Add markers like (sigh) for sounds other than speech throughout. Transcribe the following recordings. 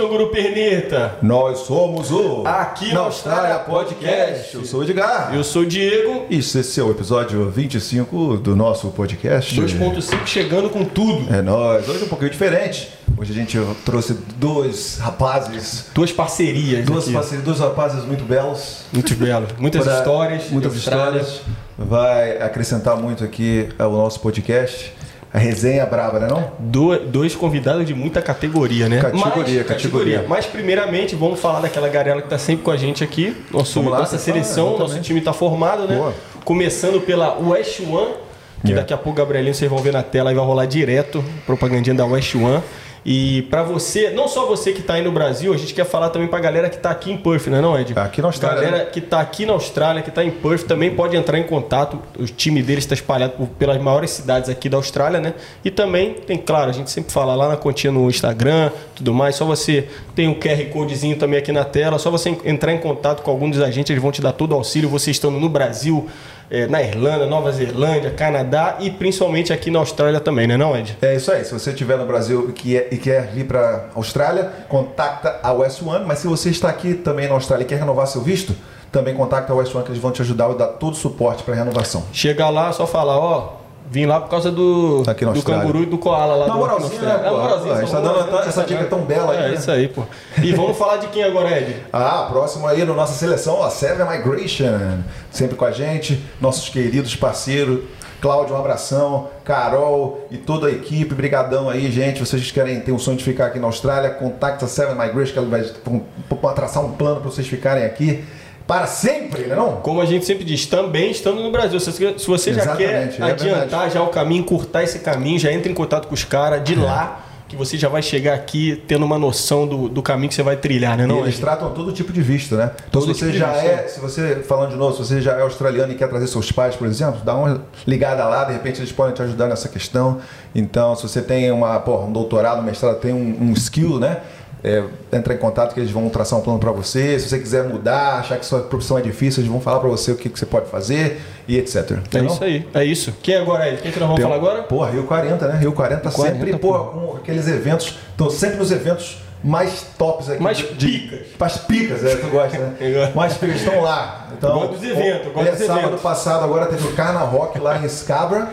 Canguru Perneta. Nós somos o Aqui na Austrália Podcast. Eu sou o Edgar. Eu sou o Diego. Isso, esse é o episódio 25 do nosso podcast. 2.5 chegando com tudo. É nós. Hoje é um pouquinho diferente. Hoje a gente trouxe dois rapazes. Duas parcerias. Duas aqui. parcerias, dois rapazes muito belos. Muito belo. Muitas Pra- histórias. Muitas Austrália. histórias. Vai acrescentar muito aqui ao nosso podcast. A resenha braba, né não? Do- dois convidados de muita categoria, né? Categoria, Mas, categoria. Mas primeiramente vamos falar daquela garela que tá sempre com a gente aqui. Nosso, lá, nossa seleção, nosso time tá formado, né? Boa. Começando pela West One, que Yeah. daqui a pouco, Gabrielinho, vocês vão ver na tela e vai rolar direto propagandinha da West One. E pra você, não só você que tá aí no Brasil, a gente quer falar também pra galera que tá aqui em Perth, né, não, Ed? Aqui na Austrália, Galera né? que tá aqui na Austrália, que tá em Perth, também pode entrar em contato. O time deles está espalhado por- pelas maiores cidades aqui da Austrália, né? E também tem, claro, a gente sempre fala lá na continha no Instagram, tudo mais. Só você tem o QR Codezinho também aqui na tela. Só você entrar em contato com algum dos agentes, eles vão te dar todo o auxílio. Você estando no Brasil, eh, na Irlanda, Nova Zelândia, Canadá e principalmente aqui na Austrália também, né, não, Ed? É isso aí. Se você estiver no Brasil e quer, e quer vir para Austrália, contacta a West One. Mas se você está aqui também na Austrália e quer renovar seu visto, também contacta a West One que eles vão te ajudar e dar todo o suporte para renovação. Chegar lá, só falar, ó, vim lá por causa do, Aqui do canguru e do koala lá Na moralzinha, né, Na moralzinha, A gente tá dando essa dica tão bela aí, É isso aí, pô. E vamos falar de quem agora, Ed? (laughs) Ah, próximo aí na nossa seleção, a Seven Migration. Sempre com a gente, nossos queridos parceiros. Cláudio, um abração. Carol e toda a equipe, brigadão aí, gente. Vocês querem ter um sonho de ficar aqui na Austrália, contacta a Seven Migration, que ela vai traçar um plano para vocês ficarem aqui para sempre, né não? Como a gente sempre diz, também estando no Brasil. Se você, se você já quer é adiantar verdade. já o caminho, encurtar esse caminho, já entra em contato com os caras É. de lá, que você já vai chegar aqui tendo uma noção do, do caminho que você vai trilhar, né? E Não, eles Ed? tratam todo tipo de visto, né? Então, Todo se você tipo já é, né? se você, falando de novo, se você já é australiano e quer trazer seus pais, por exemplo, dá uma ligada lá, de repente eles podem te ajudar nessa questão. Então, se você tem uma, porra, um doutorado, um mestrado, tem um, um skill, né? É, entra em contato que eles vão traçar um plano para você. Se você quiser mudar, achar que sua profissão é difícil, eles vão falar para você o que, que você pode fazer e etc. É isso aí, é isso. Quem agora, Ed? Quem que nós vamos Tem- falar agora? Porra, Rio 40, né? Rio 40 tá 40, sempre, porra, com aqueles eventos. Estão sempre nos eventos mais tops aqui. Mais de- picas. Mais picas, é, tu gosta, né? (laughs) Eu gosto. mais picas estão lá. Então, Gosto dos eventos, gosto é, dos sábado eventos. passado agora teve o Carna Rock lá em Scabra.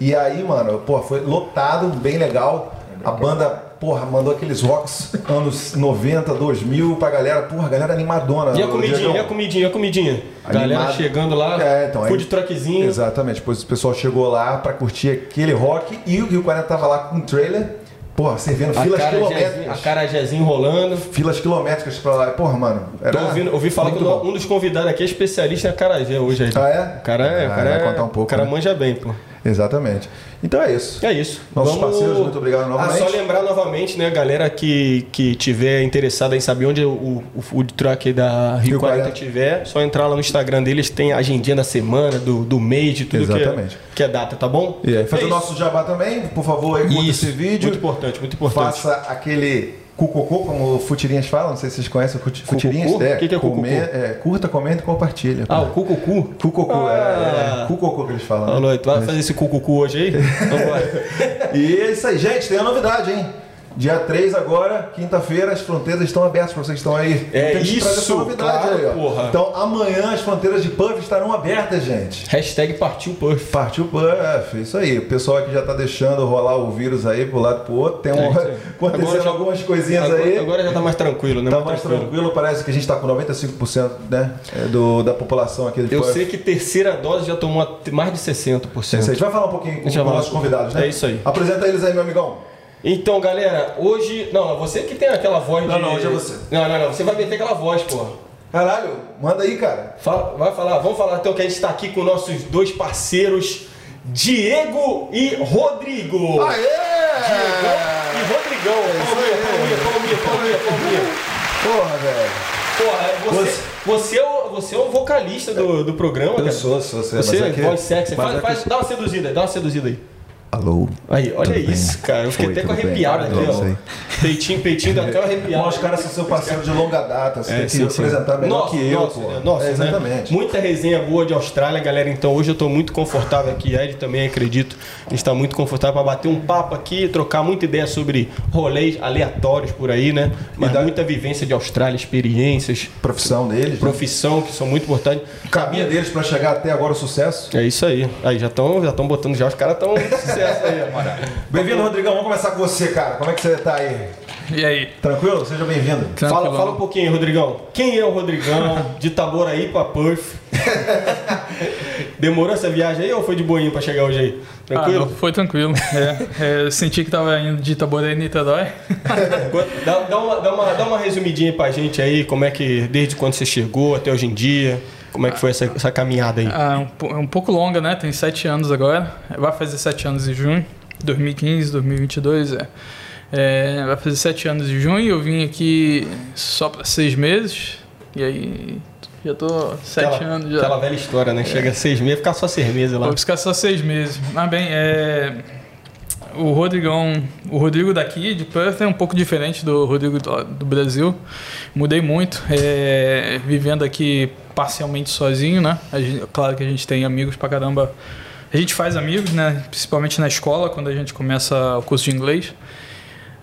E aí, mano, pô, foi lotado, bem legal. A banda, porra, mandou aqueles rocks anos 90, 2000 pra galera. Porra, galera animadona. E a O comidinha, e a comidinha, e a comidinha? Galera Animado. chegando lá, É, então, food aí- truckzinho. Exatamente, depois o pessoal chegou lá pra curtir aquele rock e o Rio 40 tava lá com um trailer, porra, servindo filas Acarajézinho- quilométricas. Acarajézinho rolando. Filas quilométricas pra lá. Porra, mano. Era Tô ouvindo, ouvi falar que bom. um dos convidados aqui é especialista em acarajé hoje aí. Ah, é? O cara é, o Ah, cara vai é, contar um pouco, O cara né? manja bem, pô. Exatamente. Então é isso. É isso. Nossos parceiros, muito obrigado novamente. Ah, só lembrar novamente, né, galera que, que tiver interessada em saber onde o, o food truck da Rio, Rio 40, 40. tiver, só entrar lá no Instagram deles, tem a agendinha da semana, do, do mês, de tudo que é, Exatamente. que é data, tá bom? E aí, fazer é o nosso jabá também, por favor, aí, curta esse vídeo. Muito importante, muito importante. Faça aquele cucocô, como futirinhas falam, não sei se vocês conhecem o fut- futirinhas. Cucucu? O que que é cucucu? comer- é, curta, comenta e compartilha. Ah, o cucucu. Cucocô, Ah. é, é, cucocô que eles falam. né? Alô, tu vai fazer esse cucucu hoje aí? (laughs) Bora. E é isso aí, gente, tem a novidade, hein? Dia 3 agora, quinta-feira, as fronteiras estão abertas para vocês que estão aí. É isso, essa novidade claro, aí, ó. porra. Então amanhã as fronteiras de Puff estarão abertas, gente. Hashtag partiu Puff. Partiu Puff, isso aí. O pessoal aqui já tá deixando rolar o vírus aí pro lado pro outro. Tem um, É, (laughs) acontecendo já- algumas coisinhas Agora, aí. agora já tá mais tranquilo, né? Tá mais tranquilo. parece que a gente tá com 95% né, é, do, da população aqui de Eu Puff. sei que terceira dose já tomou mais de 60%. É isso aí. A gente vai falar um pouquinho com, falar. nossos convidados, né? É isso aí. Apresenta eles aí, meu amigão. Então, galera, hoje. Não, você que tem aquela voz Não, de. não, hoje é você. Não, não, não. Você vai meter aquela voz, pô. Caralho, manda aí, cara. Fala- vai falar, vamos falar então que a gente está aqui com nossos dois parceiros, Diego e Rodrigo. Diego Aê! e Rodrigão. Palminha, palminha, palminha, palminha, palminha. Porra, velho. Porra, você, você, é o, você é o vocalista do, do programa, Eu cara. sou, sou, sou. Você mas é aqui- voz sexy. Faz, faz, dá uma seduzida dá uma seduzida aí. Alô. Aí, olha Tudo isso, bem? cara. Eu fiquei Oi, até com bem? arrepiado aqui, ó. sei. Peitinho, peitinho, dá até arrepiado. Os caras são seu parceiro de longa data, você É, tem que sim, sim. representar melhor Nossa, que eu, nossa, pô. né? Nossa, É, né? exatamente. Muita resenha boa de Austrália, galera. Então hoje eu tô muito confortável aqui. Ed também acredito. A gente tá muito confortável para bater um papo aqui, trocar muita ideia sobre rolês aleatórios por aí, né? Mas da- muita vivência de Austrália, experiências, Profissão deles. né? profissão que são muito importantes. O caminho deles pra chegar até agora o sucesso. É isso aí. Aí já estão já tão botando já, os caras estão (laughs) aí. Bem-vindo, Rodrigão. Vamos começar com você, cara. Como é que você tá aí? E aí? Tranquilo? Seja bem-vindo. Fala, fala um pouquinho, Rodrigão. Quem é o Rodrigão de Itaboraí pra Perth? (laughs) Demorou essa viagem aí ou foi de boinha pra chegar hoje aí? Ah, Tranquilo? não, foi tranquilo. (laughs) É, é, eu senti que tava indo de Itaboré e Niterói. Dá, dá uma, dá, uma, dá uma resumidinha pra gente aí, como é que, desde quando você chegou até hoje em dia, como é que foi essa, essa caminhada aí? Ah, um, po- é um pouco longa, né? Tem sete anos agora. Vai fazer sete anos em junho. 2015, 2022, é. É, vai fazer sete anos em junho. Eu vim aqui só para seis meses. E aí, já tô sete aquela, anos já. Aquela velha história, né? Chega seis meses, ficar só seis meses lá. Vou ficar só seis meses. Mas bem, é... o Rodrigão, o Rodrigo daqui de Perth é um pouco diferente do Rodrigo do, do Brasil. Mudei muito, é... vivendo aqui parcialmente sozinho, né? Gente- claro que a gente tem amigos pra caramba. A gente faz amigos, né? Principalmente na escola, quando a gente começa o curso de inglês.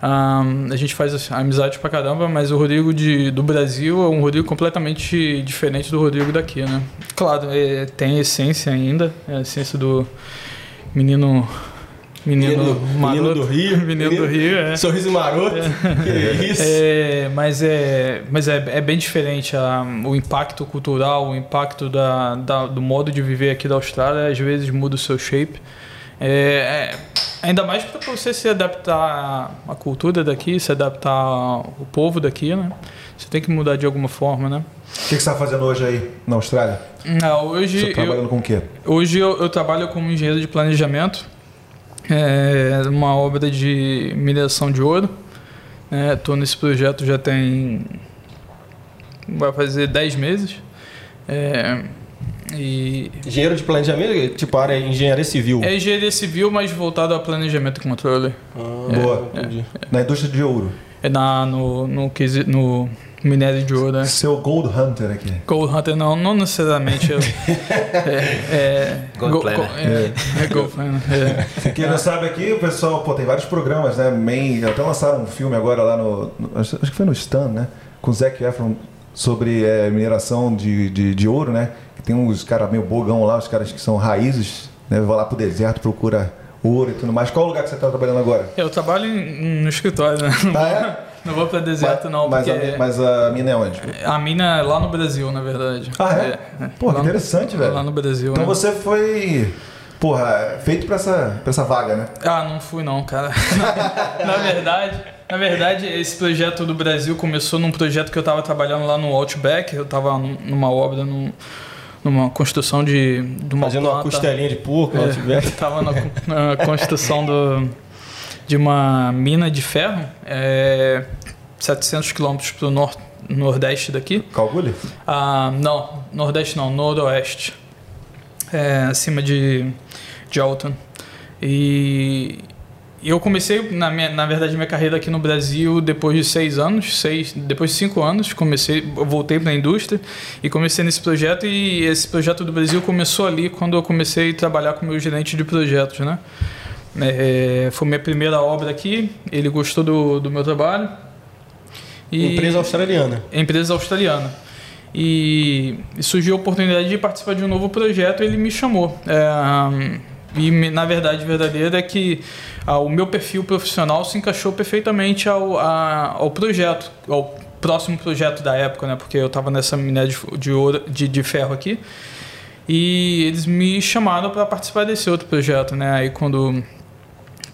Ahn, a gente faz amizade pra caramba, mas o Rodrigo de, do Brasil é um Rodrigo completamente diferente do Rodrigo daqui, né? Claro, é, tem essência ainda, é a essência do menino. Menino, menino do Rio. Menino do (laughs) Rio, é. Sorriso maroto. Que (laughs) isso. É, mas é, mas é, é bem diferente a, o impacto cultural, o impacto da, da- do modo de viver aqui da Austrália, às vezes muda o seu shape. É, é, ainda mais para você se adaptar à cultura daqui, se adaptar ao povo daqui, né? Você tem que mudar de alguma forma, né? O que, que você tá fazendo hoje aí na Austrália? Não, Você hoje tá eu, trabalhando com o quê? Hoje eu, eu trabalho como engenheiro de planejamento, é uma obra de mineração de ouro. Estou nesse projeto já tem. vai fazer 10 meses. É, e Engenheiro de planejamento, tipo área engenharia civil. é engenharia civil, mas voltado a planejamento e controle. Ah, Boa. entendi. Na indústria de ouro. É na, no, no, no minério de ouro. né? Seu Gold Hunter aqui. Gold Hunter não, não necessariamente. eu- (laughs) é, é, Gold go- Planner. go- é, é Gold Planner. É. Quem não sabe aqui, o pessoal, pô, tem vários programas, né? Main, até lançaram um filme agora lá no. no- acho acho que foi no Stan, né? Com o Zac Efron sobre é, mineração de, de, de ouro, né? Que tem uns caras meio bogão lá, os caras que são raízes, né? Vai lá pro deserto, procura ouro e tudo mais. Qual o lugar que você tá trabalhando agora? Eu trabalho em- no escritório, né? Ah, é? (laughs) Não vou pra deserto, não, mas, porque a, mas a mina é onde? a mina é lá no Brasil, na verdade. Ah, é? Pô, que Lá no- interessante, velho. Lá no Brasil, Então né? você foi, porra, feito pra essa, pra essa vaga, né? Ah, não fui não, cara. (laughs) na verdade, na verdade, esse projeto do Brasil começou num projeto que eu tava trabalhando lá no Outback. Eu tava num- numa obra, num- numa construção de, de uma Fazendo uma planta. costelinha de porco, É, lá tiver. eu tava na, na construção do, de uma mina de ferro, é, 700 quilômetros para o nor, nordeste daqui. Calcule? Ah, não, nordeste não, noroeste. É, acima de, de Alton. E eu comecei, na, minha, na verdade, minha carreira aqui no Brasil depois de seis anos, seis, depois de cinco anos, comecei, voltei para a indústria e comecei nesse projeto. E esse projeto do Brasil começou ali quando eu comecei a trabalhar com o meu gerente de projetos, né? É, foi minha primeira obra aqui, ele gostou do, do meu trabalho. E- Empresa australiana. empresa australiana. E, e surgiu a oportunidade de participar de um novo projeto ele me chamou. É, e na verdade verdadeira é que ah, o meu perfil profissional se encaixou perfeitamente ao, a- ao projeto, ao próximo projeto da época, né? Porque eu estava nessa minéria de, de, ouro, de, de ferro aqui. E eles me chamaram para participar desse outro projeto, né? Aí quando,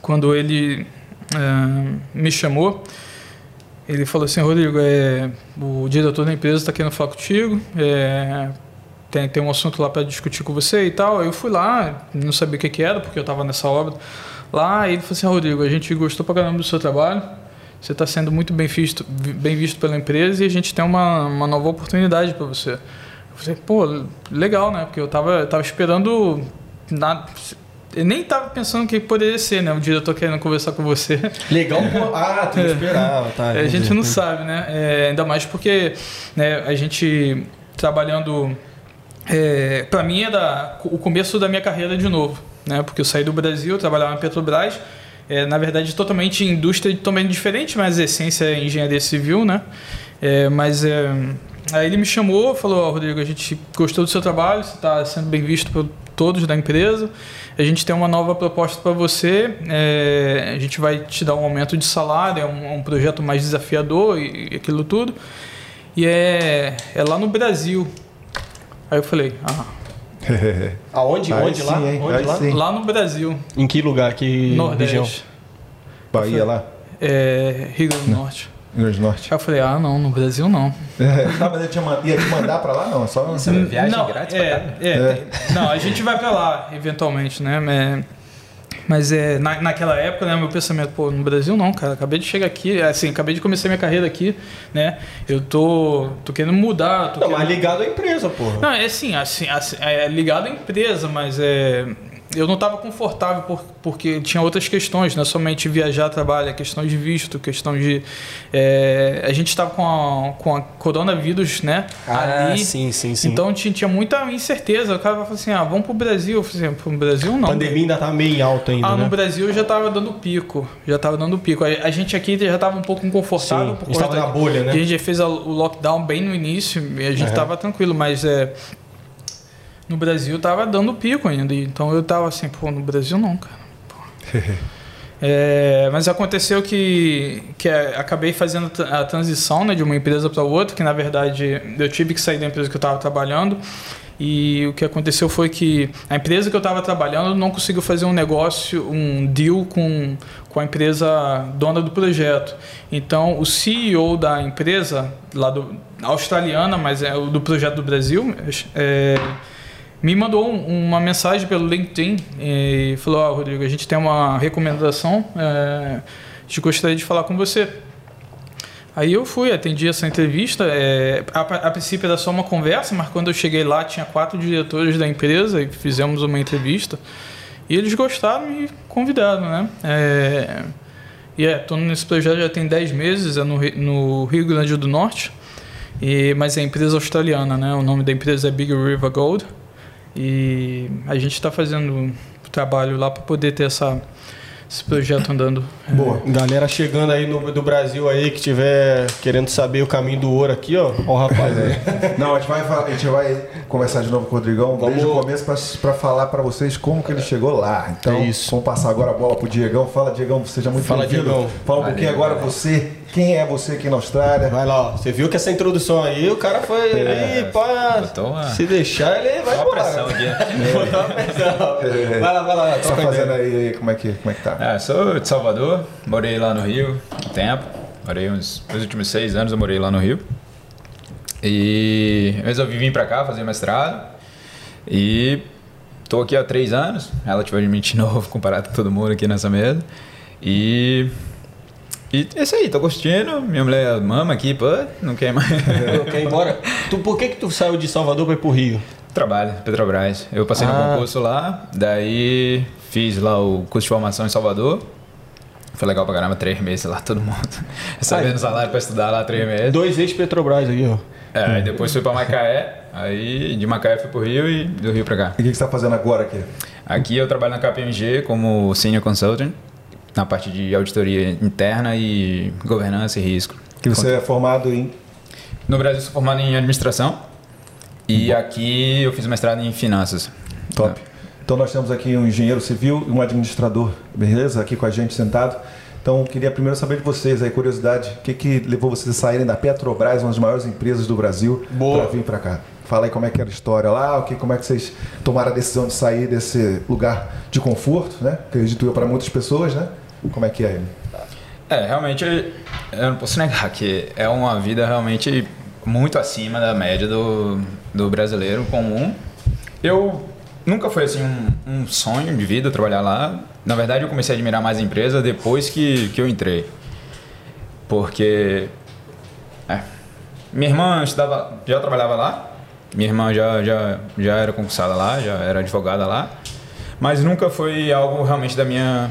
quando ele é, me chamou, ele falou assim, Rodrigo, é, o diretor da empresa está querendo falar contigo, é, tem, tem um assunto lá para discutir com você e tal. Eu fui lá, não sabia o que, que era, porque eu estava nessa obra lá, e ele falou assim, Rodrigo, a gente gostou pra caramba do seu trabalho, você está sendo muito bem visto, bem visto pela empresa e a gente tem uma, uma nova oportunidade para você. Eu falei, pô, legal, né? Porque eu tava, eu tava esperando nada, eu nem tava pensando o que poderia ser, né? O diretor querendo conversar com você. Legal. (laughs) Ah, tu não esperava, tá. É, a gente entendi. não sabe, né? É, ainda mais porque né, a gente trabalhando. É, para mim é da, o começo da minha carreira de novo, né? Porque eu saí do Brasil, trabalhava na Petrobras, é, na verdade totalmente indústria totalmente diferente, mas a essência é engenharia civil, né? É, mas é, aí ele me chamou, falou: ó, Rodrigo, a gente gostou do seu trabalho, você está sendo bem visto todos da empresa. A gente tem uma nova proposta para você. é, a gente vai te dar um aumento de salário, é um, é um projeto mais desafiador e, e aquilo tudo. E é, é lá no Brasil. Aí eu falei, ah, (laughs) Aonde? Aí Onde lá? sim, hein? Onde lá? lá no Brasil, Em que lugar? Que Nordeste, região? Bahia lá, é, Rio Grande do Norte. Rio Grande do Norte. Eu falei, ah, não, no Brasil não. Tá, mas man- ia te mandar pra lá? Não, é só... Isso é viagem não, grátis pra é, cá. é, tem- Não, a gente vai pra lá, eventualmente, né? Mas, mas é, na, naquela época, né, meu pensamento, pô, no Brasil não, cara. Acabei de chegar aqui, assim, acabei de começar minha carreira aqui, né? Eu tô, tô querendo mudar, tô Não, querendo... mas ligado à empresa, porra. Não, é assim, assim, assim, é ligado à empresa, mas é, eu não estava confortável por, porque tinha outras questões, não é somente viajar, trabalho, é questão de visto, questão de. é, a gente estava com a, com a coronavírus, né? Ah, ali. sim, sim, sim. Então tinha, tinha muita incerteza. O cara falou assim: ah, vamos pro Brasil. Eu falei assim: pro Brasil não. a pandemia ainda tá meio alta ainda, Ah, né? no Brasil já tava dando pico. Já tava dando pico. A, a gente aqui já tava um pouco inconfortável. Sim, por a gente tava na bolha, né? A gente fez a- o lockdown bem no início e a gente Aham. tava tranquilo, mas é. No Brasil tava dando pico ainda. Então eu tava assim, pô, no Brasil não, cara. (laughs) É, mas aconteceu que, que acabei fazendo a transição né, de uma empresa para outra, que na verdade eu tive que sair da empresa que eu estava trabalhando. E o que aconteceu foi que a empresa que eu estava trabalhando não conseguiu fazer um negócio, um deal com, com a empresa dona do projeto. Então, o CEO da empresa, lá do australiana, mas é o do projeto do Brasil, é, me mandou um- uma mensagem pelo LinkedIn e falou: ah, Rodrigo, a gente tem uma recomendação, é, a gente gostaria de falar com você. Aí eu fui, atendi essa entrevista. é, a, a princípio era só uma conversa, mas quando eu cheguei lá tinha quatro diretores da empresa e fizemos uma entrevista. E eles gostaram e convidaram, né? É, e é, tô nesse projeto já tem 10 meses, é no, no Rio Grande do Norte. E, mas é empresa australiana, né? O nome da empresa é Big River Gold. E a gente está fazendo trabalho lá para poder ter essa, esse projeto andando. Boa. Galera chegando aí no, do Brasil aí que tiver querendo saber o caminho do ouro aqui, ó. Ó o rapaz aí. (laughs) Não, a gente vai, a gente vai conversar de novo com o Rodrigão Vamos- desde o começo para falar para vocês como que ele chegou lá. Então, É isso. vamos passar agora a bola pro Diegão. Fala, Diegão, seja muito Fala, bem-vindo. Diegão. Fala um pouquinho agora você, quem é você aqui na Austrália? Vai lá, ó. Você viu que essa introdução aí, o cara foi É, ali uma- se deixar, ele vai embora. pressão aqui. (laughs) Uma pressão. Vai lá, vai lá. O que você tá fazendo aí? Como é que, como é que tá? Eu sou de Salvador, morei lá no Rio um tempo. Morei uns. Nos últimos seis anos eu morei lá no Rio. E resolvi vir pra cá fazer mestrado. E tô aqui há três anos, relativamente (laughs) novo comparado com todo mundo aqui nessa mesa. E. E é isso aí, tô curtindo. Minha mulher mama aqui, pô, não quer mais. (laughs) Eu quero ir embora. Tu, por que que tu saiu de Salvador pra ir pro Rio? Trabalho, Petrobras. Eu passei Ah. no concurso lá, daí fiz lá o curso de formação em Salvador. Foi legal pra caramba, três meses lá, todo mundo. (laughs) Recebendo salário pra estudar lá três meses. Dois ex-Petrobras aqui, ó. É, aí depois fui pra Macaé, aí de Macaé fui pro Rio e do Rio pra cá. E o que que você tá fazendo agora aqui? Aqui eu trabalho na KPMG como Senior Consultant, na parte de auditoria interna e governança e risco. Que você é formado em. No Brasil sou formado em administração e aqui eu fiz mestrado em finanças. Top. Então nós temos aqui um engenheiro civil e um administrador, beleza? Aqui com a gente sentado. Então queria primeiro saber de vocês aí, curiosidade, o que, que levou vocês a saírem da Petrobras, uma das maiores empresas do Brasil, para vir para cá? Fala aí como é que era a história lá, o que, como é que vocês tomaram a decisão de sair desse lugar de conforto, né? Acredito eu para muitas pessoas, né? Como é que é? É, realmente eu não posso negar que é uma vida realmente muito acima da média do, do brasileiro comum. Eu nunca foi assim um, um sonho de vida trabalhar lá. Na verdade, eu comecei a admirar mais a empresa depois que, que eu entrei. Porque é, minha irmã estudava, já trabalhava lá. Minha irmã já, já, já era concursada lá, já era advogada lá. Mas nunca foi algo realmente da minha,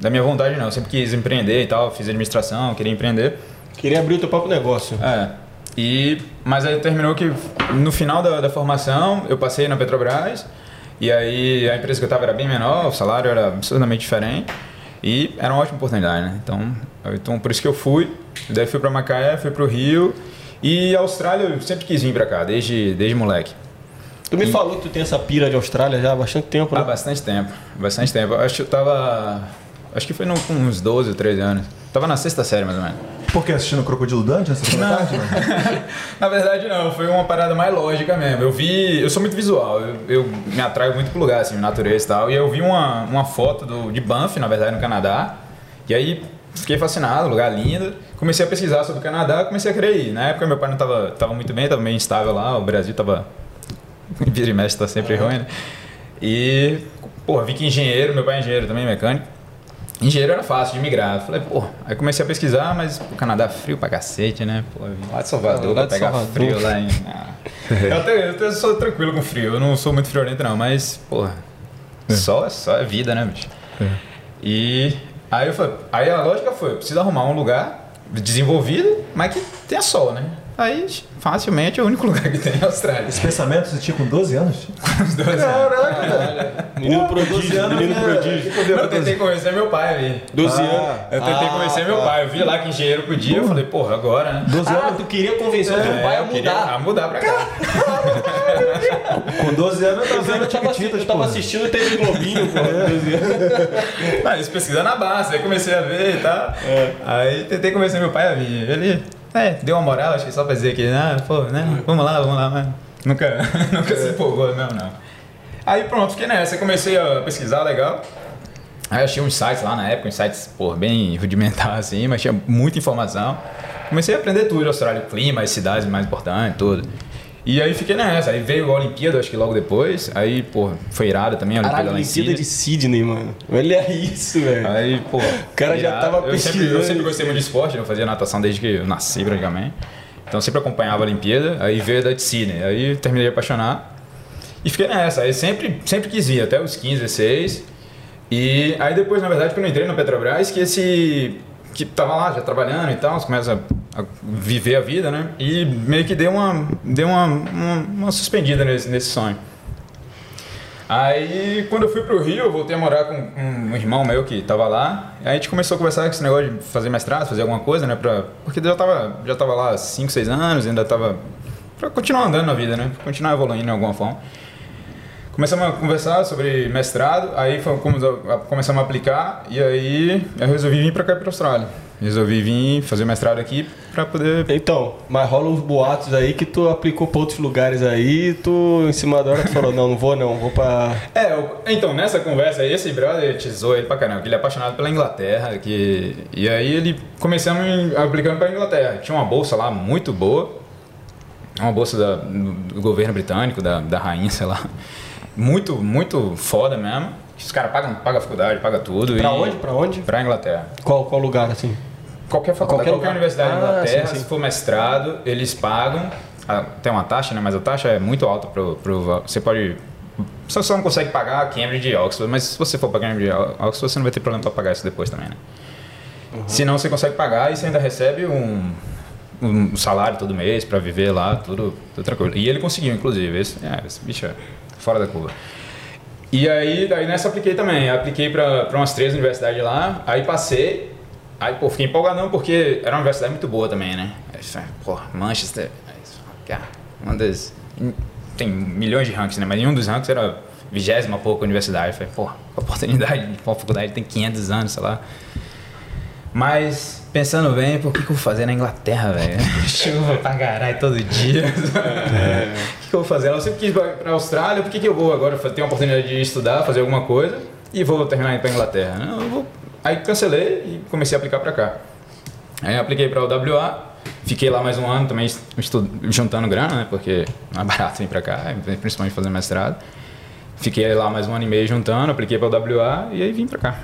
da minha vontade, não. Eu sempre quis empreender e tal, fiz administração, queria empreender. Queria abrir o teu próprio negócio. É. E, mas aí terminou que no final da, da formação eu passei na Petrobras e aí a empresa que eu estava era bem menor, o salário era absurdamente diferente e era uma ótima oportunidade, né? Então, então por isso que eu fui. Daí fui para Macaé, fui para o Rio e a Austrália eu sempre quis vir para cá, desde, desde moleque. Tu me falou que tu tem essa pira de Austrália já há bastante tempo, Há né? bastante tempo, bastante tempo. Eu Acho que eu tava. Acho que foi no- com uns 12 ou 13 anos. Tava na sexta série mais ou menos. Por que assistindo Crocodilo Dante essa tarde? Não. (laughs) Na verdade não, foi uma parada mais lógica mesmo. Eu vi, eu sou muito visual, eu, eu me atraio muito pro lugar, assim, natureza e tal. E eu vi uma, uma foto do, de Banff, na verdade, no Canadá. E aí fiquei fascinado, lugar lindo. Comecei a pesquisar sobre o Canadá, comecei a querer ir. Na época meu pai não tava, tava muito bem, tava meio instável lá, o Brasil tava... (laughs) Vira e mexe, tá sempre ruim, né? E, porra, vi que engenheiro, meu pai é engenheiro também, mecânico. Engenheiro era fácil de migrar. Falei, pô, aí comecei a pesquisar, mas o Canadá é frio pra cacete, né? Pô, lá de Salvador Lá de pegar Salvador. frio lá em. (laughs) Ah. eu, até, eu até sou tranquilo com frio, eu não sou muito friorento não, mas, porra, só, é só é vida, né, bicho? E aí eu falei, aí a lógica foi, eu preciso arrumar um lugar desenvolvido, mas que tenha sol, né? Aí, facilmente, é o único lugar que tem é a Austrália. Esse pensamento você tinha com 12 anos? (laughs) Os dois anos. Caraca! Menino prodígio, menino né? prodígio. Eu tentei convencer meu pai a vir. 12 Ah. anos. Eu tentei Ah, convencer meu tá. pai. Eu vi lá que engenheiro podia. Eu falei, porra, agora, né? 12 Ah, anos? tu queria convencer o teu pai a mudar. A mudar pra cá. Com 12 anos eu tava Eu vendo tava, eu tava pô. assistindo TV Globinho, pô. 12 anos. Mas (laughs) eles pesquisando na base, aí comecei a ver e tal. Aí tentei convencer meu pai a vir. Ele, é, deu uma moral, acho que só pra dizer que, ah, pô, né, vamos lá, vamos lá, mas nunca, (laughs) nunca se empolgou mesmo, não. Aí pronto, fiquei nessa, comecei a pesquisar legal. Aí achei uns sites lá na época, uns sites, pô, bem (laughs) rudimentares assim, mas tinha muita informação. Comecei a aprender tudo, Austrália, o clima, as cidades mais importantes, tudo. E aí fiquei nessa, aí veio a Olimpíada, acho que logo depois, aí, pô, foi irada também a Olimpíada em Olimpíada de Sydney, mano. Olha isso, velho. Aí, pô. O cara já tava eu sempre, eu sempre gostei muito de esporte, né? eu fazia natação desde que eu nasci praticamente. Então sempre acompanhava a Olimpíada, aí veio a da de Sydney. Aí terminei de apaixonar. E fiquei nessa, aí sempre, sempre quis ir, até os 15, 16. E aí depois, na verdade, quando eu entrei na Petrobras, que esse. Que tava lá já trabalhando e tal, começa a, viver a vida, né? E meio que deu uma, deu uma, uma, uma suspendida nesse, nesse sonho. Aí, quando eu fui pro Rio, eu voltei a morar com um irmão meu que tava lá. Aí a gente começou a conversar com esse negócio de fazer mestrado, fazer alguma coisa, né? Pra, porque já tava, já tava lá há 5, 6 anos, ainda tava. pra continuar andando na vida, né? Pra continuar evoluindo de alguma forma. Começamos a conversar sobre mestrado, aí a- começamos a aplicar, e aí eu resolvi vir pra cá, pra Austrália. Resolvi vir fazer mestrado aqui pra poder Então, mas rola uns boatos aí que tu aplicou pra outros lugares aí, tu em cima da hora tu falou, não, não vou não, vou pra. É, eu- então, nessa conversa aí, esse brother tesourou ele pra caramba, que ele é apaixonado pela Inglaterra, que... e aí ele começamos aplicando pra Inglaterra. Tinha uma bolsa lá muito boa, uma bolsa da- do governo britânico, da, da rainha, (laughs) sei lá. Muito, muito foda mesmo. Os caras pagam, pagam a faculdade, pagam tudo. Pra e- onde? Pra onde? Pra Inglaterra. Qual, qual lugar, assim? Qualquer faculdade, Qualquer qualquer, universidade da Ah, Inglaterra, sim, sim. se for mestrado, eles pagam. ah, Tem uma taxa, né? Mas a taxa é muito alta pro, pro você pode você só não consegue pagar Cambridge e Oxford, mas se você for para Cambridge e Oxford, você não vai ter problema para pagar isso depois também, né? Se não, você consegue pagar e você ainda recebe um, um salário todo mês para viver lá, tudo, tudo tranquilo. E ele conseguiu, inclusive. Esse, é, esse bicho é fora da curva. E aí, daí nessa apliquei também. Apliquei para umas três universidades lá, aí passei. Aí, pô, fiquei empolgadão porque era uma universidade muito boa também, né? Aí, pô, Manchester, aí, uma das. Tem milhões de rankings, né? Mas nenhum dos rankings era vigésima pouca universidade. Eu falei, pô, oportunidade de uma faculdade tem 500 anos, sei lá. Mas, pensando bem, o que, que eu vou fazer na Inglaterra, velho? (laughs) Chuva pra caralho todo dia. O que, que eu vou fazer? Eu sempre quis ir pra, Austrália, por que, que eu vou agora ter uma oportunidade de estudar, fazer alguma coisa e vou terminar indo pra Inglaterra? Não, eu vou... Aí cancelei e comecei a aplicar pra cá. Aí apliquei pra UWA, fiquei lá mais um ano também estu- juntando grana, né? Porque não é barato vir pra cá, principalmente fazer mestrado. Fiquei lá mais um ano e meio juntando, apliquei pra UWA e aí vim pra cá.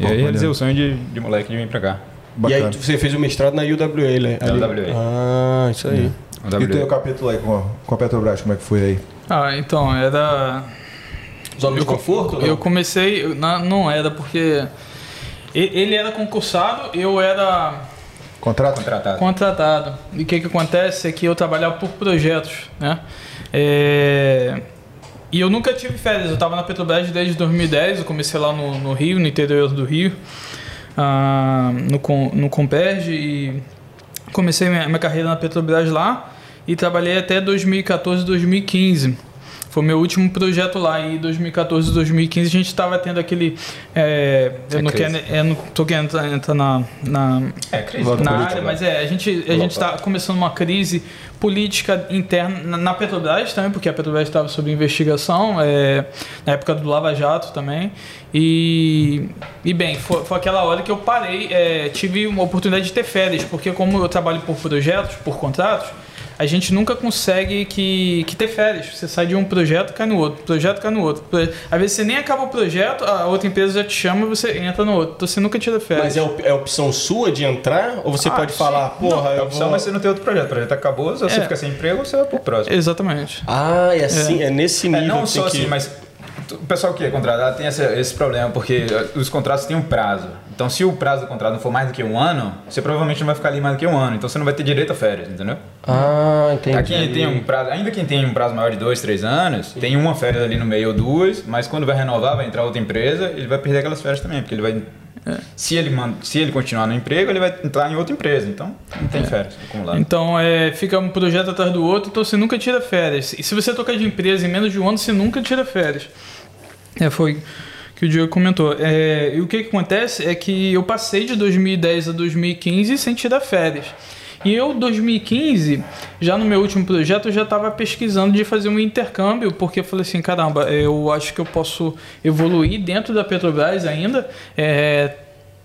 E aí realizei o sonho de, de moleque de vir pra cá. E Bacana. aí você fez o mestrado na UWA, né? UWA. Ah, isso aí. UWA. E o teu capítulo aí com a, com a Petrobras, como é que foi aí? Ah, então, era. Zona de eu, conforto, não? Eu comecei, na- não era porque e- ele era concursado, eu era Contrato? Contratado. contratado. E o que que acontece é que eu trabalhava por projetos, né? É, E eu nunca tive férias, eu estava na Petrobras desde 2010, eu comecei lá no, no Rio, no interior do Rio, ah, no, no Comperge, e comecei minha, minha carreira na Petrobras lá e trabalhei até 2014, 2015. Foi o meu último projeto lá. E em 2014, 2015 a gente estava tendo aquele. é, eu É não crise. quero, eu não tô querendo entrar, entrar na, na, É, crise. Na política, área, né? mas é, a gente a gente está começando uma crise política interna na, na Petrobras também, porque a Petrobras estava sob investigação, é, na época do Lava Jato também. E, e bem, foi, foi aquela hora que eu parei, é, tive uma oportunidade de ter férias, porque como eu trabalho por projetos, por contratos, a gente nunca consegue que, que ter férias. Você sai de um projeto, cai no outro, projeto cai no outro. Às vezes você nem acaba o projeto, a outra empresa já te chama e você entra no outro. Então você nunca tira férias. Mas é, op- é opção sua de entrar? Ou você Ah, pode sim. falar, porra, É eu opção, vou... mas você não tem outro projeto. O projeto acabou, se você É. fica sem emprego, você vai pro próximo. Exatamente. Ah, é assim, é, nesse É, nível não que só tem que... assim, mas o pessoal que é contratado tem esse, esse problema, porque eh, os contratos têm um prazo. Então, se o prazo do contrato não for mais do que um ano, você provavelmente não vai ficar ali mais do que um ano. Então, você não vai ter direito a férias, entendeu? Ah, entendi. Aqui tem um prazo, ainda quem tem um prazo maior de dois, três anos, tem uma férias ali no meio ou duas, mas quando vai renovar, vai entrar outra empresa, ele vai perder aquelas férias também, porque ele vai. Se, ele man, se ele continuar no emprego, ele vai entrar em outra empresa, então não tem férias acumuladas. Então, é, fica um projeto atrás do outro, então você nunca tira férias. E se você tocar de empresa em menos de um ano, você nunca tira férias. É, foi que o Diego comentou. É, e o que, que acontece é que eu passei de 2010 a 2015 sem tirar férias. E eu, 2015, já no meu último projeto, eu já estava pesquisando de fazer um intercâmbio, porque eu falei assim, caramba, eu acho que eu posso evoluir dentro da Petrobras ainda, é,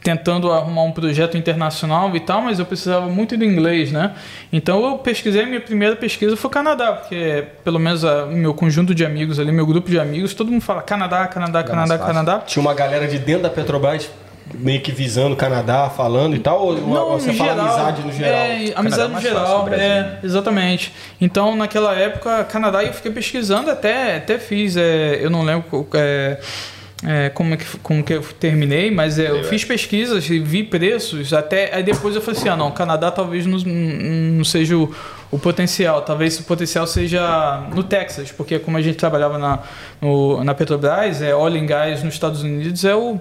tentando arrumar um projeto internacional e tal, mas eu precisava muito do inglês, né? Então eu pesquisei, minha primeira pesquisa foi Canadá, porque pelo menos o meu conjunto de amigos ali, meu grupo de amigos, todo mundo fala Canadá, Canadá, Canadá. Canadá. Tinha uma galera de dentro da Petrobras meio que visando o Canadá, falando e tal? Ou Não, você no fala geral, amizade no geral? É, Canadá amizade é no geral, é, né? exatamente. Então, naquela época, Canadá, eu fiquei pesquisando, até, até fiz, é, eu não lembro é, é, como, é que, como que eu terminei, mas é, eu fiz pesquisas e vi preços, até, aí depois eu falei assim, ah não, Canadá talvez não, não seja o, o potencial, talvez o potencial seja no Texas, porque como a gente trabalhava na, no, na Petrobras, é, oil and gas nos Estados Unidos é o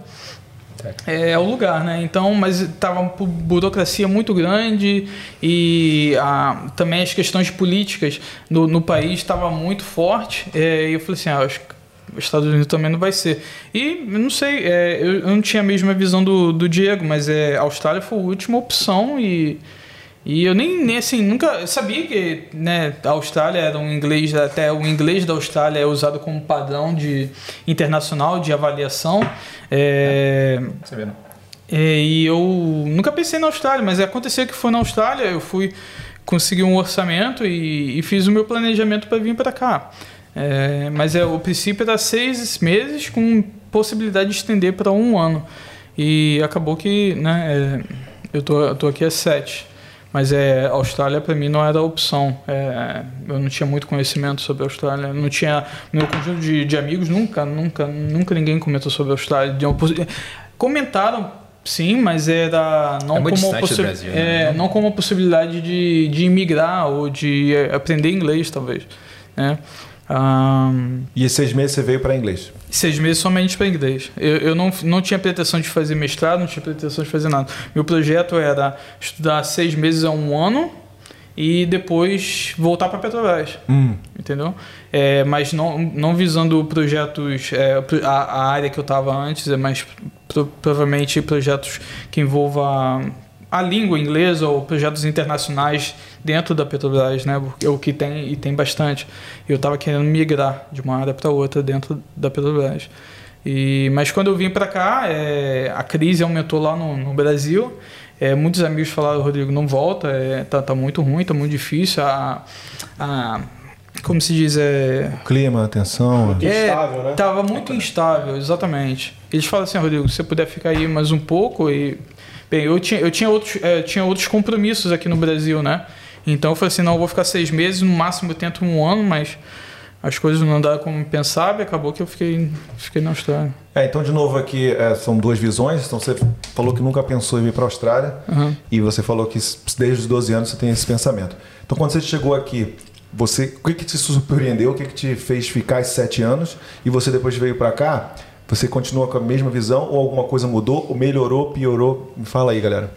é, é o lugar, né? Então, mas tava uma bu- burocracia muito grande e ah, também as questões políticas no, no país estavam muito forte. É, e eu falei assim, ah, acho que Estados Unidos também não vai ser. E não sei, é, eu, eu não tinha a mesma visão do, do Diego, mas é, a Austrália foi a última opção e e eu nem, nem assim, nunca sabia que né, a Austrália era um inglês, até o inglês da Austrália é usado como padrão de internacional de avaliação. É, vê, não? é, e eu nunca pensei na Austrália, mas aconteceu que foi na Austrália, eu fui conseguir um orçamento e, e fiz o meu planejamento para vir para cá. É, mas é, o princípio era seis meses com possibilidade de estender para um ano. E acabou que né, é, eu tô, eu tô aqui há sete. Mas é, Austrália para mim não era opção. É, eu não tinha muito conhecimento sobre a Austrália. Não tinha. Meu conjunto de, de amigos nunca, nunca, nunca ninguém comentou sobre a Austrália. Comentaram, sim, mas era não É como uma Brasil, é, né? não como uma possibilidade de, de imigrar ou de é, aprender inglês, talvez. Né? Ahn, E seis meses você veio para inglês. Seis meses somente para inglês. Eu, eu não, não tinha pretensão de fazer mestrado, não tinha pretensão de fazer nada. Meu projeto era estudar seis meses a um ano e depois voltar para Petrobras. Hum. Entendeu? É, mas não, não visando projetos. é, a, a área que eu estava antes, é mais pro- provavelmente projetos que envolva a língua inglesa ou projetos internacionais dentro da Petrobras, né? É o que tem e tem bastante. Eu estava querendo migrar de uma área para outra dentro da Petrobras. E, mas quando eu vim para cá, é, a crise aumentou lá no, no Brasil. É, muitos amigos falaram, Rodrigo, não volta, é, tá, tá muito ruim, tá muito difícil. A, a, como se diz, é, Clima, atenção. Muito instável, né? Tava muito instável, exatamente. Eles falam assim, Rodrigo, se você puder ficar aí mais um pouco e... Bem, eu tinha, eu tinha, outros, eh, tinha outros compromissos aqui no Brasil, né? Então eu falei assim, não, eu vou ficar seis meses, no máximo eu tento um ano, mas as coisas não andaram como pensava e acabou que eu fiquei, fiquei na Austrália. É, então de novo aqui é, são duas visões. Então você falou que nunca pensou em vir para a Austrália Uhum. e você falou que desde os 12 anos você tem esse pensamento. Então quando você chegou aqui, você, o que, que te surpreendeu? O que, que te fez ficar esses sete anos? E você depois veio para cá? Você continua com a mesma visão ou alguma coisa mudou? Ou melhorou, piorou? Me fala aí, galera.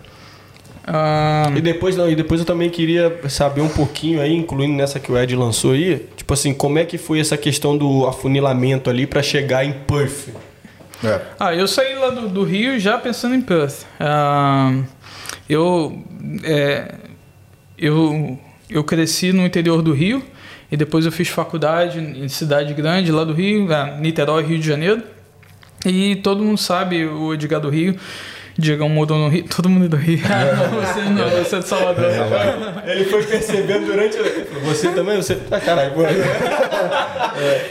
Ah, E depois, não, e depois eu também queria saber um pouquinho aí, incluindo nessa que o Ed lançou aí, tipo assim, como é que foi essa questão do afunilamento ali para chegar em Perth? É. Ah, eu saí lá do, do Rio já pensando em Perth. Ah, eu, é, eu, eu cresci no interior do Rio e depois eu fiz faculdade em cidade grande lá do Rio, ah, Niterói, Rio de Janeiro. E todo mundo sabe o Edgar do Rio. Diegão mudou no Rio. (laughs) Todo mundo é do Rio. Ah, (laughs) não, você não, você é de Salvador. Ele foi percebendo durante. Você também? Você. Ah, caralho.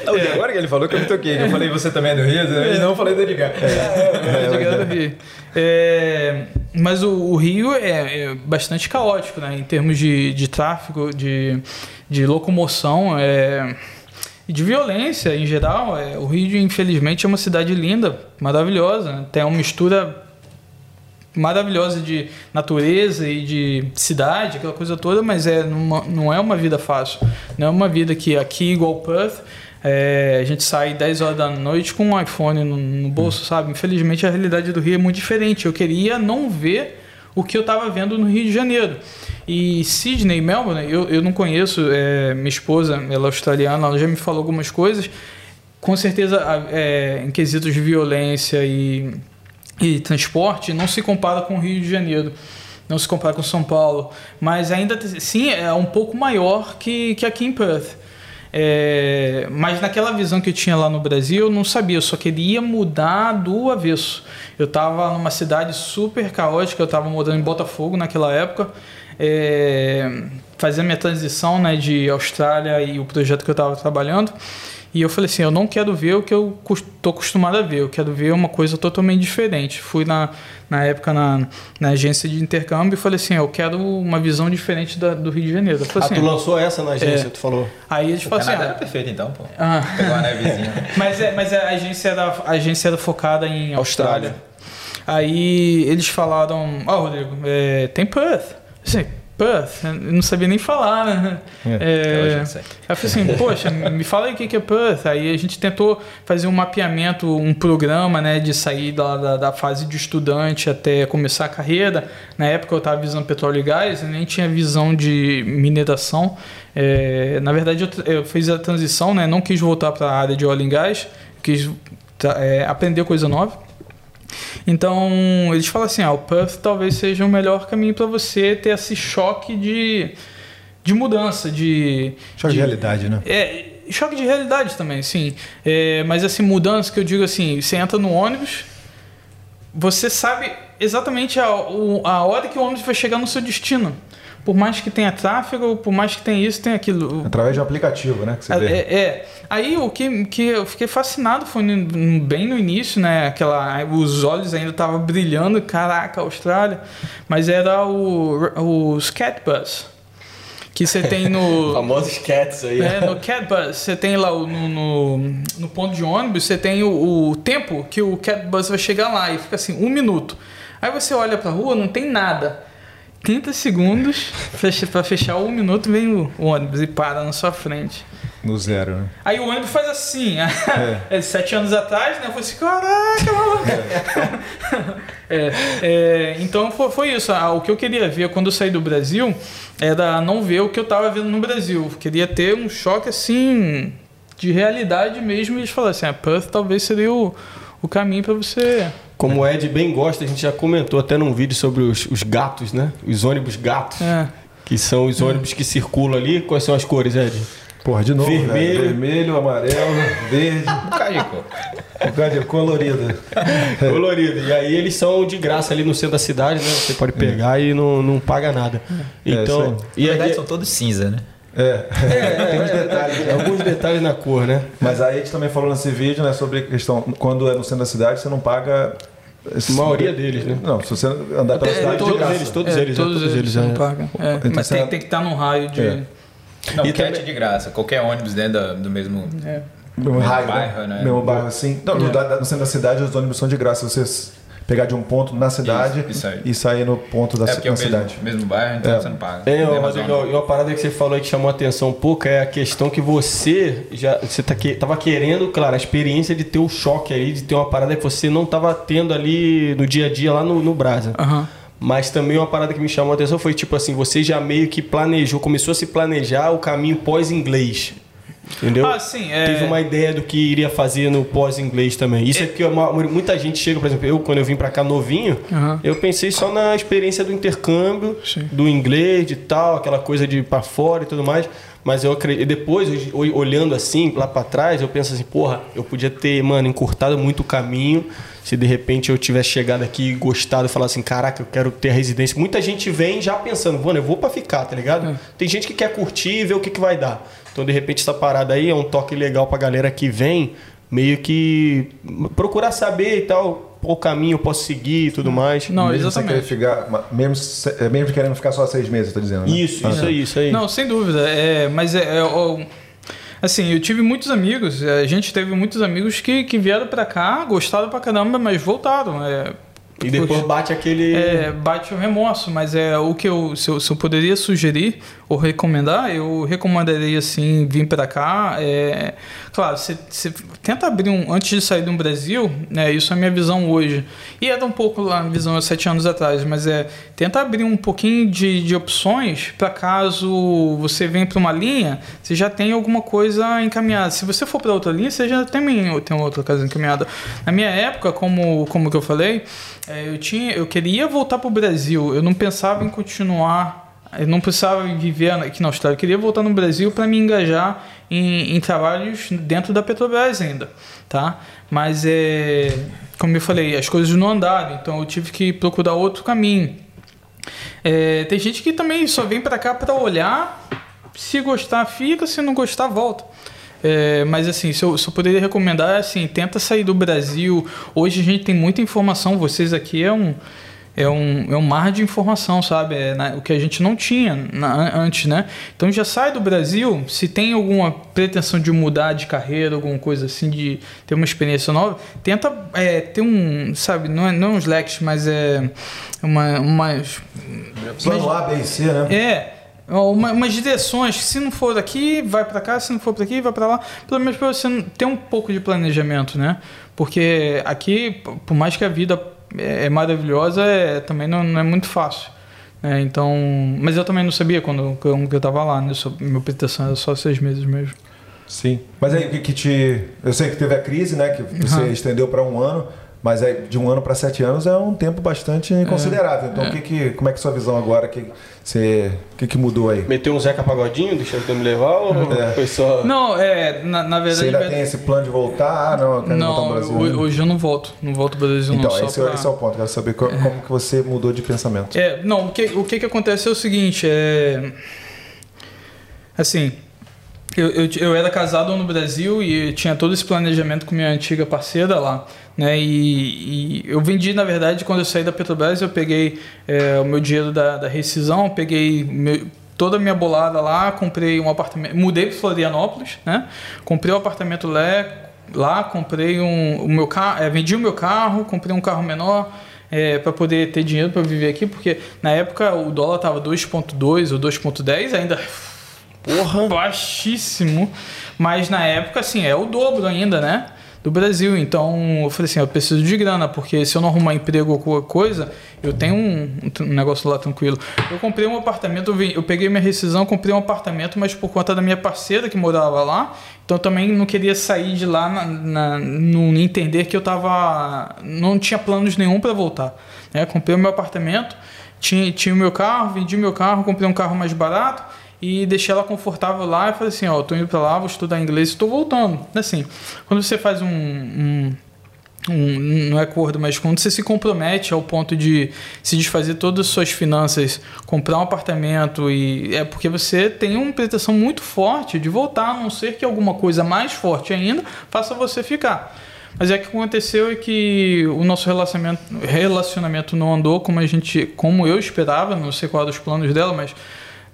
Não, e Agora que ele falou que eu me toquei. Eu falei, você também é do Rio? E não falei do Edgar. É, Edgar do Rio. É, mas o, o Rio é, é bastante caótico, né? Em termos de, de tráfego, de, de locomoção, é, e de violência em geral. É, o Rio, infelizmente, é uma cidade linda, maravilhosa. né? Tem uma mistura maravilhosa de natureza e de cidade, aquela coisa toda, mas é numa- não é uma vida fácil. Não é uma vida que aqui, igual Perth, é, a gente sai 10 horas da noite com um iPhone no, no bolso, sabe? Infelizmente a realidade do Rio é muito diferente. Eu queria não ver o que eu estava vendo no Rio de Janeiro. E Sydney, Melbourne, eu, eu não conheço, é, minha esposa, ela é australiana, ela já me falou algumas coisas. Com certeza, é, em quesitos de violência e e transporte não se compara com o Rio de Janeiro, não se compara com São Paulo, mas ainda sim é um pouco maior que, que aqui em Perth. É, mas naquela visão que eu tinha lá no Brasil, eu não sabia, eu só queria mudar do avesso. Eu estava numa cidade super caótica, eu estava morando em Botafogo naquela época, é, fazendo minha transição né, de Austrália e o projeto que eu estava trabalhando. E eu falei assim, eu não quero ver o que eu estou acostumado a ver, eu quero ver uma coisa totalmente diferente. Fui na, na época na, na agência de intercâmbio e falei assim, eu quero uma visão diferente da- do Rio de Janeiro. Eu Ah, falei tu assim, lançou essa na agência, É. tu falou. aí eles O falaram assim, é ah, perfeito então, pô. ah, Pegou uma nevezinha. (laughs) mas, é, mas a agência era, a agência era focada em Austrália. Austrália. Aí eles falaram, ó Rodrigo, é, tem Perth. Assim, Perth, não sabia nem falar, né? É, sei. Aí eu falei assim, poxa, me fala aí o que é Perth. Aí a gente tentou fazer um mapeamento, um programa, né, de sair da, da, da fase de estudante até começar a carreira. Na época eu estava visando petróleo e gás, eu nem tinha visão de mineração. É, na verdade eu, eu fiz a transição, né, não quis voltar para a área de óleo e gás, quis é, aprender coisa nova. Então, eles falam assim, ah, o Perth talvez seja o melhor caminho para você ter esse choque de, de mudança, de... Choque de realidade, né? É, choque de realidade também, sim. É, mas assim, mudança que eu digo assim, você entra no ônibus, você sabe exatamente a, a hora que o ônibus vai chegar no seu destino. Por mais que tenha tráfego, por mais que tenha isso, tenha aquilo. Através de um aplicativo, né? Que você É, vê. é. Aí o que, que eu fiquei fascinado foi no- no- bem no início, né? Aquela, os olhos ainda estavam brilhando, caraca, Austrália. Mas era o, o Scatbus, que você tem no. (laughs) Famosos cats aí. É, no Catbus, você tem lá o- no, no, no ponto de ônibus, você tem o, o tempo que o Catbus vai chegar lá e fica assim, um minuto. Aí você olha pra rua, não tem nada. 30 segundos pra fechar um minuto, vem o, ônibus e para na sua frente. No zero, né? Aí o ônibus faz assim, (laughs) é. sete anos atrás, né? Eu falei assim, caraca, maluco. (laughs) É, é, então foi, isso. Ah, o que eu queria ver quando eu saí do Brasil era não ver o que eu tava vendo no Brasil. Eu queria ter um choque assim de realidade mesmo. E eles falaram assim, a Perth talvez seria o, o caminho para você. Como o Ed bem gosta, a gente já comentou até num vídeo sobre os, os gatos, né? Os ônibus gatos. É. Que são os ônibus que circulam ali. Quais são as cores, Ed? Porra, de novo. Vermelho. velho. Vermelho, amarelo, verde. (laughs) Um um de colorida. (laughs) Colorido. E aí eles são de graça ali no centro da cidade, né? Você pode pegar e não, não paga nada. Então. isso e Na aí, verdade, são todos cinza, né? É. tem uns detalhes, alguns detalhes na cor, né? Mas aí a gente também falou nesse vídeo, né, sobre a questão, quando é no centro da cidade, você não paga. A maioria deles, né? Não, se você andar pela É, cidade, de todos graça. eles, todos É, eles, é, todos todos eles, eles, não é. pagam. É, Então mas tem, tem que estar num raio de. É. Não, E cat também- é de graça. Qualquer ônibus dentro do mesmo... É. Mesmo raio, bairro, né? né? Mesmo bairro, assim. Não, no, É. da- no centro da cidade, os ônibus são de graça. Você s- pegar de um ponto na cidade Isso, isso aí. e sair no ponto da É porque é na o mesmo, cidade. mesmo bairro, então É. você não paga. É, Não razão. e uma parada que você falou aí que chamou a atenção um pouco é a questão que você já você tá que, tava querendo, claro, a experiência de ter o choque ali, de ter uma parada que você não tava tendo ali no dia a dia lá no, no Brasa. Aham. Mas também uma parada que me chamou a atenção foi tipo assim, você já meio que planejou, começou a se planejar o caminho pós-inglês. Entendeu? Ah, sim. É... Teve uma ideia do que iria fazer no pós-inglês também. Isso é que uma- muita gente chega, por exemplo, eu quando eu vim pra cá novinho, Aham. eu pensei só na experiência do intercâmbio, Sim. do inglês, de tal, aquela coisa de ir pra fora e tudo mais. Mas eu acredito, depois, olhando assim, lá pra trás, eu penso assim, porra, eu podia ter, mano, encurtado muito o caminho. Se de repente eu tivesse chegado aqui e gostado e falar assim, caraca, eu quero ter a residência. Muita gente vem já pensando, mano, eu vou pra ficar, tá ligado? É. Tem gente que quer curtir e ver o que, que vai dar. Então, de repente, essa parada aí é um toque legal pra galera que vem, meio que procurar saber e tal, qual caminho eu posso seguir e tudo mais. Não, mesmo exatamente. ficar, mesmo, é, mesmo querendo ficar só seis meses, tá dizendo? né? Isso, Ah, isso tá. aí, isso aí. Não, sem dúvida. É, mas é, é, assim, eu tive muitos amigos. é, A gente teve muitos amigos que, que vieram pra cá, gostaram pra caramba, mas voltaram. É, E depois bate aquele. É, bate o remorso, mas é o que eu se, eu, se eu poderia sugerir ou recomendar, eu recomendaria assim vir para cá. É, claro, você, tenta abrir um antes de sair do Brasil, né? Isso é minha visão hoje. E era um pouco lá a visão há sete anos atrás, mas é tenta abrir um pouquinho de, de opções para caso você venha para uma linha, você já tem alguma coisa encaminhada. Se você for para outra linha, você já tem, tem outra coisa encaminhada. Na minha época, como como que eu falei, é, eu tinha, eu queria voltar para o Brasil. Eu não pensava em continuar. Eu não em viver aqui na Austrália. Eu queria voltar no Brasil para me engajar em, em trabalhos dentro da Petrobras ainda, tá? Mas é, como eu falei, as coisas não andaram. Então eu tive que procurar outro caminho. É, tem gente que também só vem para cá para olhar. Se gostar, fica. Se não gostar, volta. É, mas assim, se eu, se eu poderia recomendar, assim, tenta sair do Brasil. Hoje a gente tem muita informação. Vocês aqui é um é um, é um mar de informação, sabe? É, na- o que a gente não tinha na- antes, né? Então já sai do Brasil. Se tem alguma pretensão de mudar de carreira, alguma coisa assim, de ter uma experiência nova, tenta é, ter um, sabe? Não é não uns leques, mas é uma, umas Plano A, B e C, né? é, uma, umas direções. Se não for daqui, vai pra cá. Se não for pra aqui, vai pra lá. Pelo menos pra você ter um pouco de planejamento, né? Porque aqui, por mais que a vida é, é maravilhosa, é, também não, não é muito fácil. né? então, mas eu também não sabia quando, quando eu tava lá, né? Só, minha pretensão era só seis meses mesmo. Sim. Mas aí o que, que te. Eu sei que teve a crise, né? Que você Aham. estendeu para um ano, mas de um ano para sete anos é um tempo bastante considerável. Então, o que, que, como é que é a sua visão agora? Que, você, o que, que mudou aí? Meteu um Zeca Pagodinho, deixando eu me levar, ou É. foi só. Não, é, na, na Você verdade. ainda ver- tem esse plano de voltar? Ah, não, eu quero voltar não, ao Brasil. ho- hoje eu não volto. Não volto pro Brasil, então, não. só esse, é- pra- esse é o ponto. Quero saber co- como que você mudou de pensamento. É, não, o que, o que que acontece é o seguinte, é... Assim, eu, eu, eu era casado no Brasil e tinha todo esse planejamento com minha antiga parceira lá, né? E, e eu vendi, na verdade, quando eu saí da Petrobras, eu peguei é, o meu dinheiro da, da rescisão, peguei meu- toda a minha bolada lá, comprei um apartamento, mudei para Florianópolis, né? Comprei um apartamento lá, lá comprei um, o meu carro, é, vendi o meu carro, comprei um carro menor, é, para poder ter dinheiro para viver aqui, porque na época o dólar tava 2.2 ou 2.10, ainda Porra. baixíssimo, mas na época assim, é o dobro ainda, né? Do Brasil, então eu falei assim: eu preciso de grana, porque se eu não arrumar emprego ou qualquer coisa, eu tenho um, um negócio lá tranquilo. Eu comprei um apartamento, eu, vim- eu peguei minha rescisão, comprei um apartamento, mas por conta da minha parceira que morava lá, então também não queria sair de lá, na, na, não entender que eu tava. não tinha planos nenhum para voltar. Né? Comprei o meu apartamento, tinha, tinha o meu carro, vendi meu carro, comprei um carro mais barato e deixei ela confortável lá e falei assim, ó, tô indo pra lá, vou estudar inglês e tô voltando. Assim, quando você faz um, um, um- não é acordo, mas quando você se compromete ao ponto de se desfazer todas as suas finanças, comprar um apartamento e é porque você tem uma pretensão muito forte de voltar, a não ser que alguma coisa mais forte ainda faça você ficar. Mas é que aconteceu é que o nosso relacionamento, relacionamento não andou como a gente, como eu esperava, não sei qual era os planos dela, mas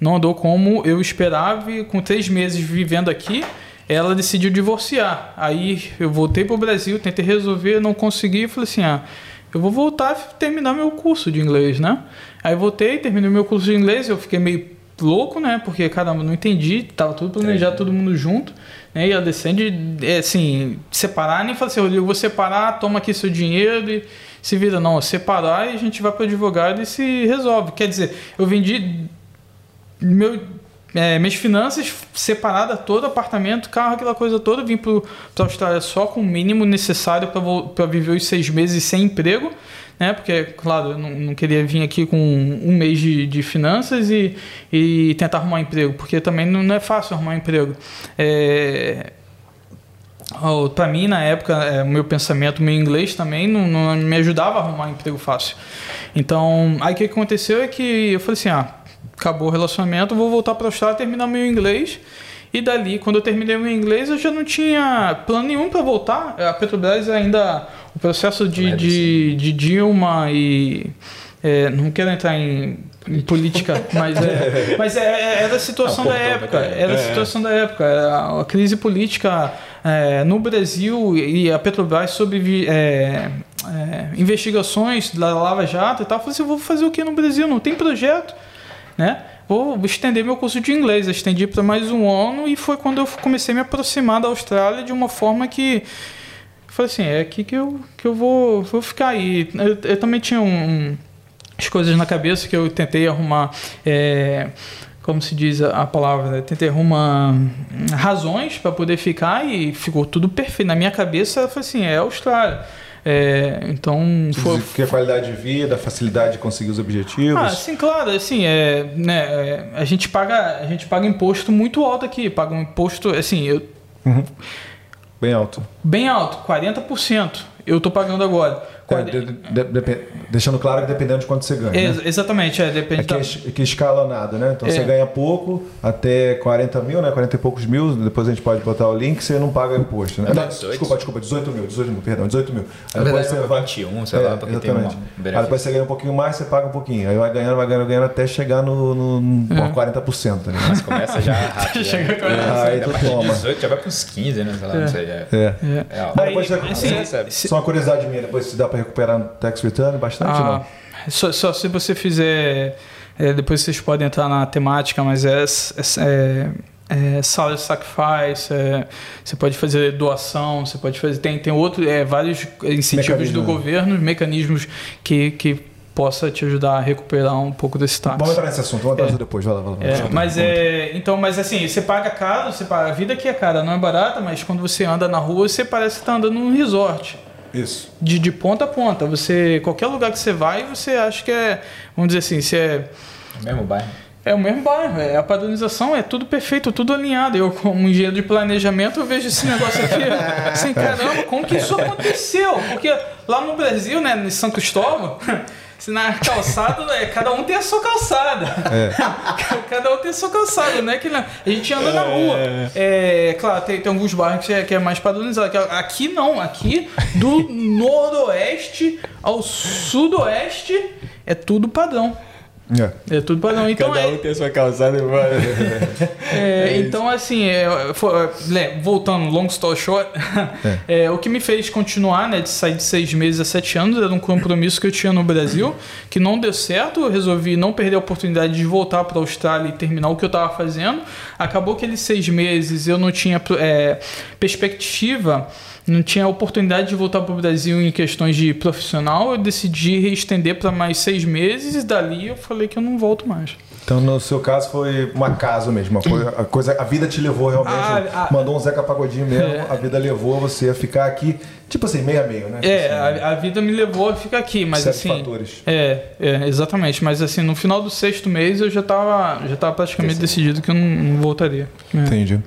não andou como eu esperava e com três meses vivendo aqui, ela decidiu divorciar. Aí eu voltei para o Brasil, tentei resolver, não consegui, falei assim, ah, eu vou voltar e terminar meu curso de inglês, né? Aí voltei, terminei meu curso de inglês, eu fiquei meio louco, né? Porque, caramba, não entendi, tava tudo planejado, todo mundo junto, né? E ela descende, é, assim, separar, nem falei assim, Rodrigo, vou separar, toma aqui seu dinheiro e se vira. Não, separar e a gente vai para o advogado e se resolve. Quer dizer, eu vendi meu é, minhas finanças separada todo apartamento, carro, aquela coisa toda. Vim para a Austrália só com o mínimo necessário para viver os seis meses sem emprego, né? Porque, claro, eu não, não queria vir aqui com um mês de, de finanças e, e tentar arrumar um emprego, porque também não, não é fácil arrumar um emprego. É, para mim, na época, é, meu pensamento, meu inglês também não, não me ajudava a arrumar um emprego fácil. Então, aí o que aconteceu é que eu falei assim: ah acabou o relacionamento, vou voltar para a Austrália terminar meu inglês. E dali, quando eu terminei meu inglês, eu já não tinha plano nenhum para voltar. A Petrobras ainda, o processo de, de, de Dilma e. É, não quero entrar em, em política, (laughs) mas, é, mas é, é, era a situação da época. Era a situação da época. A, crise política é, no Brasil e a Petrobras sobre é, é, investigações da Lava Jato e tal. Eu falei assim: vou fazer o que no Brasil? Não tem projeto né? Vou estender meu curso de inglês. Eu estendi para mais um ano e foi quando eu comecei a me aproximar da Austrália de uma forma que eu falei assim, é aqui que eu, que eu vou, vou ficar aí. Eu, eu também tinha um, as coisas na cabeça que eu tentei arrumar. É, como se diz a, palavra, né? tentei arrumar razões para poder ficar e ficou tudo perfeito. Na minha cabeça, foi assim, é Austrália. É, então foi, que a qualidade de vida, a facilidade de conseguir os objetivos. Ah, sim, claro, assim, é, né, é, a gente paga, a gente paga imposto muito alto aqui, paga um imposto, assim, eu uhum. bem alto. Bem alto, 40% eu estou pagando agora. É, de, de, de, deixando claro que dependendo de quanto você ganha. É, né? Exatamente, é, depende é que, da... que escala nada, né? Então é. você ganha pouco, até 40 mil, né? 40 e poucos mil, depois a gente pode botar o link, você não paga imposto. Né? Não, desculpa, desculpa, 18 mil, 18 mil, perdão, 18 mil. Aí depois você vai 21, sei lá, porque exatamente. tem um Aí depois você ganha um pouquinho mais, você paga um pouquinho. Aí vai ganhando, vai ganhando, ganhando até chegar no, no, no é. 40%. Né? Mas começa já (laughs) rápido. Chega com né? Aí tu toma. 18 já vai para uns 15, né? Sei lá, não sei. É. é. é. é. Mas depois você, assim, só uma curiosidade minha, depois se dá para recuperar no tax return bastante, ah, não? Só, só, se você fizer. É, depois vocês podem entrar na temática, mas é, é, é salary sacrifice, é, você pode fazer doação, você pode fazer. Tem, tem outro, é, vários incentivos do governo, mecanismos que, que possa te ajudar a recuperar um pouco desse tax. Vamos entrar nesse assunto, vamos entrar é. depois, vai lá, vai lá. É, mas é, então, mas assim, você paga caro, você paga, a vida aqui é cara, não é barata, mas quando você anda na rua, você parece que está andando num resort. Isso. De, de ponta a ponta. Você, qualquer lugar que você vai, você acha que é, vamos dizer assim, se é. O mesmo bairro. É o mesmo bairro, é, a padronização é tudo perfeito, tudo alinhado. Eu, como engenheiro de planejamento, eu vejo esse negócio aqui, (laughs) assim, caramba, como que isso aconteceu? Porque lá no Brasil, né, em São Cristóvão, se na calçada, é, cada um tem a sua calçada. É. (laughs) cada um tem a sua calçada, né? Que a gente anda na rua. É, é claro, tem, tem alguns bairros que é, que é mais padronizado. Aqui não, aqui do (laughs) noroeste ao sudoeste é tudo padrão. É. é tudo padrão. Então, Cada um é, tem a sua calçada e vai. (laughs) é, (laughs) é então, assim, é, foi, voltando, long story short, é. (laughs) é. o que me fez continuar, né, de sair de seis meses a sete anos, era um compromisso que eu tinha no Brasil, que não deu certo. Eu resolvi não perder a oportunidade de voltar para a Austrália e terminar o que eu estava fazendo. Acabou aqueles seis meses, eu não tinha perspectiva não tinha oportunidade de voltar para o Brasil em questões de profissional, eu decidi reestender para mais seis meses e dali eu falei que eu não volto mais. Então, no seu caso, foi um acaso mesmo. A coisa, a, coisa, a vida te levou realmente. Ah, mandou um Zeca Pagodinho mesmo, é, a vida levou você a ficar aqui Tipo assim, meio a meio, né? É, assim, a, a, vida me levou a ficar aqui, mas assim. fatores. É, é, exatamente. Mas assim, no final do sexto mês eu já tava, já tava praticamente decidido que eu não, não voltaria. É. Entendi.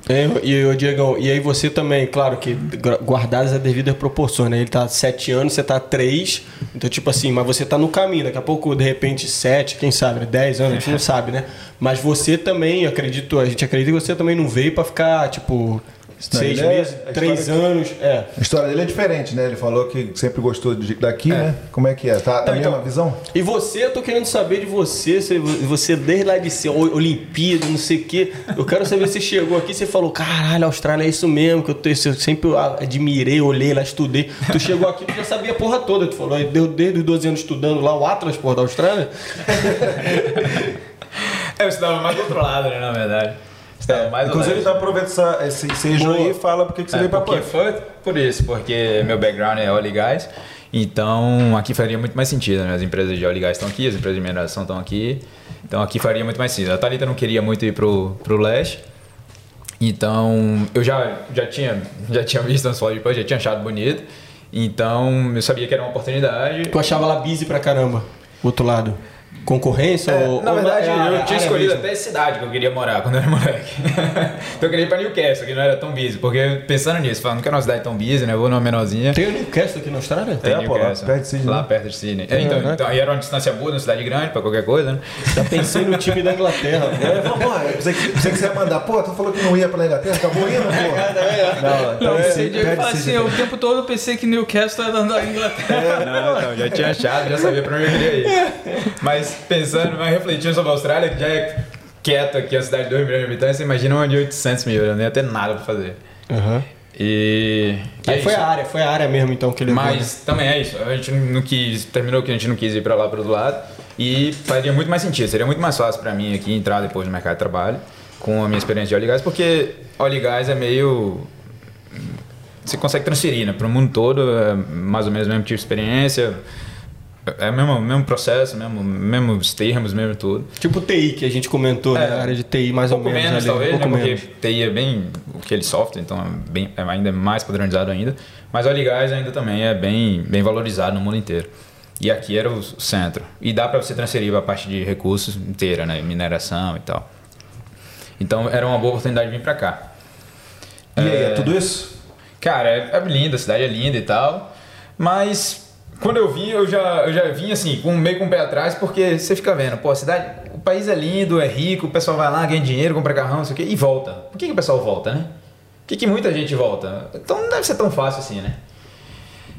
E, o Diego, e aí você também, claro que guardadas a devida proporção, né? Ele tá sete anos, você tá três. Então, tipo assim, mas você tá no caminho. Daqui a pouco, de repente, sete, quem sabe, dez anos, a gente não sabe, né? Mas você também, acredito, a gente acredita que você também não veio para ficar, tipo seis é- meses, três anos. É. A história dele é diferente, né? Ele falou que sempre gostou de- daqui, né? Como é que é? Tá, tá a então- mesma visão? E você, eu tô querendo saber de você, se você desde lá de ser Olimpíada, não sei o quê. Eu quero saber se você chegou aqui e você falou, caralho, a Austrália é isso mesmo, que eu, tô, eu sempre admirei, olhei lá, estudei. Tu chegou aqui, tu já sabia a porra toda, tu falou, deu desde os 12 anos estudando lá o Atlas, porra, da Austrália. (laughs) Eu estava mais do outro lado, né, na verdade. Estava mais ao Inclusive, leste. então aproveita essa, esse ensejo aí e fala porque que você É, veio pra porque foi por isso, porque meu background é óleo e gás. Então aqui faria muito mais sentido, né? As empresas de óleo e gás estão aqui, as empresas de mineração estão aqui. Então aqui faria muito mais sentido. A Thalita não queria muito ir pro, pro leste. Então eu já, já, tinha, já tinha visto as fotos depois, já tinha achado bonito. Então eu sabia que era uma oportunidade. Tu achava lá busy pra caramba, outro lado. Concorrência É, ou... na ou verdade, é a eu área- tinha escolhido mesmo? até a cidade que eu queria morar quando eu era (laughs) moleque. então eu queria ir pra Newcastle, que não era tão busy. Porque pensando nisso, falando, não quero uma cidade tão busy, né? Eu vou numa menorzinha. Tem o Newcastle aqui na Austrália? Tem É, pô, lá Newcastle. perto de Sydney, Lá né? perto de Sydney. É, então, Caraca. então, aí era uma distância boa, numa cidade grande, pra qualquer coisa, né? Já pensei no time da Inglaterra. É, pô, eu pensei que, pensei que você ia mandar, pô, tu falou que não ia pra Inglaterra, acabou indo, pô. (laughs) Não, então Não, é, você fala de assim, o tempo todo eu pensei que Newcastle era da Inglaterra. Não, então, já tinha achado, já sabia pra onde eu queria ir. Mas pensando, mas refletindo sobre a Austrália, que já é quieto aqui, a cidade de 2 milhões de habitantes, você imagina uma de 800 mil, eu não ia ter nada pra fazer. Aham. E... e Aí é foi isso. a área, foi a área mesmo então que ele né? Mas também é isso. A gente não quis. Terminou que a gente não quis ir pra lá pro outro lado. E faria muito mais sentido. Seria muito mais fácil pra mim aqui entrar depois no mercado de trabalho com a minha experiência de óleo e gás, porque óleo e gás é meio. Você consegue transferir, né? Para o mundo todo, é mais ou menos o mesmo tipo de experiência. É o mesmo, mesmo processo, mesmo, mesmos termos, mesmo tudo. Tipo TI que a gente comentou, né? É. A área de TI mais pouco ou menos. menos, ali, talvez, um pouco né? menos. Porque TI é bem aquele software, então é, bem, é ainda mais padronizado ainda. Mas óleo e gás ainda também é bem, bem valorizado no mundo inteiro. E aqui era o centro. E dá para você transferir a parte de recursos inteira, né? Mineração e tal. Então era uma boa oportunidade de vir para cá. E aí, é tudo isso? Cara, é, é linda, a cidade é linda e tal. Mas quando eu vim, eu já, eu já vim assim, com, meio com o pé atrás, porque você fica vendo, pô, a cidade, o país é lindo, é rico, o pessoal vai lá, ganha dinheiro, compra carrão, não sei o quê, e volta. Por que, que o pessoal volta, né? Por que, que muita gente volta? Então não deve ser tão fácil assim, né?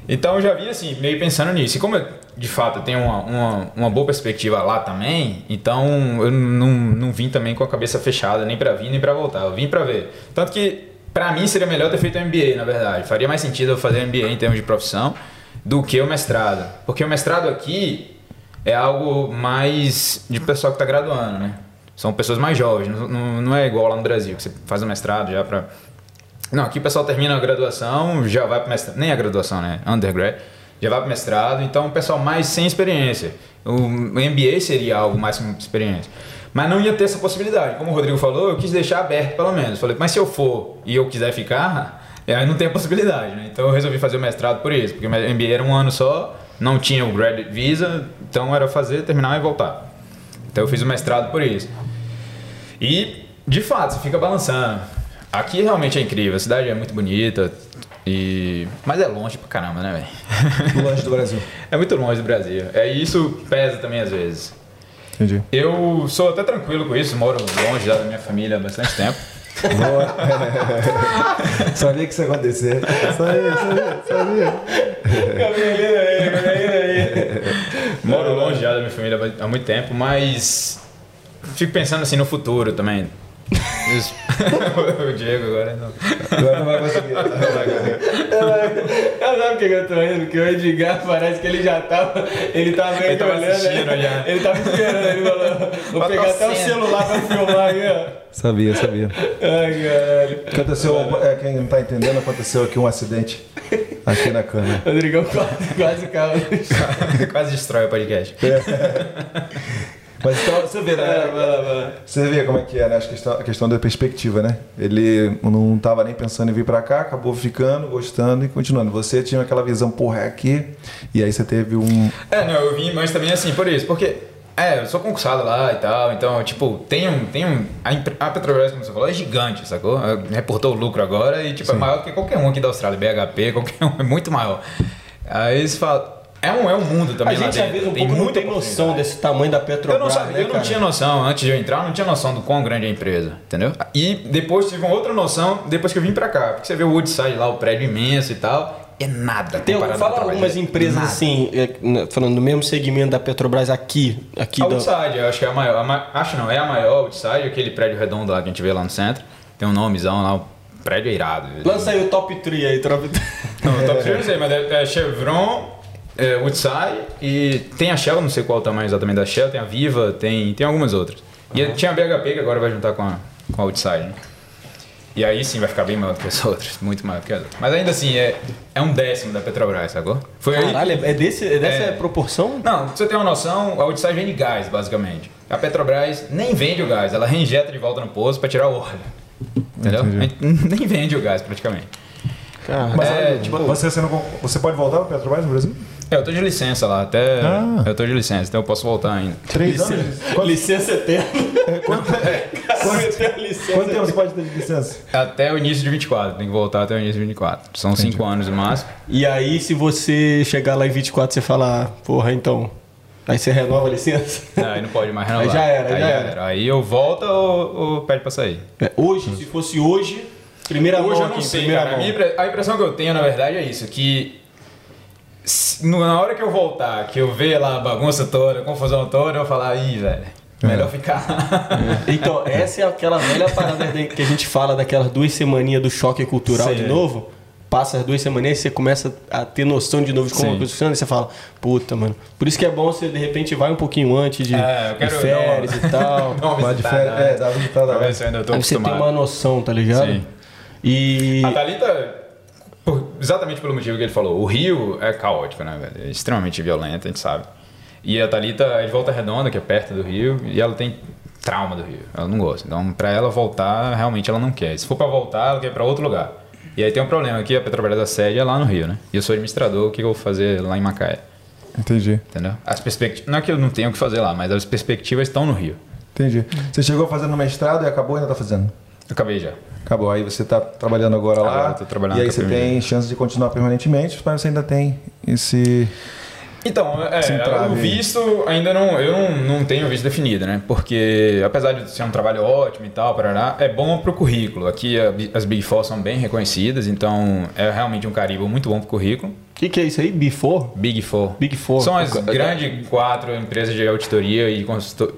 Então eu já vi assim, meio pensando nisso. E como eu, de fato tenho uma, uma, uma boa perspectiva lá também, então eu não, não vim também com a cabeça fechada, nem pra vir nem pra voltar. Eu vim pra ver. Tanto que pra mim seria melhor ter feito um MBA, na verdade. Faria mais sentido eu fazer MBA em termos de profissão do que o mestrado. Porque o mestrado aqui é algo mais de pessoal que tá graduando, né? São pessoas mais jovens, não, não, é igual lá no Brasil, que você faz o mestrado já pra não, aqui o pessoal termina a graduação, já vai para mestrado, nem a graduação, né? Undergrad, já vai para mestrado, então o pessoal mais sem experiência. O MBA seria algo mais com experiência. Mas não ia ter essa possibilidade. Como o Rodrigo falou, eu quis deixar aberto pelo menos. Falei, mas se eu for e eu quiser ficar, aí não tem a possibilidade, né? Então eu resolvi fazer o mestrado por isso, porque o MBA era um ano só, não tinha o grad visa, então era fazer, terminar e voltar. Então eu fiz o mestrado por isso. E, de fato, você fica balançando. Aqui realmente é incrível, a cidade é muito bonita, e... mas é longe pra caramba, né, velho? (laughs) Longe do Brasil. (laughs) É muito longe do Brasil. É, e isso pesa também às vezes. Entendi. Eu sou até tranquilo com isso, moro longe já da minha família há bastante tempo. (laughs) sabia que isso ia acontecer. Sabia, sabia, sabia. Moro longe já da minha família há muito tempo, mas fico pensando assim no futuro também. Isso. (laughs) o Diego agora não. Agora não vai conseguir. Não vai sabe o que eu tô rindo? Porque o Edgar parece que ele já tava. Ele tava meio Ele tava olhando, né? já. (laughs) Ele tava esperando, ele falou. Vou pegar até o celular pra filmar aí, ó. Sabia, sabia. Ai, caralho. Aconteceu, é, quem não tá entendendo, aconteceu aqui um acidente aqui na câmera. (laughs) Rodrigão quase, quase caiu. (laughs) Quase destrói o podcast. Mas então, você vê, né? lá. Você vê como é que é, né? Acho que a questão, a questão da perspectiva, né? Ele não tava nem pensando em vir pra cá, acabou ficando, gostando e continuando. Você tinha aquela visão, porra, é aqui, e aí você teve um. É, não, eu vim, mas também assim, por isso, porque. É, eu sou concursado lá e tal, então, tipo, tem um. Tem um a, a Petrobras, como você falou, é gigante, sacou? É, Reportou o lucro agora e, tipo, é maior que qualquer um aqui da Austrália, BHP, qualquer um, é muito maior. Aí você fala. É um, é um mundo A também lá gente às dentro. um tem não muita tem noção desse tamanho da Petrobras. Eu não sabia, né, eu não tinha noção, antes de eu entrar, eu não tinha noção do quão grande é a empresa, entendeu? E depois tive uma outra noção depois que eu vim pra cá. Porque você vê o Woodside lá, o prédio imenso e tal, é nada Tem, fala algumas empresas Nada. assim, é, né, falando do mesmo segmento da Petrobras aqui, aqui A Woodside, eu acho que é a maior. a ma- acho não, é a maior Woodside, aquele prédio redondo lá que a gente vê lá no centro. Tem um nomezão lá, o prédio é irado. Lança aí o top 3 aí, top Não, top 3 eu não (laughs) sei, mas é, é Chevron, é, Woodside e tem a Shell, não sei qual o tamanho exatamente da Shell, tem a Viva, tem, tem algumas outras. E tinha a BHP que agora vai juntar com a, com a Woodside. né? E aí sim vai ficar bem maior do que as (laughs) outras, muito maior do que as outras. Mas ainda assim, é, é um décimo da Petrobras, sacou? Foi aí Caralho, é desse, é dessa É. proporção? Não, pra você ter uma noção, a Woodside vende gás, basicamente. A Petrobras nem vende o gás, ela reinjeta de volta no poço pra tirar o óleo. Entendeu? (laughs) Nem vende o gás, praticamente. Cara, Mas É, tipo- você, você, não- você pode voltar para Petrobras no Brasil? É, eu tô de licença lá, até. Ah. Eu tô de licença, então eu posso voltar ainda. Três anos? Quanto, licença eterna. quanto, (laughs) Cara, eterna licença. quanto tempo você pode ter de licença? Até o início de 24, tem que voltar até o início de 24. São 5 anos no máximo. E aí, se você chegar lá em 24, você fala, ah, porra, então. Aí você renova a licença? (laughs) Não, aí não pode mais renovar. Aí já era, aí já era. Aí eu volto ou, ou pede pra sair. É, hoje, se fosse hoje, primeira Hoje mão eu não aqui, sei, primeira cara. A, a impressão que eu tenho, na verdade, é isso, que na hora que eu voltar, que eu ver lá a bagunça toda, a confusão toda, eu vou falar, ih, velho, melhor ficar lá. Então, essa é aquela velha parada que a gente fala daquelas duas semaninhas do choque cultural Sim. de novo. Passa as duas semaninhas e você começa a ter noção de novo de como Sim. a coisa funciona e você fala, puta, mano. Por isso que é bom você, de repente, vai um pouquinho antes de, É, de férias dar e tal. (laughs) Uma Vai de férias, né? é, dá uma visitada Pra lá. ver se eu ainda tô Aí você tem uma noção, tá ligado? Sim. E. A Thalita, por- exatamente pelo motivo que ele falou, o Rio é caótico, né, velho? É extremamente violento, a gente sabe. E a Thalita é de Volta Redonda, que é perto do Rio, e ela tem trauma do Rio. Ela não gosta. Então, pra ela voltar, realmente ela não quer. Se for pra voltar, ela quer ir pra outro lugar. E aí tem um problema aqui, a Petrobras da sede é lá no Rio, né? E eu sou administrador, o que eu vou fazer lá em Macaé? Entendi, Entendeu? As perspectivas. Não é que eu não tenho o que fazer lá, mas as perspectivas estão no Rio. entendi. Você chegou fazendo mestrado e acabou ainda tá fazendo? Acabei já. Acabou, aí você tá trabalhando agora lá. Eu tô trabalhando e aí você tem chance de continuar permanentemente, mas você ainda tem esse. Então, é, o visto ainda não. Eu não, não tenho visto definido, né? Porque apesar de ser um trabalho ótimo e tal, parará, é bom pro currículo. Aqui a as Big Four são bem reconhecidas, então é realmente um carimbo muito bom pro currículo. O que, que é isso aí? Before? Big Four. Big Four. São as grandes quatro empresas de auditoria e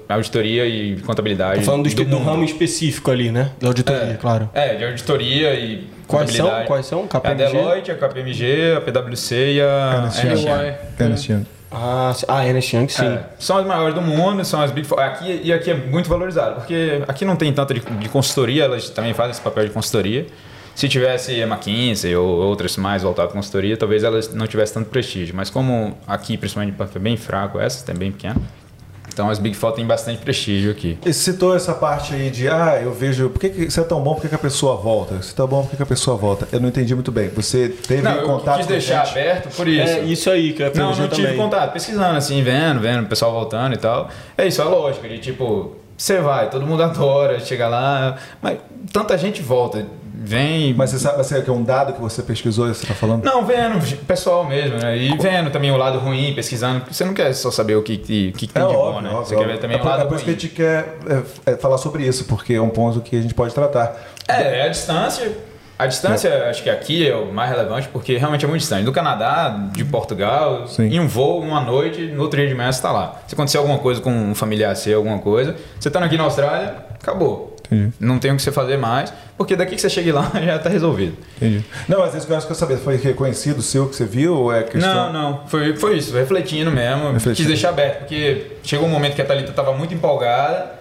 auditoria e contabilidade. Tô falando do, do mundo. ramo específico ali, né? Da auditoria, É. claro. É, de auditoria e Quais são? Quais são? A KPMG? Deloitte, a KPMG, a PwC e a Ernst Ernst Young. Ernst. Ah, se- ah, Ernest Young, sim. É, são as maiores do mundo, são as Big Four. Aqui, e aqui é muito valorizado, porque aqui não tem tanto de, de consultoria, elas também fazem esse papel de consultoria. Se tivesse a McKinsey ou outras mais voltadas à consultoria, talvez elas não tivessem tanto prestígio. Mas como aqui, principalmente, é bem fraco, essas tem bem pequeno. Então as Big Four têm bastante prestígio aqui. E citou essa parte aí de, ah, eu vejo, por que, que isso é tão bom, por que, que a pessoa volta? Se tá bom, por que, que a pessoa volta? Eu não entendi muito bem. Você teve Não, eu contato quis com deixar gente? aberto por isso. É isso aí que eu Não, não tive também. contato. Pesquisando, assim, vendo, vendo o pessoal voltando e tal. É isso, é lógico. De tipo, você vai, todo mundo (laughs) adora, chega lá. Mas tanta gente volta, vem. Mas você sabe, você, que é um dado que você pesquisou e você tá falando? Não, vendo, pessoal mesmo, né? E vendo também o lado ruim, pesquisando. Você não quer só saber o que, que, que tem É de óbvio, bom, né? óbvio, Você quer óbvio. ver também é o lado é por isso que a ruim. gente quer é, é, falar sobre isso, porque é um ponto que a gente pode tratar. É, é a distância. A distância, acho que aqui é o mais relevante, porque realmente é muito distante. Do Canadá, de Portugal, Sim. em um voo, uma noite, no outro dia de manhã você tá lá. Se acontecer alguma coisa com um familiar seu, alguma coisa, você tá aqui na Austrália, acabou. Entendi. Não tem o que você fazer mais, porque daqui que você chegue lá (laughs) já tá resolvido. Entendi. Não, isso que eu acho que eu saber, foi reconhecido o seu que você viu ou é questão... Não, não. Foi, foi isso, refletindo mesmo. Refletindo. Quis deixar aberto, porque chegou um momento que a Thalita tava muito empolgada,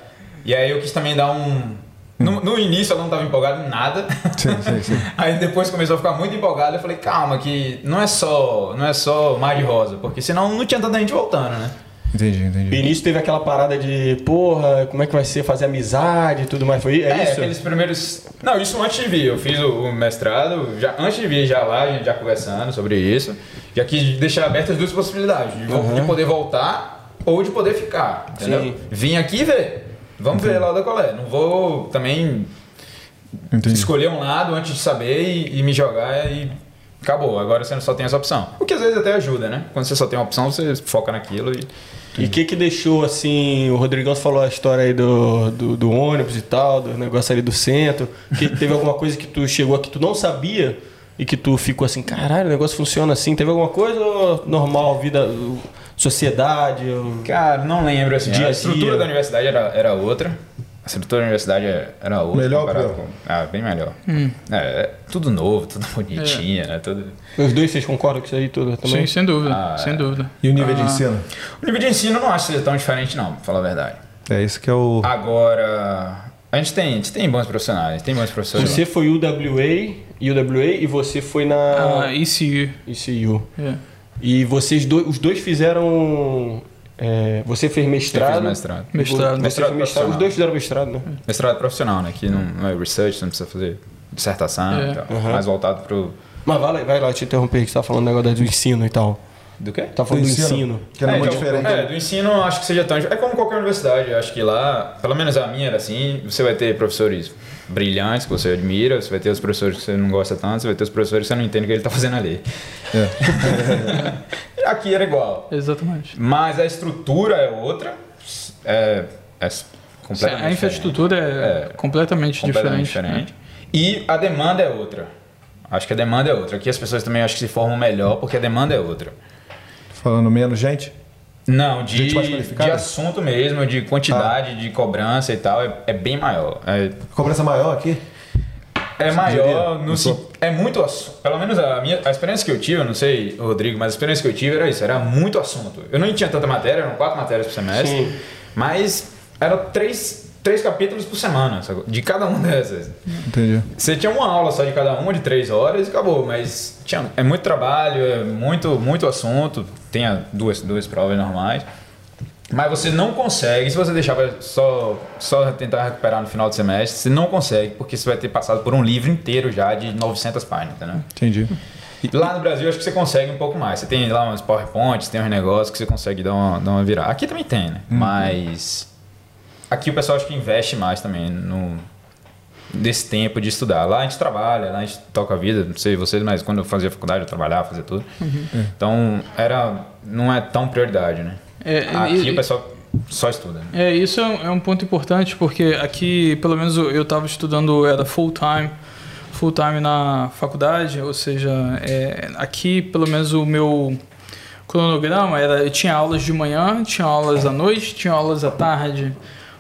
e aí eu quis também dar um. No, no início ela não estava empolgada em nada. Sim, sim, sim. (laughs) Aí depois começou a ficar muito empolgada, eu falei, calma, que não é só, não é só mar de rosa, porque senão não tinha tanta gente voltando, né? Entendi, No entendi. início teve aquela parada de, porra, como é que vai ser fazer amizade e tudo mais. Foi é, isso? aqueles primeiros. Não, isso antes de vir. Eu fiz o, mestrado, já, antes de vir já lá, a gente já conversando sobre isso. Já quis deixar abertas as duas possibilidades, de, Uhum. de poder voltar ou de poder ficar. Entendeu? Sim. Vim aqui ver. Vamos ver lá da colé. Não vou também Entendi. escolher um lado antes de saber e, e me jogar e acabou, agora você só tem essa opção. O que às vezes até ajuda, né? Quando você só tem uma opção, você foca naquilo e. E o que que deixou, assim, o Rodrigão falou a história aí do, do, do ônibus e tal, do negócio ali do centro. Que teve alguma coisa que tu chegou aqui, tu não sabia e que tu ficou assim, caralho, o negócio funciona assim. Teve alguma coisa ou normal, vida, sociedade? ou- Cara, não lembro assim. Dia a estrutura dia. da universidade era, era outra. A estrutura da universidade era outra. Melhor ou pior? com- Ah, bem melhor. É, é tudo novo, tudo (laughs) bonitinho, né? Tudo... Os dois, vocês concordam com isso aí tudo também? Sim, sem dúvida, Ah, sem é. dúvida. E o nível de Ah, ensino? O nível de ensino eu não acho que seja tão diferente, não, pra falar a verdade. É isso que é o. Agora, a gente tem, a gente tem bons profissionais, tem bons professores. Você foi UWA, UWA e você foi na Ah, ECU. ECU. É. E vocês dois, os dois fizeram. é, você fez Eu mestrado. fiz mestrado. Mestrado. Você Mestrado fez mestrado. Os dois fizeram mestrado, né? Mestrado profissional, né? Que não, não é research, você não precisa fazer dissertação É. e tal. Uhum. Mais voltado pro. Mas vai lá, vai lá te interromper, que você tá falando do negócio do ensino e tal. Do quê? Tá falando do ensino. Que era É, muito então, diferente. É, do ensino acho que seja tão. É como qualquer universidade. Acho que lá, pelo menos a minha era assim, você vai ter professores brilhantes que você admira, você vai ter os professores que você não gosta tanto, você vai ter os professores que você não entende o que ele está fazendo ali. (laughs) Aqui era igual. Exatamente. Mas a estrutura é outra. É, é completamente A infraestrutura é, É, completamente, completamente diferente. diferente. E a demanda é outra. Acho que a demanda é outra. Aqui as pessoas também acho que se formam melhor porque a demanda é outra. Falando menos gente? Não, de, de assunto mesmo, de quantidade, de cobrança e tal, é, é bem maior. É, Cobrança maior aqui? é Você maior no É muito assunto. Pelo menos a, minha, a experiência que eu tive, eu não sei, Rodrigo, mas a experiência que eu tive era isso, era muito assunto. Eu não tinha tanta matéria, eram quatro matérias por semestre, Sim. mas eram três, três capítulos por semana, de cada um dessas. Entendi. Você tinha uma aula só de cada uma, de três horas e acabou. Mas tinha, é muito trabalho, é muito, muito assunto. Tem duas, duas provas normais. Mas você não consegue, se você deixar só, só tentar recuperar no final do semestre, você não consegue, porque você vai ter passado por um livro inteiro já de 900 páginas, entendeu? Entendi. Lá no Brasil, acho que você consegue um pouco mais. Você tem lá uns PowerPoints, tem uns negócios que você consegue dar uma, dar uma virada. Aqui também tem, né? Mas aqui o pessoal acho que investe mais também no desse tempo de estudar. Lá a gente trabalha, lá a gente toca a vida, não sei vocês, mas quando eu fazia faculdade eu trabalhava, fazia tudo. Então era não é tão prioridade, né? É, Aqui e- o pessoal só estuda. Né? É, isso é um, é um ponto importante porque aqui, pelo menos eu estava estudando, era full time, full time na faculdade, ou seja, é, aqui pelo menos o meu cronograma era, eu tinha aulas de manhã, tinha aulas à noite, tinha aulas à tarde,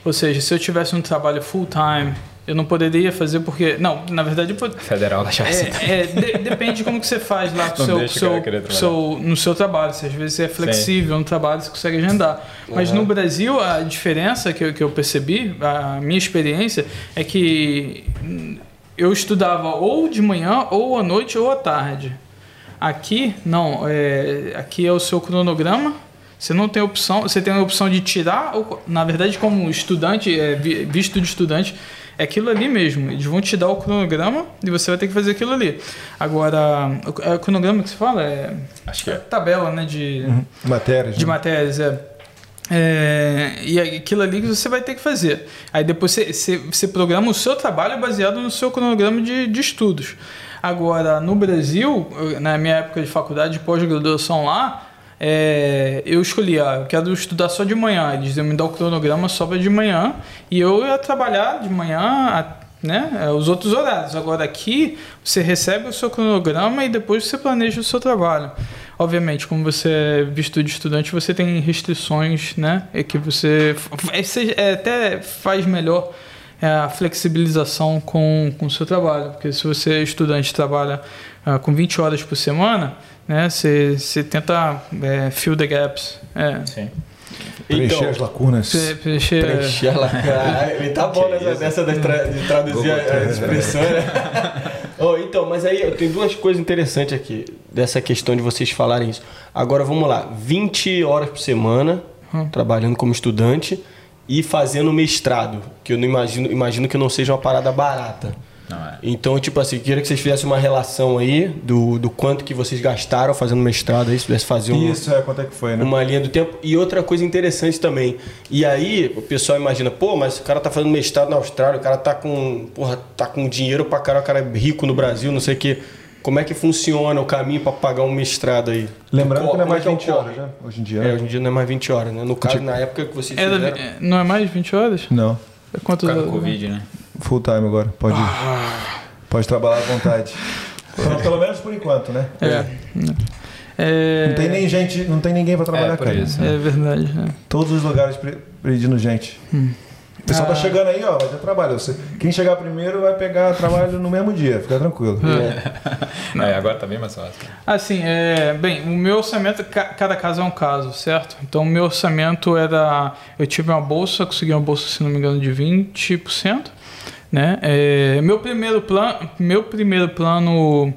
ou seja, se eu tivesse um trabalho full time, eu não poderia fazer porque, não, na verdade eu pod- Federal da Chacina. é, é, de- depende de como que você faz lá (laughs) Não seu, seu- seu- no seu trabalho. Se às vezes você é flexível no trabalho, você consegue agendar. Mas no Brasil, a diferença que eu, que eu percebi, a minha experiência, é que eu estudava ou de manhã, ou à noite, ou à tarde. Aqui, não. É, aqui é o seu cronograma. Você não tem opção. Você tem a opção de tirar, ou, na verdade, como estudante, é, vi- visto de estudante, é aquilo ali mesmo. Eles vão te dar o cronograma e você vai ter que fazer aquilo ali. Agora, o, é o cronograma que você fala? É Acho que é. tabela, né? De, Matérias. de né? matérias, é. É, e aquilo ali que você vai ter que fazer. Aí depois você, você, você programa o seu trabalho baseado no seu cronograma de, de estudos. Agora, no Brasil, na minha época de faculdade, de pós-graduação lá, é, eu escolhi, ah, eu quero estudar só de manhã. Eles me dar o cronograma só para de manhã e eu ia trabalhar de manhã, né, é, os outros horários. Agora aqui, você recebe o seu cronograma e depois você planeja o seu trabalho. Obviamente, como você é visto de estudante, você tem restrições, né? É que você é, seja- é, até faz melhor é, a flexibilização com, o seu trabalho. Porque se você é estudante trabalha ah, com 20 horas por semana, né? Você, você tenta é, fill the gaps. É, Sim. Preencher Então, as lacunas. pre- preencher- Preencher ela. (laughs) Cara, Ele tá bom nessa, nessa de, tra- de traduzir a, a expressão, né? (laughs) Oh, então, mas aí eu tenho duas coisas interessantes aqui dessa questão de vocês falarem isso. Agora vamos lá, 20 horas por semana Hum. trabalhando como estudante e fazendo mestrado, que eu não imagino, imagino que não seja uma parada barata. Não é. Então, tipo assim, queria que vocês fizessem uma relação aí do, do quanto que vocês gastaram fazendo mestrado aí, se pudesse fazer um, Isso, é, quanto é que foi, né? uma linha do tempo. E outra coisa interessante também. E aí, o pessoal imagina, pô, mas o cara tá fazendo mestrado na Austrália, o cara tá com. Porra, tá com dinheiro pra caralho, o cara é rico no Brasil, não sei o quê. como é que funciona o caminho para pagar um mestrado aí? Lembrando que não é Como mais que 20 ocorre? horas, né? Hoje em dia, É, né? hoje em dia não é mais 20 horas, né? No caso, na época que vocês Era, fizeram... é, não é mais 20 horas? Não. É Quantas Por causa horas? do Covid, né? Full time agora. Pode ir. Pode trabalhar à vontade. Pelo- Pelo menos por enquanto, né? É. É, Não tem nem gente, não tem ninguém pra trabalhar, É, cara. isso. é verdade. né? Todos os lugares pedindo gente. O pessoal tá Ah. chegando aí, ó, vai ter trabalho. Você- quem chegar primeiro vai pegar trabalho no mesmo dia, fica tranquilo. É, (laughs) agora tá bem mais fácil. Assim, é, bem, o meu orçamento, ca- cada caso é um caso, certo? Então, o meu orçamento era. Eu tive uma bolsa, consegui uma bolsa, se não me engano, de 20%. Né? É, meu, primeiro plano, meu primeiro plano,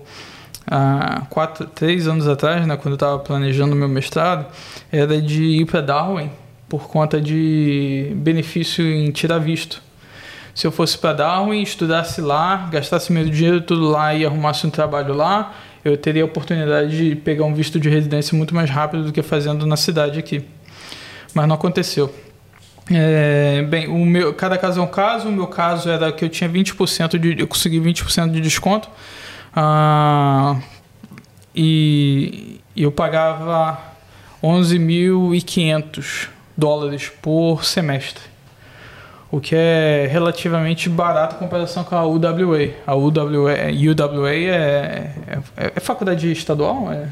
há quatro, três anos atrás, né, quando eu estava planejando meu mestrado, era de ir para Darwin por conta de benefício em tirar visto. Se eu fosse para Darwin, estudasse lá, gastasse meu dinheiro tudo lá e arrumasse um trabalho lá, eu teria a oportunidade de pegar um visto de residência muito mais rápido do que fazendo na cidade aqui. Mas não aconteceu. É, bem, o meu, cada caso é um caso. O meu caso era que eu tinha 20% de. Eu consegui 20% de desconto. Ah, e, e eu pagava 11.500 dólares por semestre. O que é relativamente barato em comparação com a UWA. A UWA, UWA é, é, é faculdade estadual? É,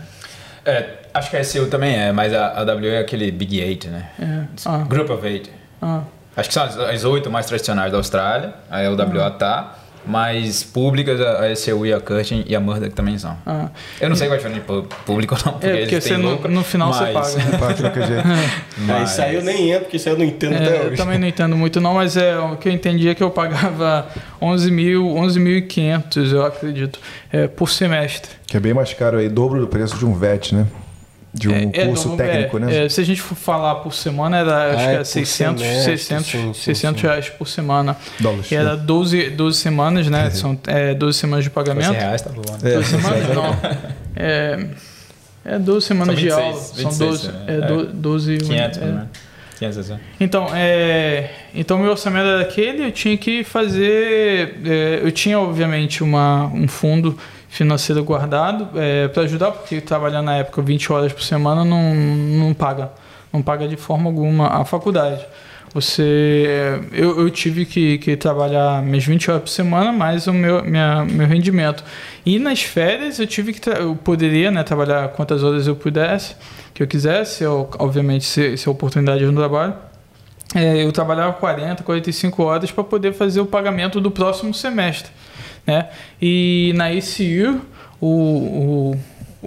É, acho que a SU também é, mas a, a W é aquele Big Eight, né? é, ah, Group of Eight. Ah. Acho que são as- as oito mais tradicionais da Austrália. A LWA tá. Mas públicas, a SU e a Curtin e a Murdoch também são. ah. Eu não sei qual é a diferença de pú- público ou não, porque É, eles porque têm você no, lucro. no final você mas- paga. (laughs) Parte de qualquer jeito. Aí (laughs) isso aí eu nem entro, porque isso aí eu não entendo até É, eu hoje. também não entendo muito não, mas é, o que eu entendi é que eu pagava 11 mil, 11.500, eu acredito, é, por semestre. Que é bem mais caro aí, dobro do preço de um VET, né? De um É, é, curso não, técnico, é, né? é, se a gente for falar por semana, era, acho Ah, que é era por 600, semestre, 600, sim, sim, 600 sim. reais por semana. Dólares. E era 12, 12 semanas, né? São é, 12 semanas de Fosse pagamento. reais, tá bom. É. 12 semanas? Não. É, é 12 semanas São de 26, aula. São 26, 12. né? É, É. do- 12 500, é, né? 500 assim. Então, é, então meu orçamento era aquele, eu tinha que fazer, é, eu tinha obviamente uma, um fundo financeiro guardado para ajudar, porque trabalhar na época 20 horas por semana não, não paga, não paga de forma alguma a faculdade. Você, eu, eu tive que, que trabalhar minhas 20 horas por semana, mais o meu, minha, meu rendimento. E nas férias eu tive que, eu poderia né, trabalhar quantas horas eu pudesse, que eu quisesse, eu, obviamente se, se a oportunidade no trabalho. É, eu trabalhava 40, 45 horas para poder fazer o pagamento do próximo semestre. Né? E na ECU, o, o,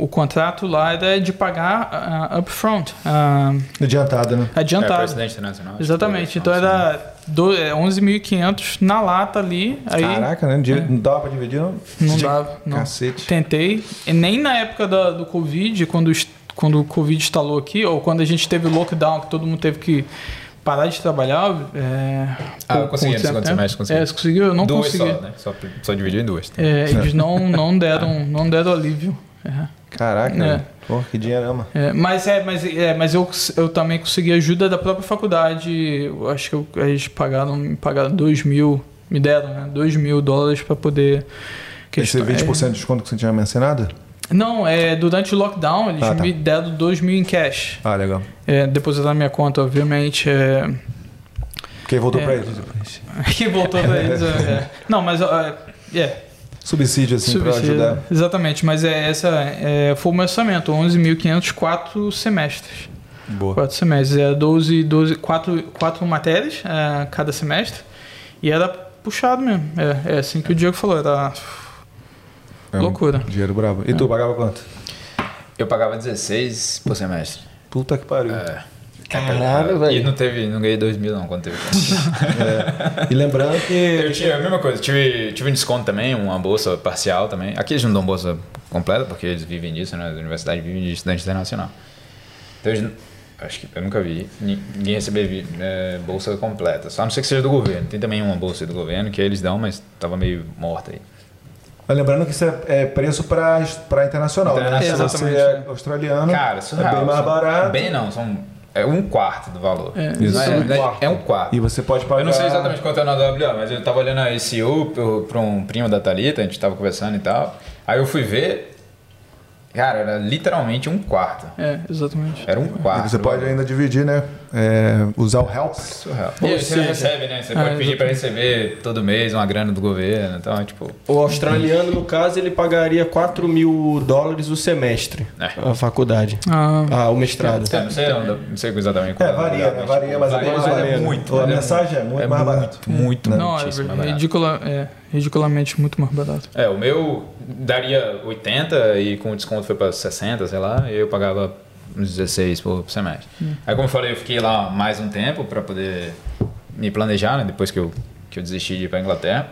o contrato lá era de pagar ah, upfront, ah, Adiantada, né? É, adiantado. presidente internacional. acho Exatamente. que Então era do- é, 11.500 na lata ali. Aí Caraca, né? Não dava pra dividir, não? não dava. Não. Cacete. Tentei. E nem na época da- do Covid, quando, quando o Covid instalou aqui, ou quando a gente teve o lockdown, que todo mundo teve que parar de trabalhar. É, Ah, eu consegui no segundo semestre, consegui. É, você conseguiu? Eu não duas consegui. só, né? Só, só dividir em duas. É, eles não, (laughs) não, deram, não deram alívio. É. Caraca, É. né? Pô, que dinheirama. É, mas é, mas, é, mas eu, eu também consegui ajuda da própria faculdade. Eu acho que eu, eles pagaram, me pagaram 2 mil, me deram, né? 2 mil dólares para poder. Esse questão- 20% de desconto que você tinha mencionado? É, não, é, durante o lockdown eles Ah, tá. me deram 2 mil em cash. Ah, legal. É, depositaram na minha conta, obviamente. É, Quem voltou É. pra eles? (laughs) que voltou pra eles. é. Não, mas. é, é, Subsídio, assim, pra subsídio, ajudar. Exatamente, mas é, essa é, foi o meu orçamento: 11.500, quatro semestres. Boa. Quatro semestres. É 12, 12 quatro, quatro matérias é, cada semestre. E era puxado mesmo. É, é assim que o Diego falou, era É um loucura. Dinheiro bravo. E tu pagava quanto? Eu pagava 16 por semestre. Puta que pariu. É. Caralho, E velho. não teve, não ganhei 2 mil não quando teve. (laughs) E lembrando que. eu tive a mesma coisa, tive, tive um desconto também, uma bolsa parcial também. Aqui eles não dão bolsa completa, porque eles vivem disso, né? As universidades vivem de estudante internacional. Então eles, acho que eu nunca vi ni- ninguém receber é, bolsa completa, só a não ser que seja do governo. Tem também uma bolsa do governo que eles dão, mas tava meio morta aí. Mas lembrando que isso é, é preço pra, pra internacional, né? Internacional. Se você Exatamente. é australiano, Cara, é surreal. bem mais são- barato. Bem não, são é um quarto do valor. É, Isso. Não é, Um é- quarto. é um quarto. E você pode pagar. Eu não sei exatamente quanto é na WA, mas eu tava olhando a ECU para um primo da Thalita, a gente tava conversando e tal. Aí eu fui ver, cara, era literalmente um quarto. É, exatamente. Era um quarto. E você pode ainda dividir, né? É, usar o help. Surreal. E você seja- recebe, né? Você Ah, pode pedir pra receber todo mês uma grana do governo. Então, é tipo. O australiano, no caso, ele pagaria 4 mil dólares o semestre, É. a faculdade, Ah, ah, o mestrado. É, não, sei, não sei exatamente É, qual varia, né? Varia, mas é bem mais mas é muito. A mas é mensagem é muito mais barato. Muito, Não. não, é muitíssimo mais barato. ridicula, é ridiculamente muito mais barato. É, o meu daria 80 e com o desconto foi pra 60, sei lá, e eu pagava uns 16 por semestre. Aí, como eu falei, eu fiquei lá mais um tempo pra poder me planejar, né? Depois que eu, que eu desisti de ir pra Inglaterra.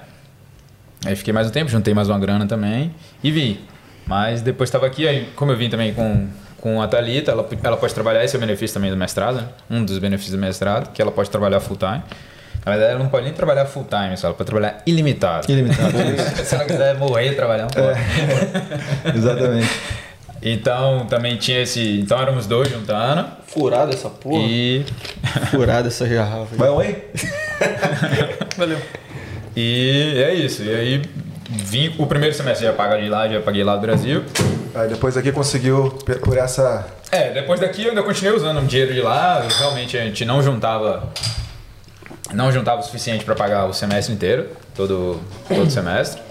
Aí fiquei mais um tempo, juntei mais uma grana também e vim. Mas depois estava aqui, aí como eu vim também com, com a Thalita, ela, ela pode trabalhar, esse é o benefício também do mestrado, né? Um dos benefícios do mestrado, que ela pode trabalhar full time. Na verdade, ela não pode nem trabalhar full time, só ela pode trabalhar ilimitado. Ilimitado. (laughs) Se ela quiser morrer e trabalhar, não pode. (laughs) Exatamente. Então também tinha esse. Então éramos dois juntando. Furada essa porra. E. Furada essa garrafa. aí. Vai um (laughs) aí? Valeu. E é isso. E aí vim. O primeiro semestre já paguei lá, já paguei lá do Brasil. Aí depois aqui conseguiu, por essa. É, depois daqui eu ainda continuei usando o dinheiro de lá. Realmente a gente não juntava. Não juntava o suficiente para pagar o semestre inteiro, todo, todo semestre.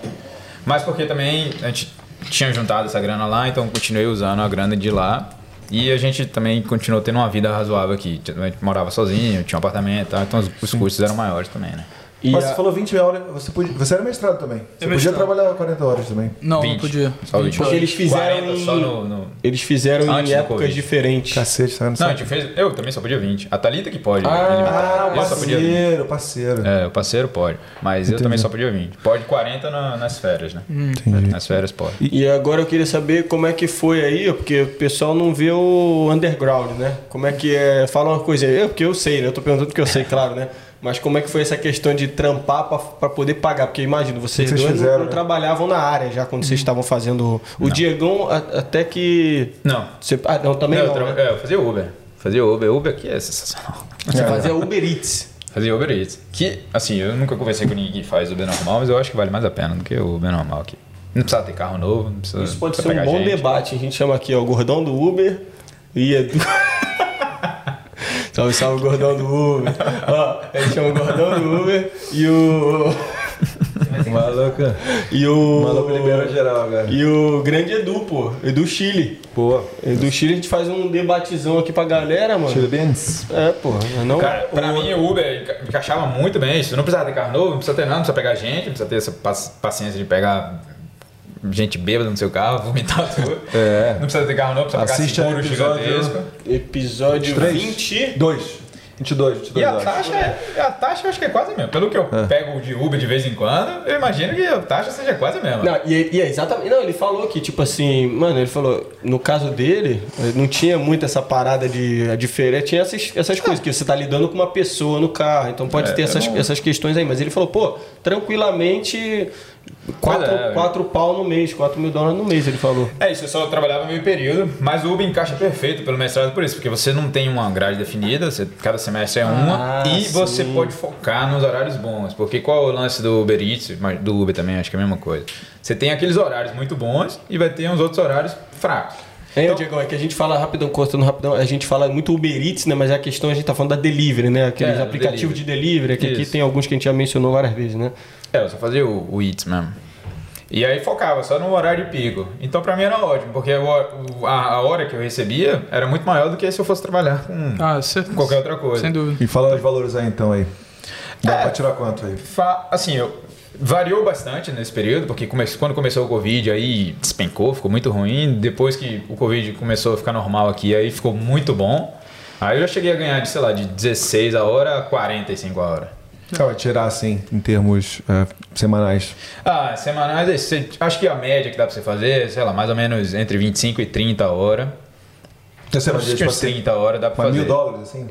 Mas porque também a gente tinha juntado essa grana lá, então continuei usando a grana de lá. E a gente também continuou tendo uma vida razoável aqui. A gente morava sozinho, tinha um apartamento e tal, então os, os custos eram maiores também, né? E Mas a- você falou 20 horas, você, podia, você era mestrado também. Você podia mestrado. trabalhar 40 horas também. Não, não 20. podia. Só 20. Porque eles fizeram 40 em- só no, no- Eles fizeram Antes em épocas Covid. diferentes. Cacete, tá vendo? Não, a gente fez. Eu também só podia 20. A Thalita que pode. Ah. Ah, eu só podia 20. parceiro, parceiro. É, o parceiro pode. Mas eu Entendi. também só podia 20. Pode 40 na- nas férias, né? Entendi. Nas férias pode. E agora eu queria saber como é que foi aí, porque o pessoal não vê o underground, né? Como é que é. Fala uma coisa aí, eu, porque eu sei, né? Eu tô perguntando porque eu sei, claro, né? Mas como é que foi essa questão de trampar pra- pra poder pagar? Porque imagino, vocês, vocês dois não- fizeram, não, né? trabalhavam na área já quando vocês estavam fazendo. O Diegão, a- até que. Não. Você, ah, não, também Não, não. eu, tra- né? é, eu fazia Uber. Fazia Uber. Uber aqui é sensacional. Você fazia Uber Eats. Fazia Uber Eats. Que, assim, eu nunca conversei com ninguém que faz Uber normal, mas eu acho que vale mais a pena do que o Uber normal aqui. Não precisa ter carro novo, não precisa. Isso pode ser precisa um pegar bom gente. debate. A gente chama aqui, ó, o gordão do Uber e Edu. (laughs) salve, salve, gordão do Uber. ó, a gente chama o gordão do Uber e o. Maluco. E o. Maluco liberou geral agora. E o grande Edu, pô. Edu Chile. Pô. Edu Chile, a gente faz um debatezão aqui pra galera, mano. Chile Beans. É, pô. Não, Cara, pra mim o Uber enca- encaixava muito bem isso. Não precisava ter carro novo, não precisa ter nada, não precisa pegar gente, não precisa ter essa paci- paciência de pegar gente bêbada no seu carro, (laughs) vomitar tudo. É. Não precisa ter carro novo, precisa Assiste pagar aí seguro episódio. gigantesco. Episódio Três. 20. 2. 22, 22 E a horas. taxa, é, a taxa eu acho que é quase a mesma. Pelo que eu pego de Uber de vez em quando, eu imagino que a taxa seja quase a mesma. Não, e, e é exatamente. Não, ele falou que, tipo assim, mano, ele falou, no caso dele, não tinha muito essa parada de a diferença, tinha essas, essas coisas, que você tá lidando com uma pessoa no carro, então pode É, ter essas, é bom. essas questões aí. Mas ele falou, pô, tranquilamente, quatro, é, quatro pau no mês, quatro mil dólares no mês, ele falou. É isso, eu só trabalhava meio período, mas o Uber encaixa perfeito pelo mestrado por isso, porque você não tem uma grade definida, você- cada semestre é uma, Ah, e você sim. pode focar nos horários bons, porque qual é o lance do Uber Eats, mas do Uber também, acho que é a mesma coisa. Você tem aqueles horários muito bons e vai ter uns outros horários fracos. É, Então- Diego, é que a gente fala rapidão, cortando rapidão, a gente fala muito Uber Eats, né? Mas a questão a gente tá falando da delivery, né? Aqueles É, aplicativos de delivery, que aqui Isso. tem alguns que a gente já mencionou várias vezes, né? É, eu só fazia o, o Eats mesmo. E aí focava só no horário de pico. Então pra mim era ótimo, porque a, hora que eu recebia era muito maior do que se eu fosse trabalhar com Ah, cê, qualquer outra coisa. sem dúvida. E fala os valores aí então aí. Dá É. pra tirar quanto aí? Assim, eu, variou bastante nesse período, porque come- quando começou o Covid aí despencou, ficou muito ruim. Depois que o Covid começou a ficar normal aqui, aí ficou muito bom. Aí eu já cheguei a ganhar de, sei lá, de 16 a hora a 45 a hora. Você vai tirar assim, em termos é, semanais. Ah, semanais, é, acho que a média que dá pra você fazer, sei lá, mais ou menos entre 25 e 30 a hora. Você Acho que tipo uns assim, 30 horas dá pra fazer. mil dólares assim?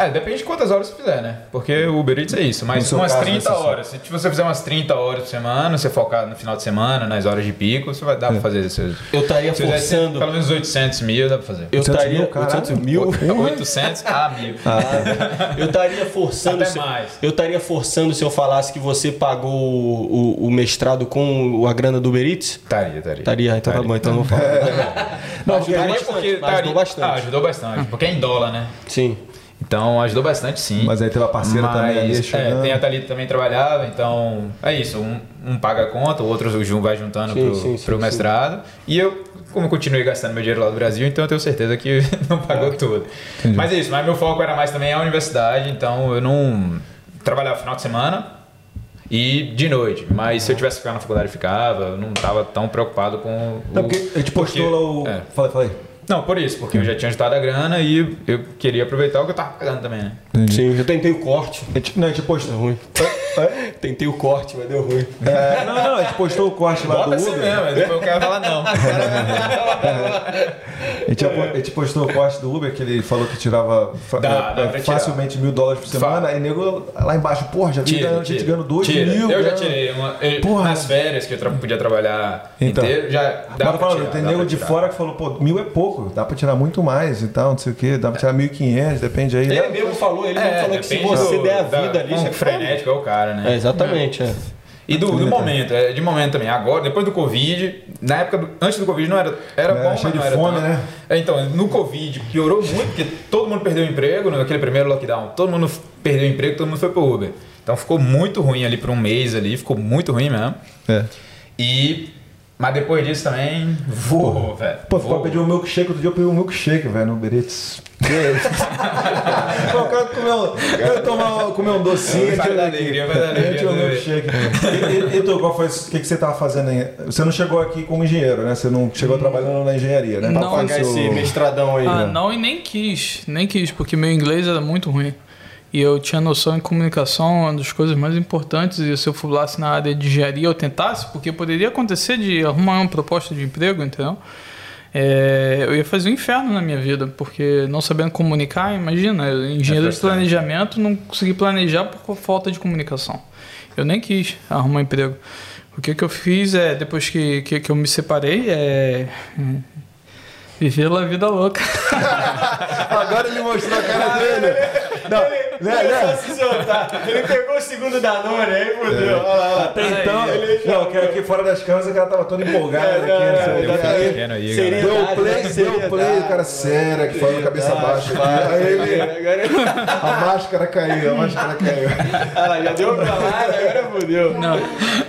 Ah, depende de quantas horas você fizer, né? Porque o Uber Eats é isso, mas umas caso, 30 nesse- horas. Se você fizer umas 30 horas por semana, você focar no final de semana, nas horas de pico, você vai dar pra fazer isso. Eu estaria forçando. pelo menos 800 mil, dá pra fazer. Eu 800 estaria. mil, caralho. 800 mil. 800 a mil. Eu estaria forçando. Até se- mais. Eu estaria forçando se eu falasse que você pagou o, o- o mestrado com a grana do Uber Eats? Estaria, estaria. Estaria, então tá bom, então não vou (laughs) falar. Não, Ajudou bastante, porque ajudou bastante. Ah, ajudou bastante. Porque é em dólar, né? Sim. Então ajudou bastante sim. Mas aí teve a parceira também ali Mas, é, tem a Thalita também trabalhava, então é isso. Um, um paga a conta, o outro o vai juntando Sim, pro, sim, sim, pro sim. mestrado. E eu, como eu continuei gastando meu dinheiro lá do Brasil, então eu tenho certeza que (laughs) não pagou tudo. Mas é isso, mas meu foco era mais também a universidade, então eu não trabalhava final de semana e de noite. Mas se eu tivesse que ficar na faculdade, eu ficava. Eu não estava tão preocupado com. Não, o- porque a gente postou porque- lá o. é. Falei, falei. Não, por isso, porque eu já tinha juntado a grana e eu queria aproveitar o que eu tava pagando também, né? Sim, eu tentei o corte. A gente, não, a gente postou. Deu ruim. Tentei o corte, mas deu ruim. É, não, não, a gente postou o corte lá Bota do assim Uber. mesmo, mas depois o cara fala não. A gente, a gente postou o corte do Uber que ele falou que tirava Dá, dá é, tirar. facilmente mil dólares por semana. Aí nego lá embaixo, porra, já Tira, ganhando, gente tira. ganhando dois Tira. mil. Eu já ganhando- tirei. Uma, eu- Porra. nas férias que eu tra- podia trabalhar Então. inteiro, já dá Mas pra falando, tirar, tem dá nego pra de tirar. fora que falou, pô, mil é pouco, dá pra tirar muito mais e tal, não sei o que, dá pra tirar 1.500, depende aí. Ele né? mesmo falou, ele mesmo É, falou que se você do- der a da- vida ali, quão você frenético é o cara, né? É, exatamente, é. E do, do momento, é, de momento também. Agora, depois do Covid, na época, do- antes do Covid não era, era Era bom, mas não era fome, tanto. né? É, então, no Covid piorou muito, porque todo mundo perdeu o emprego, naquele primeiro lockdown, todo mundo perdeu o emprego, todo mundo foi pro Uber. Então ficou muito ruim ali por um mês ali, ficou muito ruim mesmo. É. E... Mas depois disso também, voou, velho. Pô, Voou. ficou pedir um milkshake, outro dia eu pedi um milkshake, velho, no Uber Eats. (laughs) Pô, eu quero comer um, quero tomar, comer um docinho. Vai dar alegria, vai dar alegria, Tira um né? milkshake. E, e, e tu, qual foi, o que, que você tava fazendo aí? Você não chegou aqui como engenheiro, né? Você não chegou trabalhando na engenharia, né? Não. Pra Pagar fazer esse mestradão aí. Ah, né? não, e nem quis, nem quis, porque meu inglês era muito ruim. E eu tinha noção em comunicação, uma das coisas mais importantes, e se eu fulasse na área de engenharia, eu tentasse, porque poderia acontecer de arrumar uma proposta de emprego, entendeu? É, eu ia fazer um inferno na minha vida, porque não sabendo comunicar, imagina, engenheiro de frustrante. planejamento, não consegui planejar por falta de comunicação. Eu nem quis arrumar emprego. O que, que eu fiz é, depois que, que, que eu me separei, é. Viver a vida louca. (laughs) Agora ele mostrou a cara dele. Não, né, né? se soltar. Ele pegou o segundo da Nona aí, fodeu. Olha lá, olha lá. Até então, não, que aqui fora das câmeras o cara tava todo empolgado É, aqui. não, não não. Deu Aí- pequeno aí, seria- galera. Deu play, Seriedade, deu play, seriedade. o cara sério, aqui falando cabeça baixa. Aí ele, a máscara caiu, a máscara caiu. olha lá, já deu uma calada, agora fodeu. Não.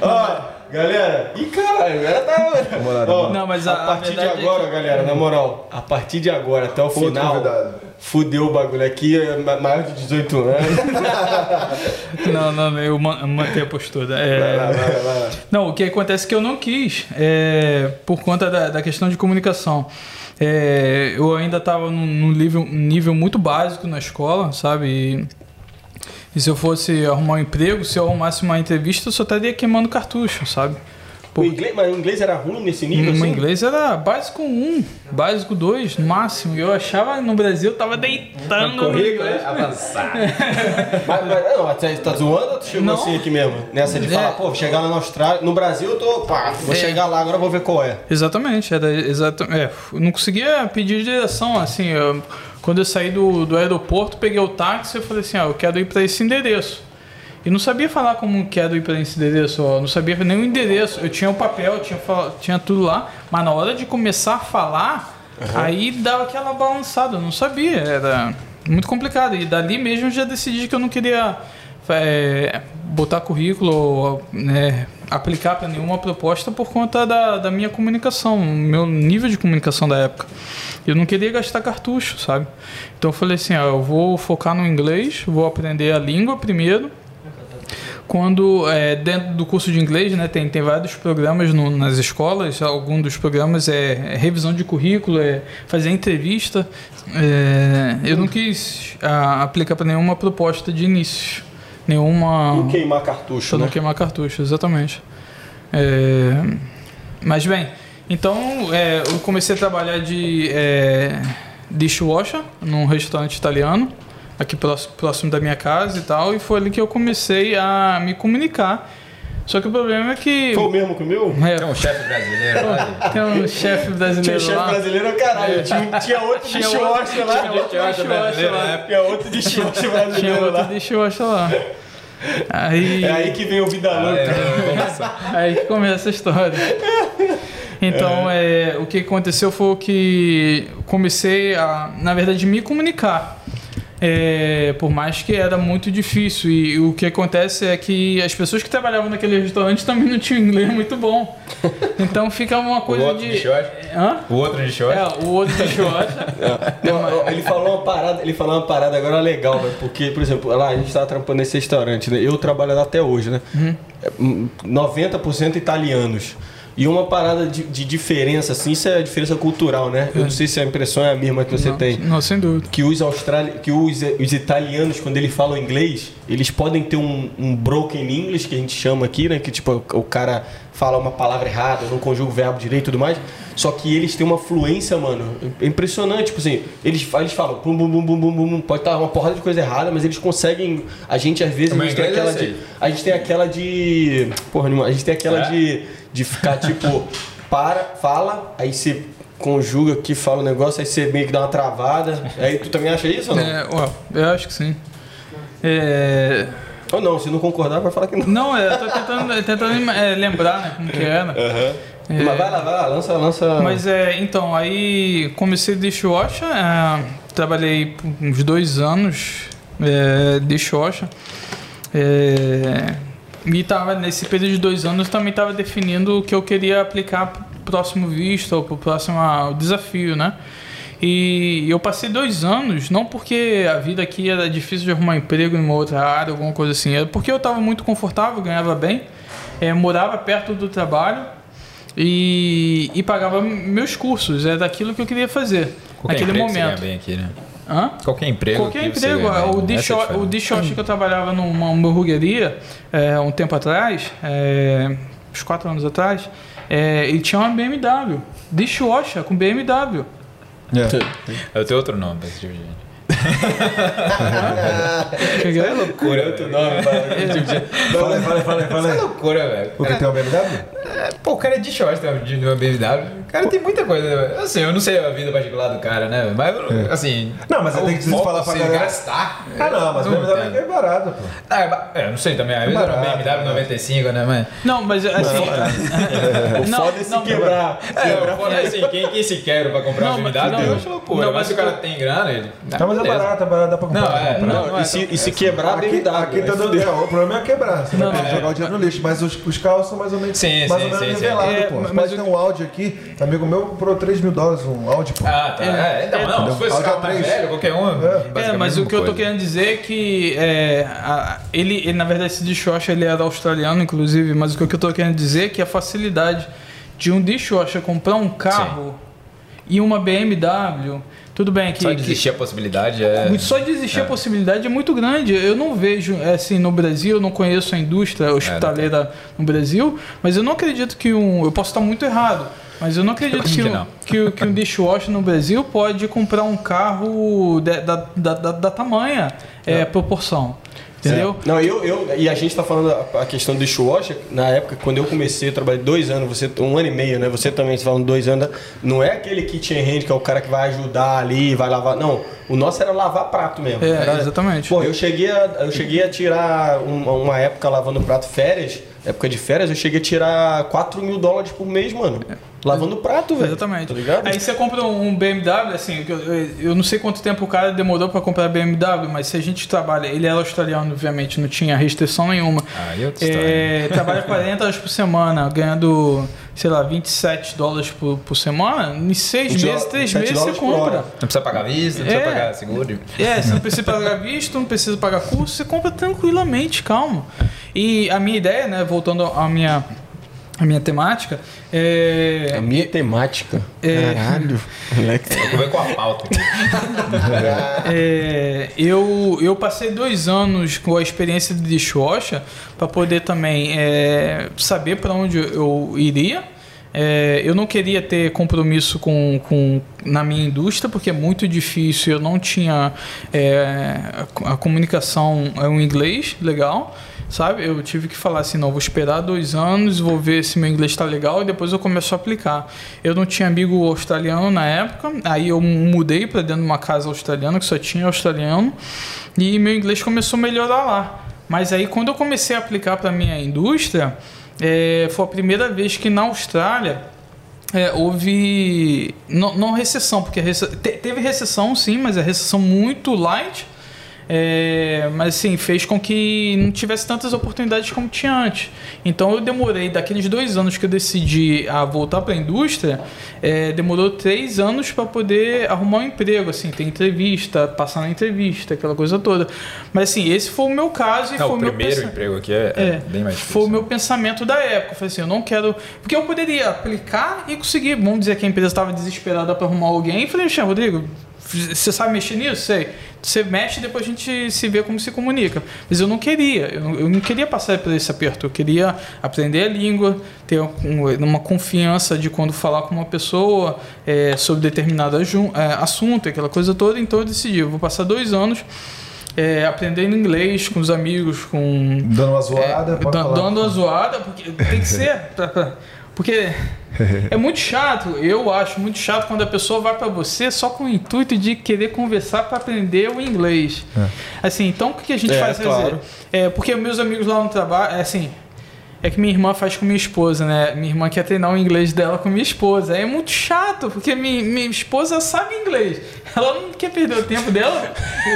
Ó, galera. Ih, caralho, agora tá. Lá, Ó, Não, mas a, a- a partir de verdade é agora, que- galera, na moral, a partir de agora até o Outro final. convidado. Fudeu o bagulho aqui, é ma- maior de 18 anos. (laughs) Não, não, eu man- mantenho a postura. É, Vai lá, vai lá, vai lá. Não, o que acontece é que eu não quis, é, por conta da, da questão de comunicação. É, eu ainda estava num, num nível, nível muito básico na escola, sabe? E, e se eu fosse arrumar um emprego, se eu arrumasse uma entrevista, eu só estaria queimando cartucho, sabe? O inglês, mas o inglês era ruim nesse nível? O assim? inglês era básico 1, básico 2, no máximo. E eu achava no Brasil, eu tava deitando no Currículo, inglês. né? Avançado. (laughs) mas, mas, não, você tá zoando ou tu chegou Não. assim aqui mesmo? Nessa de É. falar, pô, vou chegar lá na Austrália. No Brasil eu tô, pá, vou É. chegar lá, agora eu vou ver qual é. Exatamente, era exato. É, eu não conseguia pedir direção, assim. eu- quando eu saí do, do aeroporto, peguei o táxi e falei assim, ah, eu quero ir para esse endereço. E não sabia falar como quero ir para esse endereço, ó, não sabia nem o endereço. Eu tinha o papel, tinha, tinha tudo lá, mas na hora de começar a falar, aí dava aquela balançada, eu não sabia, era muito complicado. E dali mesmo eu já decidi que eu não queria é, botar currículo, ou, né, aplicar para nenhuma proposta por conta da, da minha comunicação, meu nível de comunicação da época. Eu não queria gastar cartucho, sabe? Então eu falei assim, ó, eu vou focar no inglês, vou aprender a língua primeiro. Quando é, dentro do curso de inglês, né, tem, tem vários programas no- nas escolas. Algum dos programas é, é revisão de currículo, é fazer entrevista. É, eu não quis ah, aplicar para nenhuma proposta de início, nenhuma. Não queimar cartucho, Pra não né? queimar cartucho, exatamente. É, mas bem, então é, eu comecei a trabalhar de é, dishwasher num restaurante italiano. aqui próximo, próximo da minha casa e tal, e foi ali que eu comecei a me comunicar. Só que o problema é que. Foi o mesmo que o meu? É, Tem um chefe brasileiro lá. tem um chefe Tinha brasileiro chefe lá. brasileiro, caralho. Tinha, tinha outro de Tinha chihuahua lá. tinha outro de lá. Tinha outro de chihuahua Tinha brasileiro outro lá. de chihuahua lá. Aí, É aí que vem o Vida Ah, Louca. é, aí que começa a história. (laughs) Então, é, o que aconteceu foi que comecei a, na verdade, me comunicar. É, por mais que era muito difícil. E o que acontece é que as pessoas que trabalhavam naquele restaurante também não tinham inglês muito bom. (laughs) Então fica uma O coisa outro de de. Hã? O outro de short. É, o outro de short. (laughs) Não, ele falou uma parada, ele falou uma parada agora legal, velho, porque, por exemplo, lá a gente tava trampando nesse restaurante, né? Eu trabalho lá até hoje, né? É, hum, 90% italianos. E uma parada de, de diferença, assim, isso é a diferença cultural, né? Eu não sei se a impressão é a mesma que você não, tem. Não, sem dúvida. Que os australi... que os, os italianos, quando eles falam inglês, eles podem ter um, um broken English, que a gente chama aqui, né? Que tipo, o cara fala uma palavra errada, não conjuga o verbo direito e tudo mais. Só que eles têm uma fluência, mano, é impressionante. Tipo assim, eles, eles falam bum, bum, bum, bum, bum, bum, pode estar uma porrada de coisa errada, mas eles conseguem. A gente, às vezes, a gente tem aquela é de. A gente tem aquela de. Porra a gente tem aquela É? de, de ficar tipo, para, fala, aí você conjuga aqui, fala o negócio, aí você meio que dá uma travada. Aí tu também acha isso ou não? É, ó, eu acho que sim. É, Ou não, se não concordar, vai falar que não. Não, é, eu tô tentando, tentando é, lembrar, né, como que era. Mas vai lá, vai lá, lança, lança. Mas é, então, aí comecei dishwasher, é, trabalhei uns dois anos é, dishwasher. É, e tava, nesse período de dois anos também estava definindo o que eu queria aplicar pro próximo visto ou pro próximo ah, desafio, né? E eu passei dois anos, não porque a vida aqui era difícil de arrumar emprego em uma outra área, alguma coisa assim, era porque eu estava muito confortável, ganhava bem, é, morava perto do trabalho e, e pagava meus cursos, é daquilo que eu queria fazer Qualquer naquele você momento. bem aqui, né? Hã? Qualquer emprego. Qualquer que você emprego. ganha bem, O é a dishwasher, o dishwasher que eu trabalhava numa hamburgueria é, um tempo atrás, é, uns quatro anos atrás, é, ele tinha uma BMW. Dishwasher com BMW. Eu tenho outro nome pra esse tipo de gente. Entendeu? loucura, é outro nome. Fala aí, fala aí, fala aí, fala Isso é loucura, velho. O que tem um BMW? É, Pô, o cara é de short, tem uma- de uma BMW. O cara tem muita coisa. né? Assim, eu não sei a vida particular do cara, né? Mas, assim. Não, mas o tem que falar pra galera- gastar. Ah, não, mas o BMW é barato, pô. Ah, é é, eu não sei também. Às vezes era um barato, BMW barato. 95, né? Mas. Não, mas assim. (laughs) O Não, foda é se não, quebrar. É, foda é assim, quem, quem se quer pra comprar Não, uma BMW, não, eu acho loucura. não, mas o cara eu- tem grana, ele. Não, mas é beleza. barato, é barato, dá pra comprar. Não, é, comprar. não, Não, e se, e se quebrar, Aqui, aqui aí tá dando. é, o problema é quebrar. Você Não, vai é. jogar o dinheiro no lixo. Mas os, os carros são mais ou menos, Sim, mais sim, ou menos sim, sim. nivelados, É, pô. Mas o- ter um Audi aqui. Amigo meu comprou 3 mil dólares um Audi, pô. Ah, tá. É, então, não, se fosse carro mais A3. velho, qualquer um. É. É, mas o que eu tô querendo dizer é que é, ele, na verdade, esse dishwasher ele era australiano, inclusive, mas o que eu tô querendo dizer é que a facilidade de um dishwasher comprar um carro e uma BMW, tudo bem que, Só que- de existir a possibilidade é. só de existir a possibilidade é muito grande. Eu não vejo, é, assim, no Brasil, eu não conheço a indústria hospitaleira no Brasil, mas eu não acredito que um. Eu posso estar muito errado, mas eu não acredito que, que um, não. que, que um dishwasher no Brasil pode comprar um carro da, da, da, da tamanha é, proporção. Entendeu? Não, eu, eu. E a gente tá falando a, a questão do dishwasher, na época, quando eu comecei, eu trabalhei dois anos, você um ano e meio, né? Você também está falando dois anos. Não é aquele kitchen hand que é o cara que vai ajudar ali, vai lavar. Não, o nosso era lavar prato mesmo. É, Era- exatamente. Pô, eu cheguei a, eu cheguei a tirar um- uma época lavando prato férias, época de férias, eu cheguei a tirar 4 mil dólares por mês, mano. Lavando prato, velho. Exatamente. Tá ligado? Aí você compra um BMW, assim, eu, eu- eu não sei quanto tempo o cara demorou pra comprar BMW, mas se a gente trabalha, ele era australiano, obviamente, não tinha restrição nenhuma. Ah, e história. É, trabalha (laughs) 40 horas por semana, ganhando, sei lá, 27 dólares por, por semana, em 6 20 meses, 3 7 meses você compra. Não precisa pagar vista, não precisa É. pagar seguro. É, (laughs) você não precisa pagar visto, não precisa pagar curso, você compra tranquilamente, calma. E a minha ideia, né, voltando à minha, à minha temática, é. A minha temática. É. Caralho. (laughs) Moleque. Eu vou com a pauta. É, eu, eu passei dois anos com a experiência de dishwasher para poder também é, saber para onde eu iria. É, eu não queria ter compromisso com, com na minha indústria porque é muito difícil. Eu não tinha é, a, a comunicação é um inglês legal, sabe? Eu tive que falar assim, não, vou esperar dois anos, vou ver se meu inglês está legal e depois eu começo a aplicar. Eu não tinha amigo australiano na época, aí eu mudei para dentro de uma casa australiana que só tinha australiano e meu inglês começou a melhorar lá. Mas aí quando eu comecei a aplicar para minha indústria é, foi a primeira vez que na Austrália é, houve. Não, não recessão, porque rece... teve recessão sim, mas é recessão muito light. É, mas assim, fez com que não tivesse tantas oportunidades como tinha antes. Então eu demorei, daqueles dois anos que eu decidi a voltar para a indústria, é, demorou três anos para poder arrumar um emprego, assim, ter entrevista, passar na entrevista, aquela coisa toda. Mas assim, esse foi o meu caso e não, foi o meu primeiro emprego aqui é, é é, bem mais difícil. Foi o meu pensamento da época. Eu falei assim, eu não quero. Porque eu poderia aplicar e conseguir. Vamos dizer que a empresa estava desesperada para arrumar alguém. E falei, Rodrigo, você sabe mexer nisso? Sei. Você mexe e depois a gente se vê como se comunica. Mas eu não queria. Eu não, eu não queria passar por esse aperto. Eu queria aprender a língua, ter um- uma confiança de quando falar com uma pessoa é, sobre determinado é, assunto, aquela coisa toda. Então eu decidi, eu vou passar dois anos. é, aprendendo inglês com os amigos, com Dando uma zoada, é, pode dan- falar. dando uma zoada, porque tem que ser. pra- pra- porque é muito chato, eu acho muito chato quando a pessoa vai para você só com o intuito de querer conversar para aprender o inglês. Assim, então o que a gente É, faz? Claro. é, porque meus amigos lá no trabalho, é assim. É que minha irmã faz com minha esposa, né? Minha irmã quer treinar o inglês dela com minha esposa. É muito chato, porque minha, minha esposa sabe inglês. Ela não quer perder o tempo dela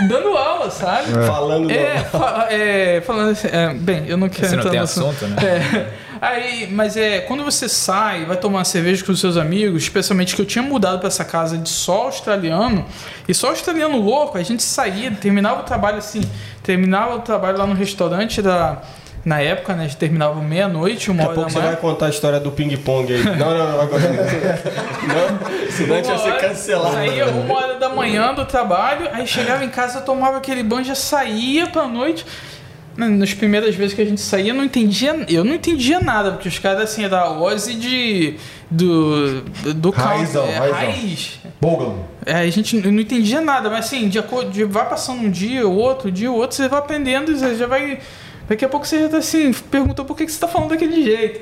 dando aula, sabe? Falando É, fa- é, falando assim, é, bem, eu não quero Você não entrar tem no assunto, né? É, aí, mas é, quando você sai, vai tomar uma cerveja com os seus amigos, especialmente que eu tinha mudado para essa casa de só australiano, e só australiano louco, a gente saía, terminava o trabalho assim, terminava o trabalho lá no restaurante da na época, né, a gente terminava meia-noite, uma Daqui a hora pouco da você manhã. vai contar a história do ping-pong aí. Não, não, não, agora não. Senão a gente Uma ser cancelado. Saía uma hora da manhã do trabalho, aí chegava em casa, tomava aquele banho, já saía pra noite. Nas primeiras vezes que a gente saía, eu não entendia, eu não entendia nada, porque os caras assim, era Ozzy de. do. do Raizão, é, raizão. raiz. Bogan. É, a gente não entendia nada, mas assim, de acordo, de, vai passando um dia, o outro, um dia, o outro, você vai aprendendo e você já vai. Daqui a pouco você já tá assim, perguntou por que que você tá falando daquele jeito.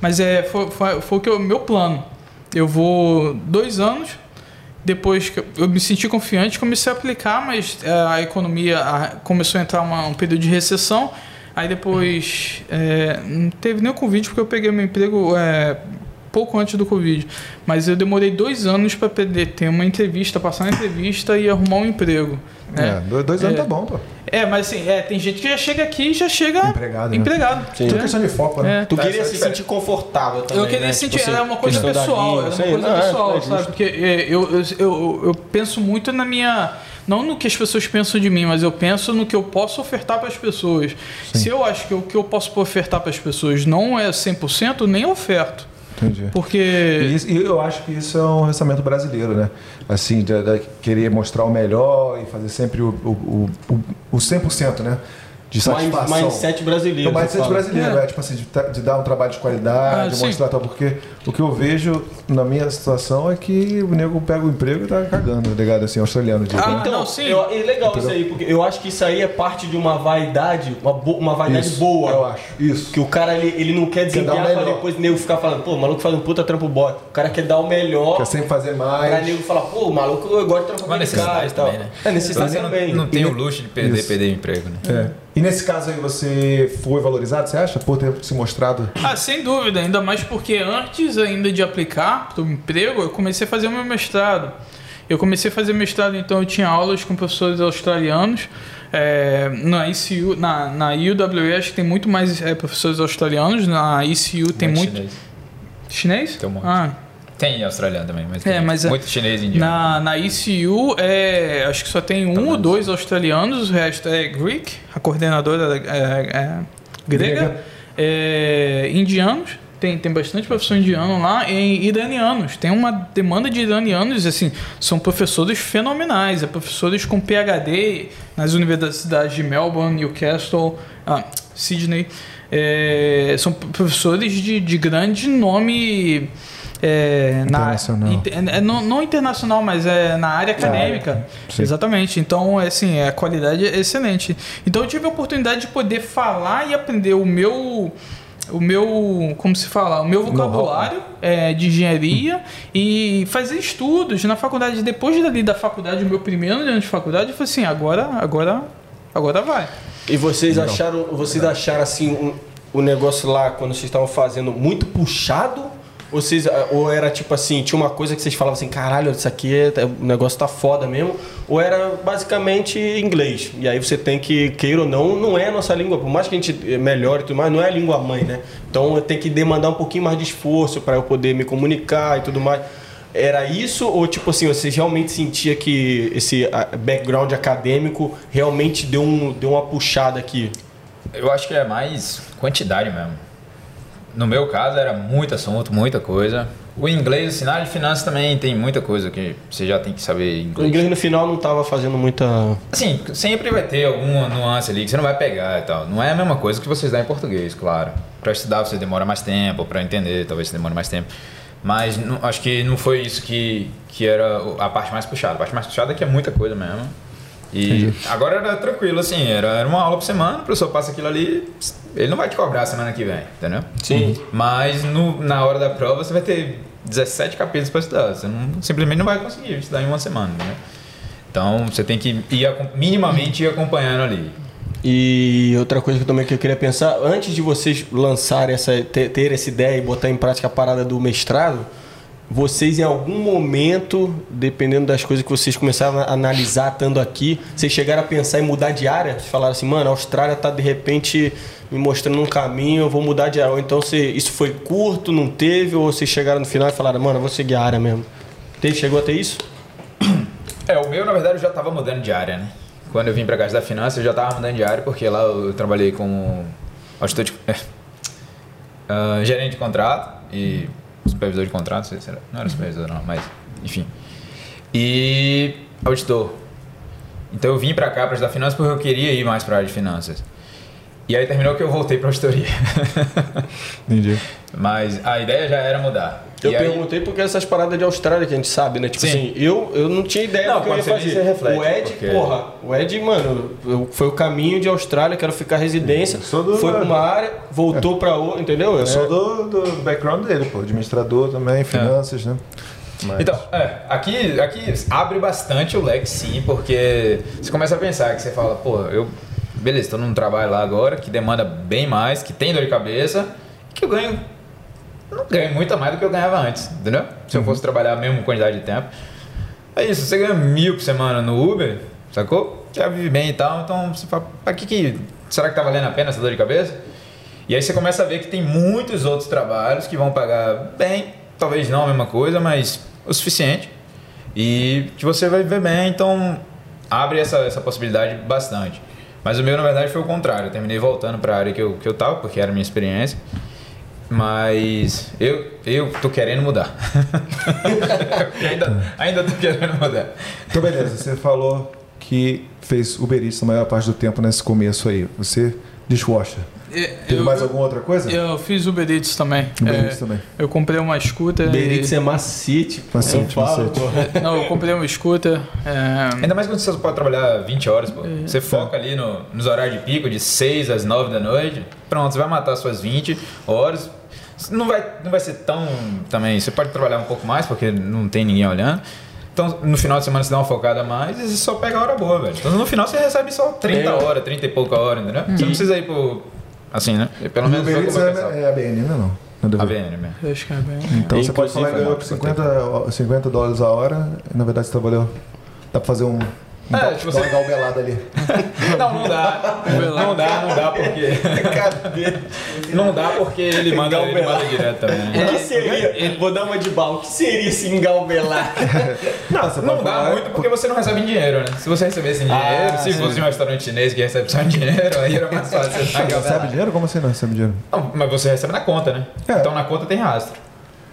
Mas é, foi, foi, foi o que o meu plano. Eu vou dois anos, depois que eu- me senti confiante, comecei a aplicar, mas é, a economia começou a entrar uma- um período de recessão. Aí depois é, não teve nem o Covid, porque eu peguei meu emprego é, pouco antes do Covid. Mas eu demorei dois anos para poder ter uma entrevista, passar uma entrevista e arrumar um emprego. É, né? dois, dois anos É. tá bom, pô. É, mas assim, é, tem gente que já chega aqui e já chega Empregado, né? empregado. Sim. Tudo né? questão de foco, né? É. Tu Tá, queria se é diferente. sentir confortável também, Eu queria né? sentir, Tipo assim, era uma coisa pessoal, era uma sei, coisa não, é, pessoal, é sabe? Porque é, eu, eu, eu, eu penso muito na minha. Não no que as pessoas pensam de mim, mas eu penso no que eu posso ofertar para as pessoas. Se eu acho que o que eu posso ofertar para as pessoas não é 100%, nem oferto. Entendi. Porque. E, isso- e eu acho que isso é um pensamento brasileiro, né? Assim, de, de querer mostrar o melhor e fazer sempre o, o, o, o 100%, né? De satisfação. Mindset brasileiro. O mindset você fala. brasileiro, É. é. tipo assim, de, de dar um trabalho de qualidade, Ah, de sim. mostrar tal, porque o que eu vejo na minha situação é que o nego pega o emprego e tá cagando, tá ligado? Assim, australiano, digo. Ah, né? Então, não, sim. eu- é legal isso aí, porque eu acho que isso aí é parte de uma vaidade, uma, bo- uma vaidade Isso, boa. Eu acho. Isso. Que o cara ele, ele não quer Quer desempenhar pra melhor. depois o nego ficar falando, pô, o maluco faz um puta trampo bota. O cara quer dar o melhor Quer sempre fazer pra mais. nego falar, pô, o maluco eu gosto de trampar Uma com aquele cara e necessidade tal. também, né? É necessidade não, também. não tem E- o luxo de perder, Isso. perder o emprego, né? É. E nesse caso aí você foi valorizado, você acha? Por ter se mostrado. Ah, sem dúvida, ainda mais porque antes ainda de aplicar para o emprego, eu comecei a fazer o meu mestrado. Eu comecei a fazer mestrado, então eu tinha aulas com professores australianos. É, na ICU, na, na acho que tem muito mais é, professores australianos. Na ICU tem muito. chinês. Chinês? Tem um monte. Ah, Tem australiano também, mas É, mas é- muito chinês indiano. na, na ICU, é, acho que só tem um ou dois australianos, o resto é Greek, a coordenadora é, grega, Grega. Indianos, tem, tem bastante professor indiano lá, e iranianos, tem uma demanda de iranianos, assim, são professores fenomenais, é professores com PhD nas universidades de Melbourne, Newcastle, ah, Sydney. É, são professores de, de grande nome. É, Internacional. Na, inter- é, não, não internacional, mas é na área acadêmica. sim. Exatamente. Então, é, assim, a qualidade é excelente. Então, eu tive a oportunidade de poder falar e aprender o meu. O meu, como se fala, o meu vocabulário é, de engenharia e fazer estudos na faculdade. Depois dali da faculdade, o meu primeiro ano de faculdade, eu falei assim, agora, agora, agora vai. E vocês acharam, vocês acharam assim um- o negócio lá quando vocês estavam fazendo muito puxado? Ou, vocês, ou era tipo assim, tinha uma coisa que vocês falavam assim, caralho, isso aqui é, o negócio tá foda mesmo? Ou era basicamente inglês? E aí você tem que, queira ou não, não é a nossa língua, por mais que a gente melhore e tudo mais, não é a língua mãe, né? Então eu tenho que demandar um pouquinho mais de esforço para eu poder me comunicar e tudo mais. Era isso ou tipo assim, vocês realmente sentia que esse ah, background acadêmico realmente deu, um, deu uma puxada aqui? Eu acho que é mais quantidade mesmo. No meu caso era muito assunto, muita coisa. O inglês, assim, na área de finanças também tem muita coisa que você já tem que saber O inglês. inglês no final não tava fazendo muita. Assim, sempre vai ter alguma nuance ali que você não vai pegar e tal. Não é a mesma coisa que vocês dão em português, claro. Para estudar você demora mais tempo, para entender talvez você demore mais tempo. Mas não- acho que não foi isso que, que era a parte mais puxada. A parte mais puxada é que é muita coisa mesmo. E agora era tranquilo, assim, era, era uma aula por semana, o professor passa aquilo ali, ele não vai te cobrar semana que vem, entendeu? Sim. Mas no- na hora da prova você vai ter 17 capítulos para estudar. Você não- simplesmente não vai conseguir estudar em uma semana, né? Então você tem que ir minimamente ir acompanhando ali. E outra coisa que eu também que eu queria pensar, antes de vocês lançarem essa, ter, ter essa ideia e botar em prática a parada do mestrado, vocês em algum momento, dependendo das coisas que vocês começaram a analisar estando aqui, vocês chegaram a pensar em mudar de área? Falaram assim, mano, a Austrália tá de repente me mostrando um caminho, eu vou mudar de área. Ou então você, isso foi curto, não teve, ou vocês chegaram no final e falaram, mano, eu vou seguir a área mesmo. Teve, chegou a ter isso? (clears throat) É, o meu, na verdade, eu já estava mudando de área, né? Quando eu vim para Caixa da Finança, eu já estava mudando de área, porque lá eu trabalhei como auditor de, ah, (laughs) gerente de contrato e supervisor de contrato, sei se era- não era supervisor não, mas enfim. E auditor. Então eu vim para cá, para da Finanças, porque eu queria ir mais para a área de finanças. E aí terminou que eu voltei para auditoria. (laughs) Entendi. mas a ideia já era mudar. Eu E aí- perguntei porque essas paradas de Austrália que a gente sabe, né? Tipo Sim. assim, eu, eu não tinha ideia Não, do que eu ia fazer. reflete, o Ed, porque- porra, o Ed, mano, eu- foi o caminho de Austrália, quero ficar residência. sou do- Foi pra uma área, voltou pra outra, entendeu? Eu É. sou do, do background dele, pô. Administrador também, finanças, né? Mas- Então, é, aqui, aqui abre bastante o leque sim, porque você começa a pensar que você fala, pô, eu, beleza, estou num trabalho lá agora que demanda bem mais, que tem dor de cabeça, que eu ganho, não ganho muito a mais do que eu ganhava antes, entendeu? Se eu fosse trabalhar a mesma quantidade de tempo. É isso, você ganha mil por semana no Uber, sacou? Já vive bem e tal, então você fala, pra que que, será que tá valendo a pena essa dor de cabeça? E aí você começa a ver que tem muitos outros trabalhos que vão pagar bem, talvez não a mesma coisa, mas o suficiente. E que você vai viver bem, então abre essa, essa possibilidade bastante. Mas o meu, na verdade, foi o contrário. Eu terminei voltando para a área que eu, que eu tava, porque era a minha experiência. Mas eu, eu tô querendo mudar. (laughs) ainda, ainda tô querendo mudar. Então, beleza. Você falou que fez Uber Eats a maior parte do tempo nesse começo aí. Você, dishwasher. Teve Eu, mais alguma outra coisa? eu fiz Uber Eats também. Uber É, Eats também. Eu comprei uma scooter. Beritz e- é macete. Macete, eu falo, macete. (laughs) Não, eu comprei uma scooter. é, Ainda mais quando você pode trabalhar 20 horas, pô. Você foca ali no, nos horários de pico, de 6 às 9 da noite. Pronto, você vai matar suas 20 horas. Não vai, não vai ser tão também. Você pode trabalhar um pouco mais, porque não tem ninguém olhando. Então, no final de semana você dá uma focada a mais e você só pega a hora boa, velho. Então, no final você recebe só 30 É. horas, 30 e pouca hora, entendeu? Você não precisa ir pro. Assim, né? Pelo O menos Uber é, é a BN, né? Não. A A. BN mesmo. eu acho que é bem. Então você pode falar que ganhou por 50, 50 dólares a hora. E, na verdade você trabalhou. Dá pra fazer um. É, dar- se você- uma galbelada ali. (laughs) Não, não dá. Não dá, não dá porque. Não dá porque ele manda, ele manda direto também. né? O que seria? Vou dar uma de bala. O que seria esse engalbelar? Não, você Não dá falar- muito porque você não recebe em dinheiro, né? Se você recebesse dinheiro, Ah, se sim. fosse um restaurante chinês que recebe só em dinheiro, aí era mais fácil. Você Você recebe dinheiro? Como assim não recebe dinheiro? Não, mas você recebe na conta, né? É. Então na conta tem rastro.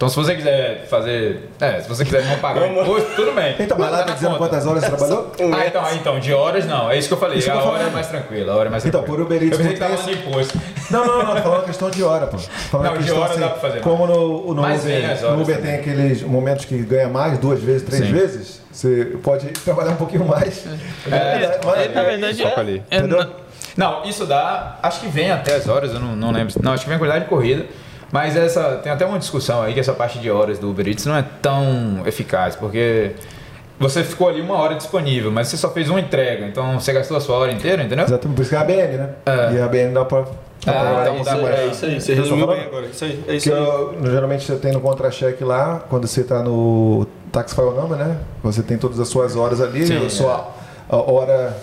Então se você quiser fazer. É, se você quiser não pagar o imposto, tudo bem. Então, mas lá Tá dizendo conta. quantas horas você trabalhou? (laughs) Ah, então, ah, então, de horas não, é isso que eu falei. Isso eu a tô hora falando. é mais tranquila, a hora é mais Então, tranquila. por Uber Eats Eu pensei que tava tem no imposto. (laughs) Não, não, não, falando questão de hora, pô. Falando Não, de hora assim, dá pra fazer Como no, no Mas Uber, horas no Uber também. tem aqueles momentos que ganha mais, duas vezes, três Sim. vezes, você pode (laughs) trabalhar um pouquinho mais. É, Mas- na verdade, Só pra ali. é, Entendeu? na- Não, isso dá. Acho que vem até as horas, eu não, não lembro. Não, acho que vem a quantidade de corrida. Mas essa. Tem até uma discussão aí que essa parte de horas do Uber Eats não é tão eficaz, porque você ficou ali uma hora disponível, mas você só fez uma entrega, então você gastou a sua hora inteira, entendeu? Exatamente, por isso que é a ABN, né? É. E a ABN dá pra. dá Ah, então é mais. isso aí, você tô resumiu bem agora. Isso aí, é Que isso aí. eu- geralmente você tem no contra-cheque lá, quando você está no Tax File Number, né? Você tem todas as suas horas ali, Sim, a sua a hora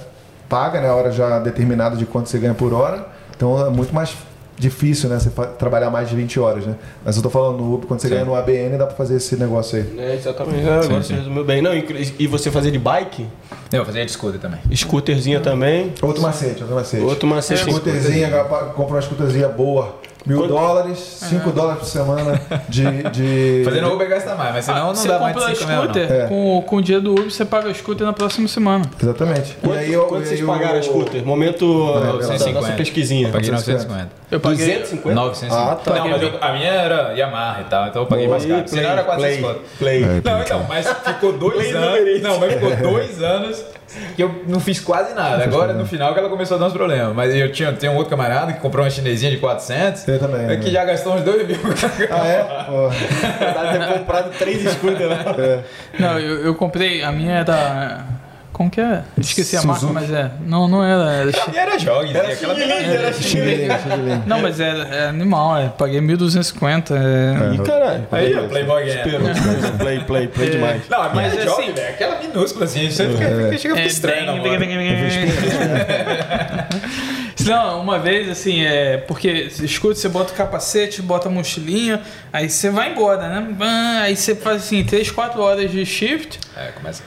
paga, né? A hora já determinada de quanto você ganha por hora. Então é muito mais difícil, né? Você trabalhar mais de 20 horas, né? Mas eu tô falando no Uber, quando você Sim. ganha no ABN, dá pra fazer esse negócio aí. É, exatamente. É, agora Sim, você sim. resumiu bem. Não, inclu- e você fazer de bike? Eu vou fazer de scooter também. Scooterzinha também. Outro macete, outro macete. Outro macete. Scooterzinha, compra uma scooterzinha boa. Mil Quanto- dólares, cinco dólares por semana de. de... (laughs) Fazendo Uber gasta mais, mas senão não você dá mais compra de o 5 mil, não. scooter, É. com, com o dia do Uber, você paga o scooter na próxima semana. Exatamente. Quanto, e aí, eu, quanto vocês aí pagaram a o- scooter? Momento 950. nossa pesquisinha. Eu paguei 950. 950. Eu paguei 250? 950. Ah, tá. Não, mas eu- a minha era Yamaha e tal, então eu paguei mais caro. Senão era 400 play, play. Não, então, mas ficou dois anos. Não, mas ficou dois anos que eu não fiz quase nada. Agora, no final, que ela começou a dar uns problemas. Mas eu tinha, tem um outro camarada que comprou uma chinesinha de 400. Eu também, é né? Que já gastou uns 2 mil. Ah, é? (laughs) Pô. Ter comprado três scooters lá. Não, eu, eu comprei, a minha era. Como que é? Esqueci a marca, mas é. Não, não era. era era jogues, Era aquela era. Não, mas é, é animal, é. Paguei 1.250. É... Ih, caralho. Aí, ó, Playboy. Esperou. Play, play, play demais. Não, Mas é é jogue, assim- velho. Aquela minúscula assim. Você fica, fica, chega É, estranho, bem. Não, uma vez, assim, é. Porque escuta, você bota o capacete, bota a mochilinha, aí você vai embora, né? Aí você faz assim, 3, 4 horas de shift. É, começa.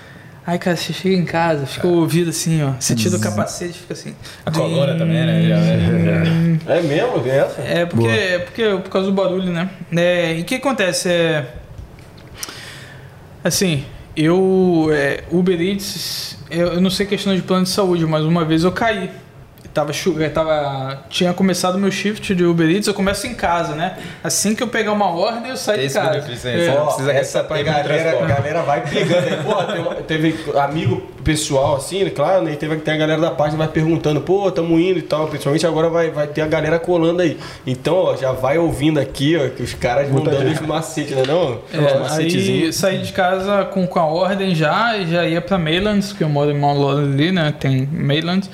Aí, cara, você chega em casa, fica o ouvido assim, ó. Você tira o capacete, fica assim. A coluna também, né? Já- É mesmo? Vem essa? É porque, é porque por causa do barulho, né? É, e o que acontece? É, assim, eu. É, Uber Eats, eu, eu não sei questão de plano de saúde, mas uma vez eu caí. Tava, eu tava, tinha começado meu shift de Uber Eats, eu começo em casa, né? Assim que eu pegar uma ordem, eu saio de Esse casa. benefício aí, É. só- Não precisa essa galera, a galera vai pegando aí. Teve amigo pessoal assim, né? Claro, né? Teve, tem a galera da página vai perguntando, pô, tamo indo e tal. Principalmente agora vai, vai ter a galera colando aí. Então, ó, já vai ouvindo aqui, ó, que os caras vão dando os macetes, né? Não? É, Os aí saí de casa com, com a ordem já e já ia pra Maylands, que eu moro em Mount ali, né? Tem Maylands.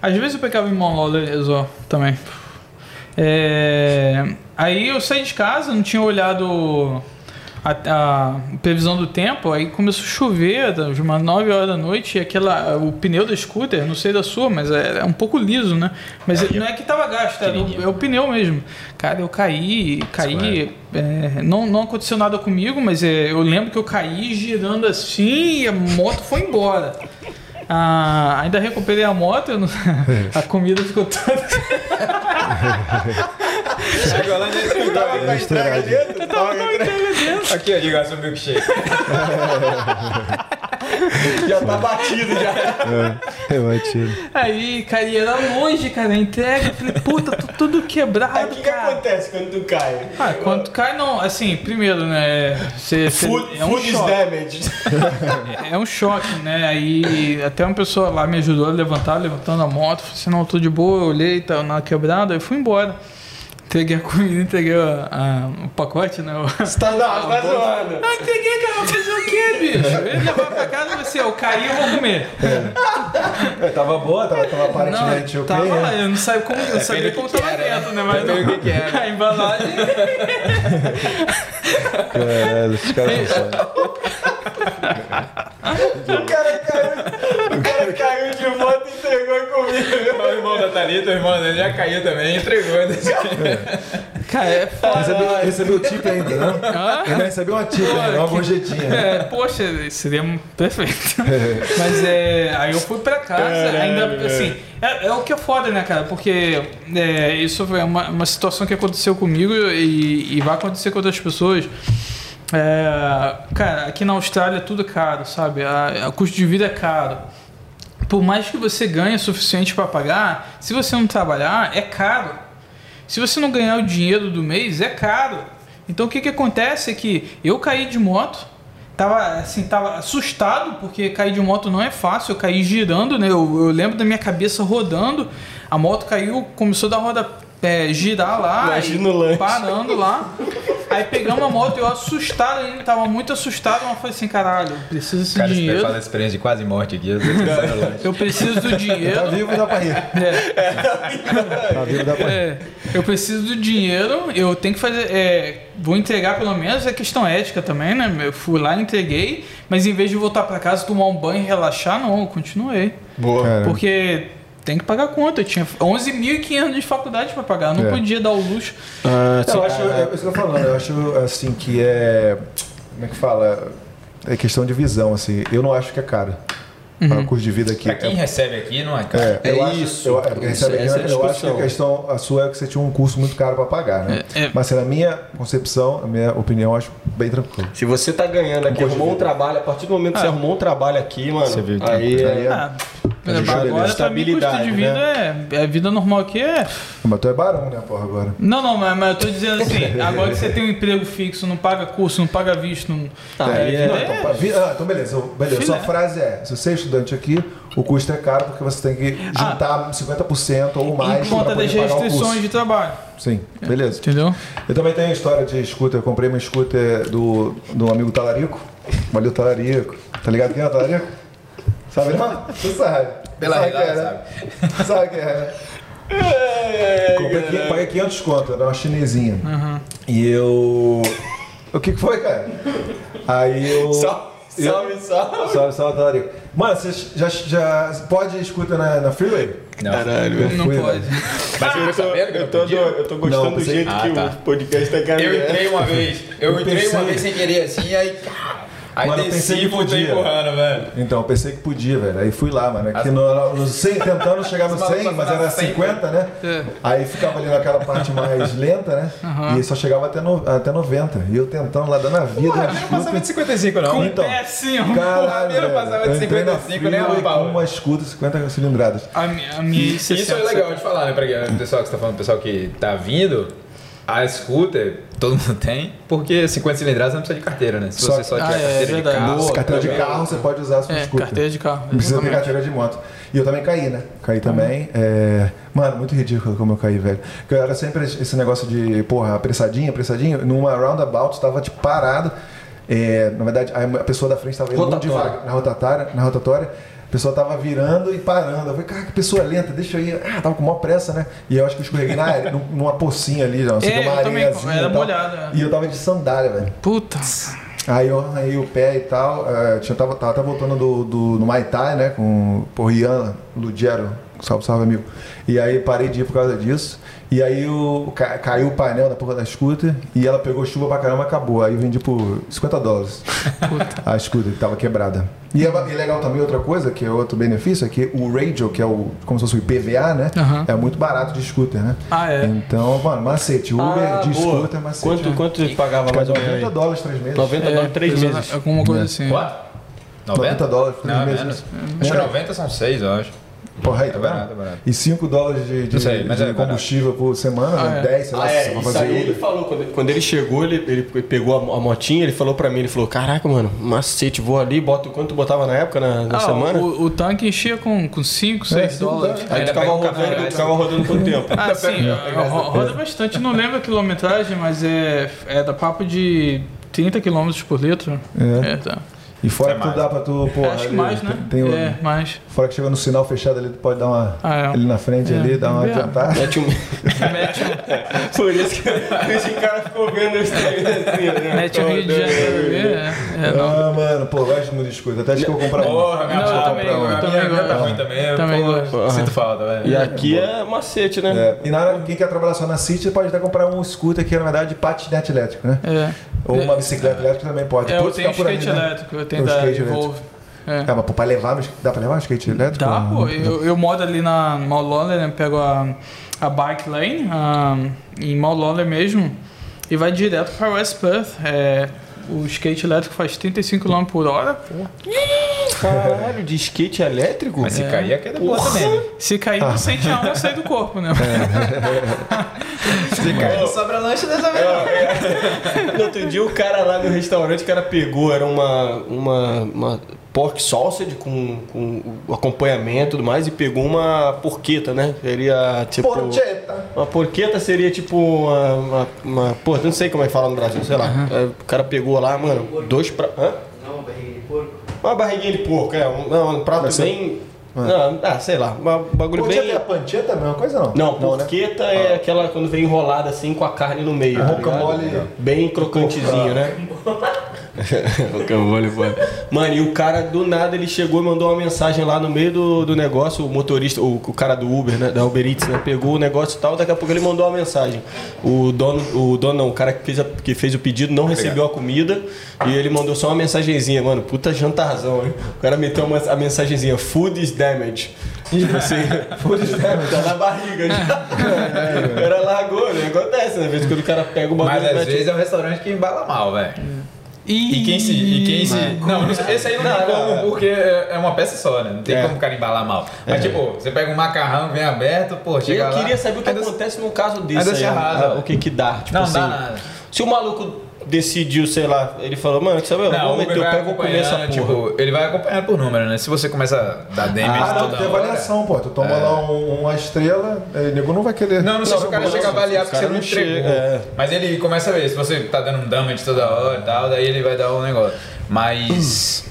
Às vezes eu pegava em Mount Laurel ó, também. É, aí eu saí de casa, não tinha olhado a, a previsão do tempo, aí começou a chover, tá, umas 9 horas da noite, e aquela, o pneu da scooter, não sei da sua, mas é, é um pouco liso, né? Mas É, não é que tava gasto, pequenininho. é o pneu mesmo. Cara, eu caí, caí, é, não, não aconteceu nada comigo, mas é, eu lembro que eu caí girando assim e a moto foi embora. Ah, ainda recuperei a moto, eu não- (laughs) a comida ficou toda. Chegou lá dentro. Tava com a entrega dentro, tava com a entrega Aqui, ó, seu milkshake. (laughs) (laughs) Já tá batido já. É, batido. Aí, cara, e era longe, cara, a entrega. Eu falei, puta, tô tudo Aí quebrado, o que, que acontece quando tu cai? Ah, quando cai, não, assim, primeiro, né? Você, você- Food, é um food is choque. damaged. É um choque, né? Aí até uma pessoa lá me ajudou a levantar, levantando a moto. Falei assim, não, tô de boa, eu olhei, tava na quebrada, aí fui embora. Entreguei a comida, entreguei a- a- o pacote, né? o- Você tá, não, você (laughs) tá zoando. Ah, entreguei, cara, vou fazer o quê, bicho? Eu ia levar pra casa e assim, eu caí, eu vou comer. É, tava boa, tava, tava aparentemente não, ok. tava né? lá, eu não sabia como, eu sabia Depende do como que tava era, dentro, né? né? Mas Depende do que era. (laughs) a embalagem... Caralho, esses caras são só. O cara caiu, o cara caiu de moto e entregou a comida. O irmão da Thalita, o irmão dele já caiu também e entregou. Cara, é foda. Recebeu, recebeu tip ainda, não? Hã? Ainda recebeu uma tip ainda, uma que- gorjetinha. É, poxa, seria perfeito. Mas é. Aí eu fui pra casa, ainda assim. É, é o que é foda, né, cara? Porque é, isso é uma, uma situação que aconteceu comigo e, e vai acontecer com outras pessoas. É, cara, aqui na Austrália tudo é caro, sabe? A, a custo de vida é caro. Por mais que você ganhe o suficiente para pagar, se você não trabalhar, é caro. Se você não ganhar o dinheiro do mês, é caro. Então o que, que acontece é que eu caí de moto, tava assim, tava assustado, porque cair de moto não é fácil, eu caí girando, né? Eu, eu lembro da minha cabeça rodando, a moto caiu, começou da roda é, girar lá, Imagina e parando lá. Aí pegamos a moto, eu assustado ainda, tava muito assustado, mas eu falei assim, caralho, preciso desse Cara, você dinheiro. fala experiência de quase morte aqui. eu preciso do dinheiro. Tá vivo e dá pra rir. É, Tá vivo e dá pra rir. é, eu preciso do dinheiro, eu tenho que fazer. é, vou entregar pelo menos, é questão ética também, né? Eu fui lá, entreguei, mas em vez de voltar pra casa, tomar um banho e relaxar, não, eu continuei. Boa. Cara, Porque tem que pagar a conta. Eu tinha 11.500 de faculdade pra pagar, eu não É. podia dar o luxo. Ah, eu acho, é isso que eu tô falando, eu acho assim que é. Como é que fala? É questão de visão, assim. Eu não acho que é caro. O custo de vida aqui. Pra quem recebe aqui, não é caro. É, eu É acho, isso. Eu, é, porque Isso, recebe aqui, é a eu acho que a questão, a sua é que você tinha um curso muito caro para pagar, né? É, é. Mas assim, na minha concepção, a minha opinião, eu acho bem tranquilo. Se você tá ganhando aqui, de arrumou um trabalho, a partir do momento que você Ah. arrumou um trabalho aqui, mano, Você viu, aí Aí é... é- Ah, Tá de agora, pra mim, custo estabilidade, de vida é, é vida normal aqui é. Mas tu é barão, né, porra, agora. Não, não, mas, mas eu tô dizendo assim, (laughs) agora que você tem um emprego fixo, não paga curso, não paga visto, não. Aí é, Não, é- então, ah, então beleza. beleza. Sua frase é: se você é estudante aqui, o custo é caro porque você tem que juntar 50% ou mais em conta das restrições de trabalho. Sim, beleza. Entendeu? Eu também tenho a história de scooter. Eu comprei uma scooter do, do amigo Talarico. Valeu, Talarico. Tá ligado quem é o Talarico? Sabe não? Você sabe. Pela sabe é, né? Sabe quem é? Comprei, paguei 500 conto, era uma chinesinha. E eu... O que que foi, cara? Aí eu... Eu- salve, salve. Salve, salve, Talarico. Mano, você já, já pode scooter na, na freeway? Não. Caralho, velho. Não fui, pode. (laughs) Mas você Eu tô, sabendo que eu, tô, eu tô gostando Não, do jeito Ah, que tá. o podcast tá caminhando. Eu entrei uma vez. Eu, Eu entrei uma pensei- vez sem querer assim, aí. Aí Mano, pensei que podia. empurrando, velho. Então, eu pensei que podia, velho. Aí fui lá, mano. Aqui no, no 100, tentando chegar no Esse maluco 100, mas era 100, 50, né? É. Aí ficava ali naquela parte mais (laughs) lenta, né? E só chegava até, no, até 90. E eu tentando lá, dando a vida. Porra, eu não passava de 55, não. Então, É assim, ó. Caralho, Eu não passava de Eu entrei na 55 nem a freeway pau. com uma scooter 50 cilindradas. A, a minha Isso é 60. legal de falar, né? Pra o pessoal que você tá falando, o pessoal que tá vindo, a scooter todo mundo (laughs) tem, porque 50 cilindradas não precisa de carteira, né? Se Só- você só tiver Ah, é, carteira de verdade. carro. Boa, carteira de carro você pode usar a sua É, scooter. carteira de carro. Não precisa ter carteira de moto. E eu também caí, né? Caí também. É... Mano, muito ridículo como eu caí, velho. Porque eu era sempre esse negócio de, porra, apressadinho, apressadinho. Numa roundabout, tava tipo parado. É, na verdade, a pessoa da frente tava indo Rotatória. devagar na rotatória, na rotatória. A pessoa tava virando e parando. Eu falei, cara, que pessoa lenta, deixa eu ir. Ah, tava com maior pressa, né? E eu acho que eu escorreguei na área, (laughs) num- numa pocinha ali, já, não sei É, que, uma eu areiazinha era e tal. molhado, é. E eu tava de sandália, velho. Puta. Aí eu arranhei o pé e tal. eh, tinha, tava, tava até voltando do, do, no Muay Thai, né? Com o Rian, Ludiero, salve, salve amigo. E aí parei de ir por causa disso. E aí o, ca- caiu o painel da porra da scooter e ela pegou chuva pra caramba e acabou. Aí eu vendi por 50 dólares a scooter, que tava quebrada. E é, e legal também outra coisa, que é outro benefício, é que o radio, que é o como se fosse o IPVA, né? Aham. É muito barato de scooter, né? Ah, é. Então, mano, macete. Uber Ah, de boa. scooter, macete. Quanto, quanto ele pagava mais ou menos? 90 aí? dólares, três meses. 90 dólares, 3 exa- meses. Alguma coisa assim. Quanto? 90 dólares, três Não, meses. menos. Acho que 90 são 6, eu acho. Porra, aí, tá É vendo? barato, é barato. E 5 dólares de, de, sei, mas de é barato. combustível por semana, Ah, né? é. 10, sei lá, Ah, é, isso fazer aí ele falou, quando, quando ele chegou, ele, ele pegou a, a motinha, ele falou pra mim, ele falou, caraca, mano, macete, vou ali, boto quanto botava na época, na, na Ah, semana? o, o tanque enchia com 5, 6 cinco dólares. dólares. Aí tu ficava rodando, ficava rodando quanto tempo? Ah, sim, ro- roda bastante. Não lembro a quilometragem, mas é, é da papo de 30 km por litro. É. É, tá. E fora É que tu dá pra tu, pô. Acho ali, mais, né? Tem o- É, mais. Fora que chega no sinal fechado ali, tu pode dar uma. Ah, é. Ali na frente, É. ali, dar uma É. adiantada. Mete um... (laughs) Mete, Por isso que esse cara ficou vendo esse Instagram assim, né? mete o Rio de Janeiro. É, é, não. Ah, mano, pô, gosto muito de escuta. Até acho que eu vou comprar um. Porra, minha avó eu uma. também tá gosto. ruim também. Também gosto. Sinto falta, velho. E aqui é macete, né? E na hora, quem quer trabalhar só na City pode até comprar um scooter que é, na verdade, patinete elétrico, né? É. Ou uma bicicleta elétrica também pode. É, eu tenho skate né? elétrico, eu tenho O da skate Evolve. É. É, mas pô, pra levar, dá pra levar um skate elétrico? Dá, Ah, pô. Eu, eu moro ali na Maulonder, né? Pego a, a Bike Lane, a, em Maulonder mesmo, e vai direto pra West Perth. É, o skate elétrico faz 35 km por hora, pô. Caralho, de skate elétrico? Mas se cair, é queda boa também. né? Se cair, não sente a sair do corpo, né? Se cair, não sobra lanche dessa vez. não. No outro dia o cara lá no restaurante, o cara pegou, era uma, uma, uma pork sausage com, com o acompanhamento e tudo mais, e pegou uma porqueta, né? Seria tipo. Porcheta! Uma porqueta seria tipo uma. uma, uma porra, não sei como é que fala no Brasil, sei lá. É, O cara pegou lá, mano, dois pra. Hã? Não, barriga de porco. Uma barriguinha de porco, é. Um, não, um prato Vai ser- bem. Não, ah, sei lá. Um bagulho bem. é a pancheta, a mesma coisa não? Não, né? porqueta é aquela quando vem enrolada assim com a carne no meio. tá ligado? Rocambole. Bem crocantezinho, né? (laughs) (laughs) Pô. Mano, e o cara do nada ele chegou e mandou uma mensagem lá no meio do, do negócio, o motorista, o, o cara do Uber, né? Da Uber Eats, né? Pegou o negócio e tal, daqui a pouco ele mandou uma mensagem. O dono, o dono não, o cara que fez, a- que fez o pedido não recebeu a comida e ele mandou só uma mensagenzinha, mano. Puta jantarzão, hein? O cara meteu uma, a mensagenzinha, food is damage. Tipo assim, (laughs) food is damage, tá na barriga já. o cara largou, né? Acontece, né? Às vezes quando o cara pega o bagulho Mas às vezes é um restaurante que embala mal, velho. E, E quem se. E quem se não, esse aí não, Não, tem como, é. porque é é uma peça só, né? Não tem É. como o cara embalar mal. Mas, tipo, você pega um macarrão, vem aberto, pô, chega eu lá. queria saber o que acontece num caso desse. aí, o que que dá? Tipo Não, assim, dá nada. Se o maluco decidiu, sei lá, ele falou, mano, que sabe, eu Não, vou o meter o pé, vou comer essa porra. tipo, ele vai acompanhando por número, né? Se você começa a dar damage Ah, não, toda tem hora... avaliação, pô. Tu toma lá um- uma estrela, aí o nego não vai querer. Não, não sei se o cara chega a avaliar porque você não entregou. chega, é. Mas ele começa a ver, se você tá dando um damage toda hora e tal, daí ele vai dar um negócio. Mas.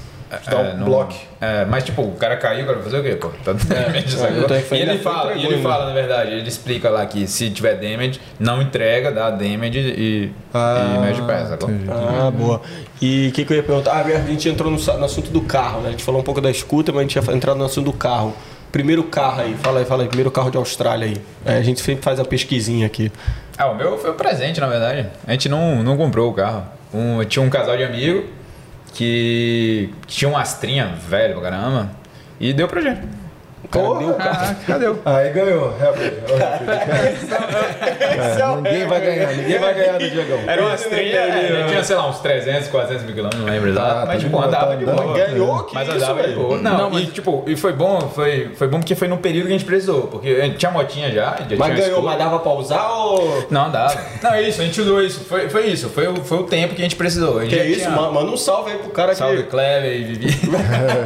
Dá um bloco. É, mas tipo, o cara caiu, o cara vai fazer o quê, pô? Tá damage, é, (laughs) foi- E ele fala, e ele ainda. fala, na verdade, ele explica lá que se tiver damage, não entrega, dá damage e, Ah, e mexe entendi. Ah, boa. E o que, que eu ia perguntar? Ah, a gente entrou no, no assunto do carro, né? A gente falou um pouco da escuta, mas a gente ia entrar no assunto do carro. Primeiro carro aí, fala aí, fala aí. Primeiro carro de Austrália aí. É, a gente sempre faz a pesquisinha aqui. Ah, o meu foi um presente, na verdade. A gente não, não comprou o carro. Um, tinha um casal de amigo que tinha uma astrinha velha pra caramba e deu pra gente. O cara deu o. (laughs) Cadê? Aí ganhou. É, ninguém vai ganhar, ninguém vai ganhar do Diegão. Era uma astrinha, é, tinha, sei lá, uns 300, 400 mil quilômetros, não lembro exato. Ah, tá mas, tipo, andava tá de boa. Ganhou? Que Mas isso, andava de boa. Não, Não, mas- e tipo, e foi bom, foi, foi bom porque foi no período que a gente precisou. Porque a gente tinha motinha já, já tinha Mas ganhou, mas dava pra usar ou. Não, dava. Não, é isso, a gente usou isso. Foi, foi isso, foi, o- foi o tempo que a gente precisou. A gente Que já isso, manda um salve aí pro cara Salve, que. Clever e Vivi.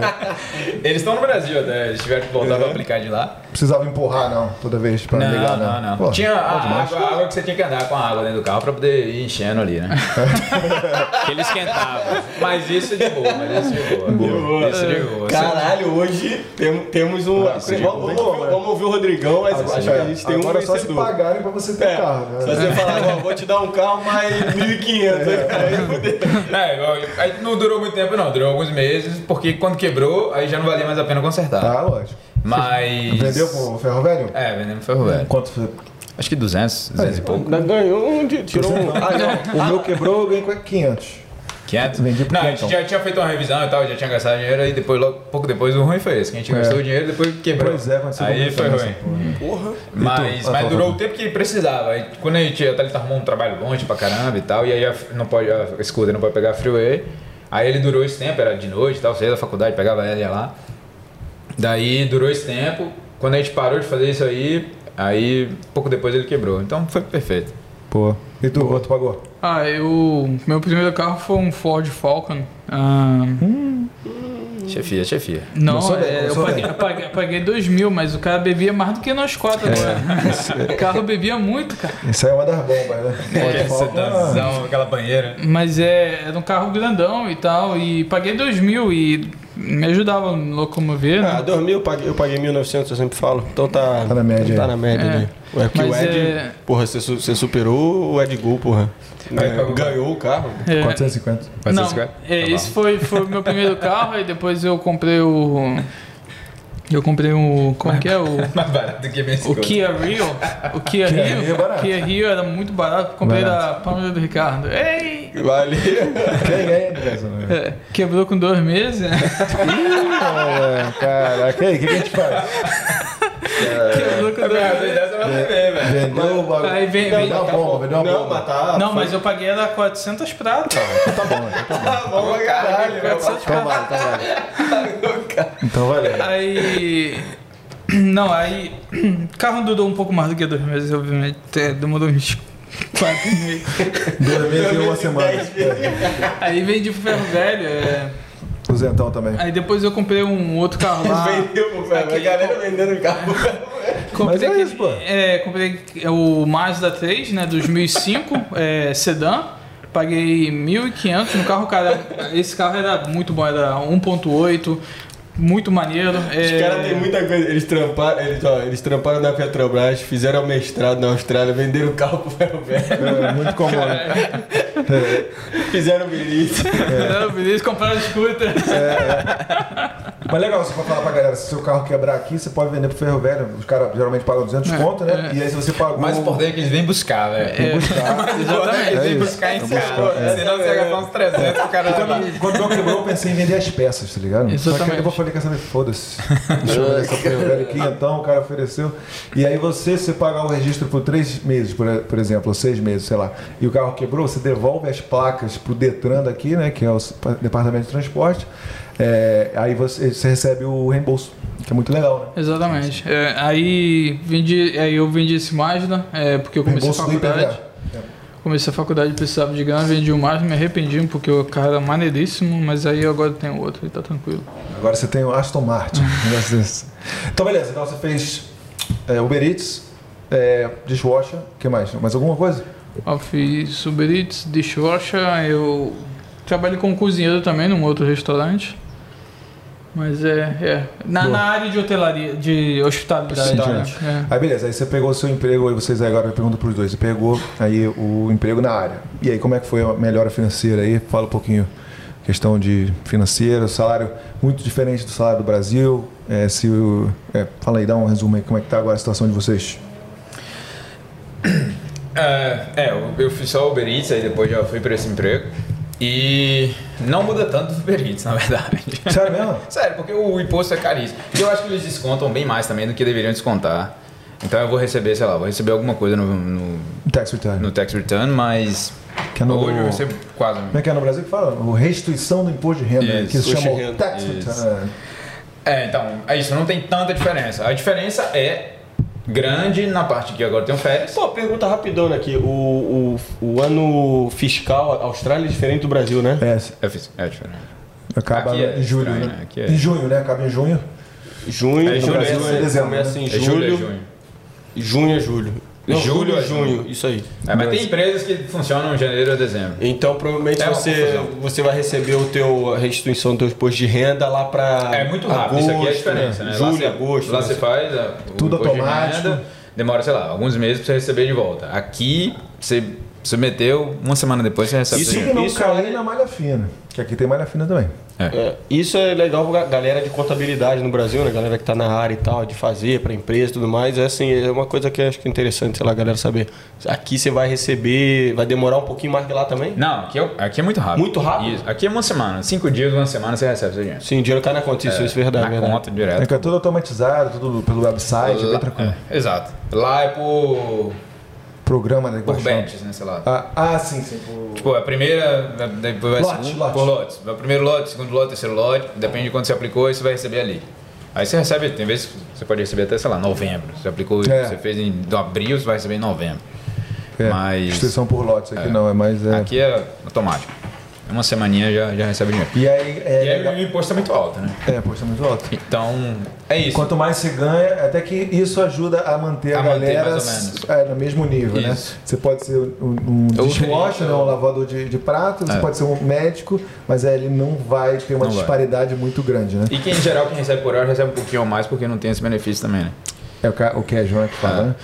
(laughs) eles estão no Brasil até, eles tiveram que voltar pra aplicar de lá. Precisava empurrar, não, toda vez pra Não, ligar, não, não. Pô, Tinha a água, a água que você tinha que andar com a água dentro do carro pra poder ir enchendo ali, né? (laughs) que ele esquentava. Mas isso de boa, mas isso de boa. Isso de boa. Caralho, hoje tem- temos um. Ah, vamos, vamos ouvir, vamos ouvir o Rodrigão, mas acho que a gente tem um Agora é só se vencedor. pagarem pra você ter É, carro, Se né? você falar, ó, vou te dar um carro, mas (laughs) 1.500. Aí fudeu. É, aí não durou muito tempo não, durou alguns meses, porque quando quebrou, aí já não valia mais a pena consertar. Tá, lógico. Mas... Vendeu pro ferro velho? É, vendemos ferro velho. Quanto foi? Acho que 200, 200 e pouco. Ainda ganhou um, tirou um. Ah, não. (laughs) O meu quebrou, eu ganhei com 500. 500? Vendi por Não, a 500, gente já tinha feito uma revisão e tal, já tinha gastado dinheiro, aí depois, logo, pouco depois, o ruim foi esse, que a gente gastou o dinheiro e depois quebrou. Pois é, aconteceu Aí foi ruim. porra. Mas, E mas durou o tempo que precisava. Aí, quando a gente, a Thalita arrumou um trabalho longe pra caramba e tal, e aí a, não pode, a scooter não pode pegar freeway. Aí ele durou esse tempo, era de noite e tal, saía da faculdade, pegava ela e ia lá. Daí durou esse tempo. Quando a gente parou de fazer isso aí, aí pouco depois ele quebrou. Então foi perfeito. Pô. E tu, quanto pagou? Ah, eu. Meu primeiro carro foi um Ford Falcon. Ah, Chefia, chefia. Não, Começou bem, é, eu, paguei, eu, paguei, eu paguei dois mil, mas o cara bebia mais do que nós quatro agora. O (laughs) carro bebia muito, cara. Isso aí é uma das bombas, né? Falar, sedãzão, aquela banheira. Mas é, era um carro grandão e tal. E paguei dois mil e me ajudava a me locomover, Ah, né? 2000 eu paguei, eu paguei 1.900, eu sempre falo. Então tá, Tá na média Tá na média É. ali. Ué, que o Mas Ed, é- porra, você, su- você superou o Ed Gol, porra. É, ganhou o carro. É, 450. Vai ser não, esse cara? é, Tá esse foi, foi o meu primeiro carro e depois eu comprei o. Eu comprei o. Como que é? O, Mais barato do que bem o Kia Rio. O Kia Kia Rio. Rio é. Kia Rio era muito barato. Comprei Barato. da Pamela do Ricardo. Ei! Vale. Quem é, André? É, quebrou com dois meses. né? É, Caraca, aí, o que, que a gente faz? quebrou com dois meses. velho. Vendeu o bagulho. Aí vem- Vendeu vem- uma bomba, vendeu uma bomba. tá. Não, mas eu paguei era 400 pratos. Tá bom, então tá bom. Bom pra caralho, 400 Então vale, então vale. Então valeu. Aí. Não, aí. O carro durou um pouco mais do que dois meses, obviamente. É, demorou uns quatro meses. Dois meses e uma semana. Aí vendi pro ferro velho. é, O Zentão também. Aí depois eu comprei um outro carro lá. Vendeu, pô, velho. A galera vendendo o carro. Comprei Mas é aquele- isso, pô. É, comprei o Mazda 3, né, 2005, é, sedã. Paguei 1.500 no carro, cara. Esse carro era muito bom, era 1.8, muito maneiro. Os é, caras têm muita coisa. Eles tramparam, eles, ó, eles tramparam na Petrobras, fizeram mestrado na Austrália, venderam o carro pro ferro velho. É muito comum, né? (laughs) Fizeram bilhete. Fizeram Vinícius, compraram scooter. Mas legal, você pode falar pra galera, se seu carro quebrar aqui, você pode vender pro ferro velho. Os caras geralmente pagam 200 conto, né? E aí se você pagou... O mais importante é que eles vêm buscar, velho. (laughs) Exatamente. Eles É vêm isso. buscar em É casa. buscar, é. Senão você vai gastar uns 300 o cara lá. Quando o meu quebrou, eu pensei em vender as peças, tá ligado? Só que Exatamente. aí eu vou falei, quer saber, foda-se. Deixa eu vender essa ferro velho aqui, então o cara ofereceu. E aí você, se você pagar o registro por três meses, por, por exemplo, ou seis meses, sei lá, e o carro quebrou, você devolve as placas pro Detran daqui, né? Que é o Departamento de Transporte. É, aí você, você recebe o reembolso, que é muito legal, né? Exatamente. É, aí, vendi, aí eu vendi esse Mazda, é, porque eu comecei a Reembolso do faculdade. Comecei a faculdade, precisava de grana, vendi o Mazda, me arrependi porque o carro era maneiríssimo, mas aí agora tem outro e tá tranquilo. Agora você tem o Aston Martin. (laughs) então, beleza. Então você fez é, Uber Eats, é, dishwasher, o que mais? Mais alguma coisa? Eu fiz Uber Eats, dishwasher, eu trabalho como cozinheiro também num outro restaurante. Mas é, é. Na, na área de hotelaria, de hospitalidade. Hospitalidade. né? Aí beleza, aí você pegou o seu emprego, aí vocês agora eu pergunto pros dois, você pegou aí o emprego na área. E aí como é que foi a melhora financeira aí? Fala um pouquinho questão de financeiro, salário muito diferente do salário do Brasil. É, se o, é, fala aí, dá um resumo aí como é que tá agora a situação de vocês. É, é, eu, eu fiz só Uber Eats, aí depois já fui pra esse emprego. E não muda tanto do Uber Eats, na verdade. Sério mesmo? (laughs) Sério, porque o imposto é caríssimo. E eu acho que eles descontam bem mais também do que deveriam descontar. Então eu vou receber, sei lá, vou receber alguma coisa no, no, Tax return. no tax return, mas Que é no- hoje eu recebo quase. Como é que é no Brasil que fala? O restituição do imposto de renda, Isso, que se chama tax Isso. return. É, então, é isso, não tem tanta diferença. A diferença é grande na parte que agora tem um férias. Pô, pergunta rapidona aqui. O, o, o ano fiscal Austrália é diferente do Brasil, né? É, É, é diferente. acaba Aqui é em julho, estranho, né? Aqui é- Em junho, né? Acaba em junho. Junho, É, no julho, Brasil é é, dezembro, começa né? em É julho. julho, é junho. Junho é julho. Não, Julho julho é junho. junho. Isso aí. É, mas tem empresas que funcionam em janeiro a dezembro. Então provavelmente É você, você vai receber o teu a restituição do teu imposto de renda lá pra. É muito rápido, isso aqui é a agosto, diferença, né? Julho, lá você, agosto. Lá né? você faz a- o Tudo imposto de automático. renda, demora, sei lá, alguns meses pra você receber de volta. Aqui, você submeteu, uma semana depois você recebe. Isso volta. não Isso é- na malha fina. Que aqui tem malha fina também. É, isso é legal pra galera de contabilidade no Brasil, né? Galera que tá na área e tal, de fazer pra empresa e tudo mais. É assim, é uma coisa que eu acho que é interessante, sei lá, a galera saber. Aqui você vai receber, vai demorar um pouquinho mais que lá também? Não, aqui é, aqui é muito rápido. Muito rápido? Isso. Aqui é uma semana. Cinco dias, uma semana você recebe seu dinheiro. Sim, o dinheiro cai na conta, isso, isso é verdade. Na verdade. conta, É direto. que é tudo automatizado, tudo pelo website, é bem Lá- tranquilo. é, exato. Lá é por, Programa, né? por batches, né? Sei lá. Ah, ah, sim, sim. Por... Tipo, a primeira, depois vai Lote, lote. por lotes. O primeiro lote, segundo lote, terceiro lote, depende de quando você aplicou, aí você vai receber ali. Aí você recebe, tem vezes que você pode receber até, sei lá, novembro. Você aplicou, É. você fez em abril, você vai receber em novembro. É, Mas- Instituição por lotes aqui É. não, é mais. É... Aqui é automático. Uma semaninha já, já recebe dinheiro. E aí, é, E aí o imposto é muito alto, né? é, poxa, muito alto. Então, é isso. Quanto mais se ganha, até que isso ajuda a manter a, A manter galera ou é, no mesmo nível, né? Isso. Você pode ser um, um Ou dishwasher, né? ou- um lavador de, de prato, você É. pode ser um médico, mas é, ele não vai ter uma Não vai. disparidade muito grande, né? E quem, em geral, quem recebe por hora recebe um pouquinho a mais porque não tem esse benefício também, né? É o que, o que a Joana que fala, É. né?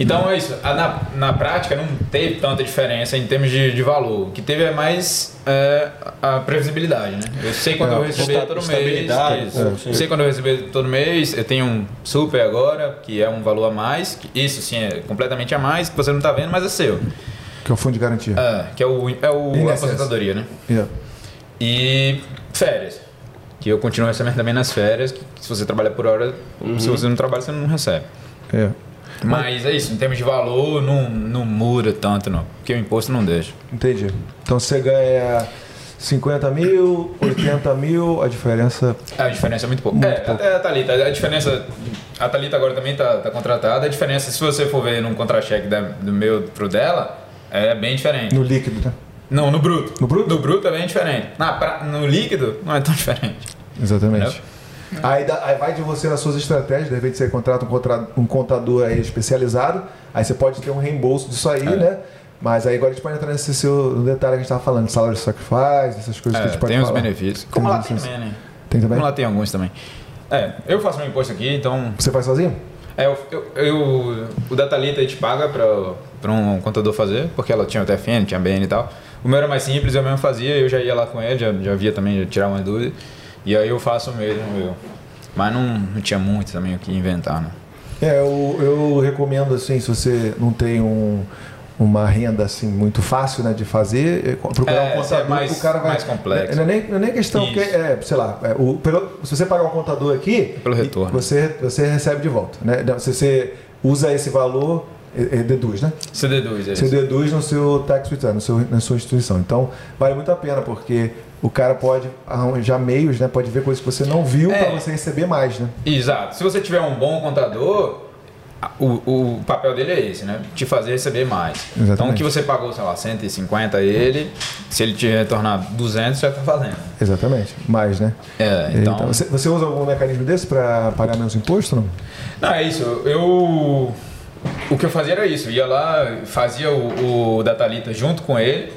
Então é isso. Na, na prática não teve tanta diferença em termos de, de valor. O que teve é mais é, a previsibilidade, né? Eu sei quando É, eu receber todo mês. estabilidade, isso. é, Eu sei quando eu receber todo mês. Eu tenho um super agora, que é um valor a mais. que Isso sim é completamente a mais, que você não tá vendo, mas é seu. Que é o fundo de garantia. É, que é o, é o INSS. aposentadoria, né? Yeah. E férias. Que eu continuo recebendo também nas férias. Que se você trabalha por hora, se você não trabalha, você não recebe. É. Mas é isso, em termos de valor, não, não muda tanto, não. Porque o imposto não deixa. Entendi. Então você ganha 50 mil, 80 mil, a diferença. A diferença é muito pouco. Muito é, pouco. até a Thalita. A diferença. A Thalita agora também tá, tá contratada. A diferença, se você for ver num contra-cheque do meu pro dela, é bem diferente. No líquido, né? Não, no bruto. No bruto? No bruto é bem diferente. Na, pra- no líquido, não é tão (laughs) diferente. Exatamente. Aí, aí vai de você nas suas estratégias, de repente você contrata um, contra- um contador aí especializado, aí você pode ter um reembolso disso aí, É. né? Mas aí agora a gente pode entrar nesse seu no detalhe que a gente estava falando, salário de sacrifice, essas coisas que a É, gente pode tem os falar. benefícios. Como lá tem também, né? Tem também? Como lá tem alguns também. É, eu faço meu imposto aqui, então Você faz sozinho? É, eu, eu, eu- o da Thalita a gente paga pra, pra um contador fazer, porque ela tinha o TFN, tinha BN e tal. O meu era mais simples, eu mesmo fazia, eu já ia lá com ele, já, já via também, já tirava uma dúvida. E aí eu faço mesmo eu. Mas não, não tinha muito também o que inventar, né? É, eu, eu recomendo assim, se você não tem um, uma renda assim muito fácil né, de fazer, é, procurar É, um esse contador é mais- o cara vai. mais complexo. Não é nem, não é nem questão Isso. que é, sei lá, é, o, pelo- se você pagar um contador aqui, Pelo retorno. você, você recebe de volta. Né? Se você usa esse valor, é, é, deduz, né? Você deduz é Você deduz no seu tax return, no seu, na sua instituição. Então, vale muito a pena, porque o cara pode arranjar meios, né? Pode ver coisas que você não viu É. para você receber mais, né? Exato. Se você tiver um bom contador, o, o papel dele é esse, né? Te fazer receber mais. Exatamente. Então o que você pagou, sei lá, 150 a ele, se ele te retornar 200, já tá valendo. Exatamente. Mais, né? É, então... Então, você, você usa algum mecanismo desse para pagar menos imposto? Não? Não, é isso. Eu. O que eu fazia era isso. Ia lá, fazia o, o da Thalita junto com ele.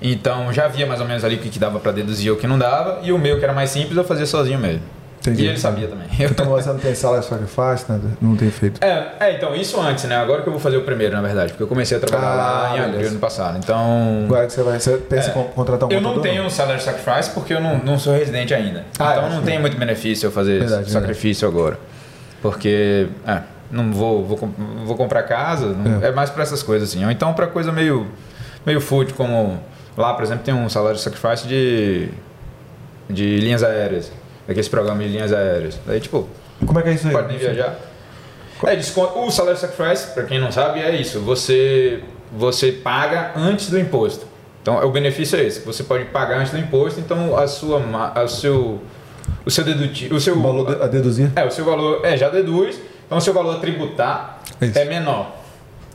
Então já via mais ou menos ali o que, que dava pra deduzir o que não dava. E o meu, que era mais simples, eu fazia sozinho mesmo. Entendi. E ele sabia também. Então você não tem salary sacrifice, nada? Não tem feito. É, é, então, isso antes, né? Agora que eu vou fazer o primeiro, na verdade. Porque eu comecei a trabalhar Ah, lá em abril ano passado. Então. Agora que você vai. Você pensa É. em contratar um Eu não tenho um salary sacrifice porque eu não, não sou residente ainda. Ah, então é, não tem muito benefício eu fazer Verdade, sacrifício agora. Porque, é, não vou, vou, vou comprar casa, não- É. é. mais pra essas coisas assim. Ou então pra coisa meio, meio food, como lá, por exemplo, tem um salary sacrifice de, de linhas aéreas. Daqueles programas de linhas aéreas. Daí, tipo, Como é que é isso aí? pode nem viajar. É, desconto. O salário sacrifice, para quem não sabe, é isso. Você, você paga antes do imposto. Então, o benefício é esse. Você pode pagar antes do imposto, então a sua, a seu, o seu dedutivo, o seu O valor de- a deduzir? é, o seu valor é já deduz. Então, o seu valor a tributar Isso. é menor.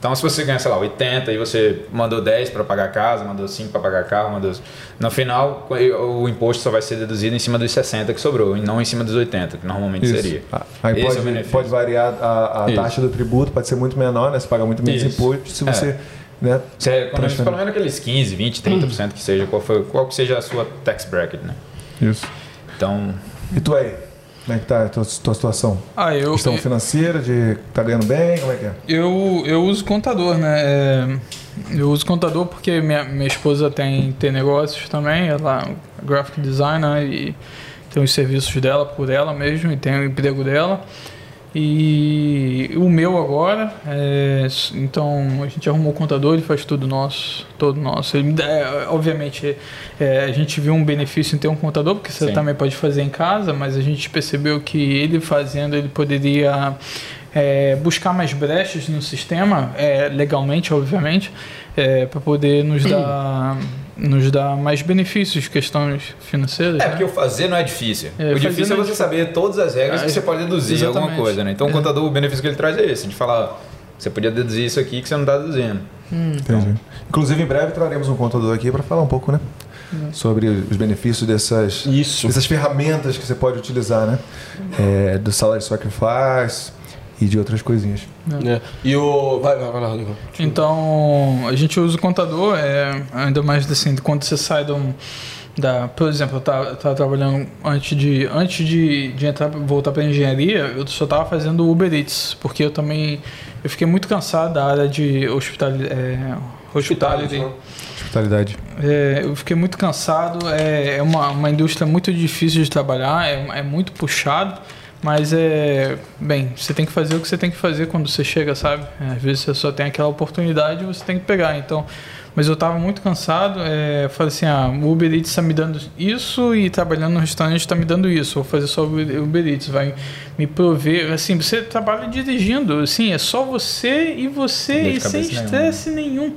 Então, se você ganha, sei lá, 80 e você mandou 10 para pagar a casa, mandou 5 para pagar carro, mandou... No final, o imposto só vai ser deduzido em cima dos 60 que sobrou, e não em cima dos 80, que normalmente Isso. seria. Ah, Aí Esse é o pode, benefício. pode variar a, a taxa do tributo, pode ser muito menor, né? Você paga muito menos Isso. imposto se É. você. Né? Você economiza Transfere. pelo menos aqueles 15, 20, 30% que seja, qual, foi, qual que seja a sua tax bracket, né? Isso. Então, E tu aí? Como é que tá a tua, tua situação? Ah, eu, Questão financeira, de tá ganhando bem? Como é que é? eu, eu uso contador, né? É, eu uso contador porque minha, minha esposa tem, tem negócios também, ela é graphic designer e tem os serviços dela por ela mesmo e tem o emprego dela. E o meu agora, é, então a gente arrumou o contador, ele faz tudo nosso, todo nosso. Ele é, obviamente, é, a gente viu um benefício em ter um contador, porque você Sim. também pode fazer em casa, mas a gente percebeu que ele fazendo, ele poderia é, buscar mais brechas no sistema, é, legalmente, obviamente, para poder nos (clears throat) dar, nos dar mais benefícios, questões financeiras. é né? porque o fazer não é difícil. É, o difícil é é você saber todas as regras Ah, que você pode deduzir alguma exatamente. coisa, né? Então, o É. contador, o benefício que ele traz é esse, de falar, você podia deduzir isso aqui que você não está deduzindo. Entendi. Inclusive, em breve traremos um contador aqui para falar um pouco, né? sobre os benefícios dessas, Isso. dessas ferramentas que você pode utilizar, né? É, do salary sacrifice e de outras coisinhas. É. E o. Vai, vai, vai lá, Rodrigo. Então, a gente usa o contador, é, ainda mais assim, quando você sai de um, da, por exemplo, eu estava trabalhando antes de antes de, de entrar voltar para engenharia, eu só estava fazendo Uber Eats, porque eu também eu fiquei muito cansado da área de hospital, é, hospitality. né? Hospitalidade. É, eu fiquei muito cansado, é, é uma, uma indústria muito difícil de trabalhar, é, é muito puxado, mas é. Bem, você tem que fazer o que você tem que fazer quando você chega, sabe? É, às vezes você só tem aquela oportunidade e você tem que pegar. Então, mas eu estava muito cansado, é, falei assim: ah, o Uber Eats está me dando isso e trabalhando no restaurante está me dando isso, vou fazer só o Uber Eats, vai me prover. Assim, você trabalha dirigindo, assim, é só você e você e sem estresse nenhum.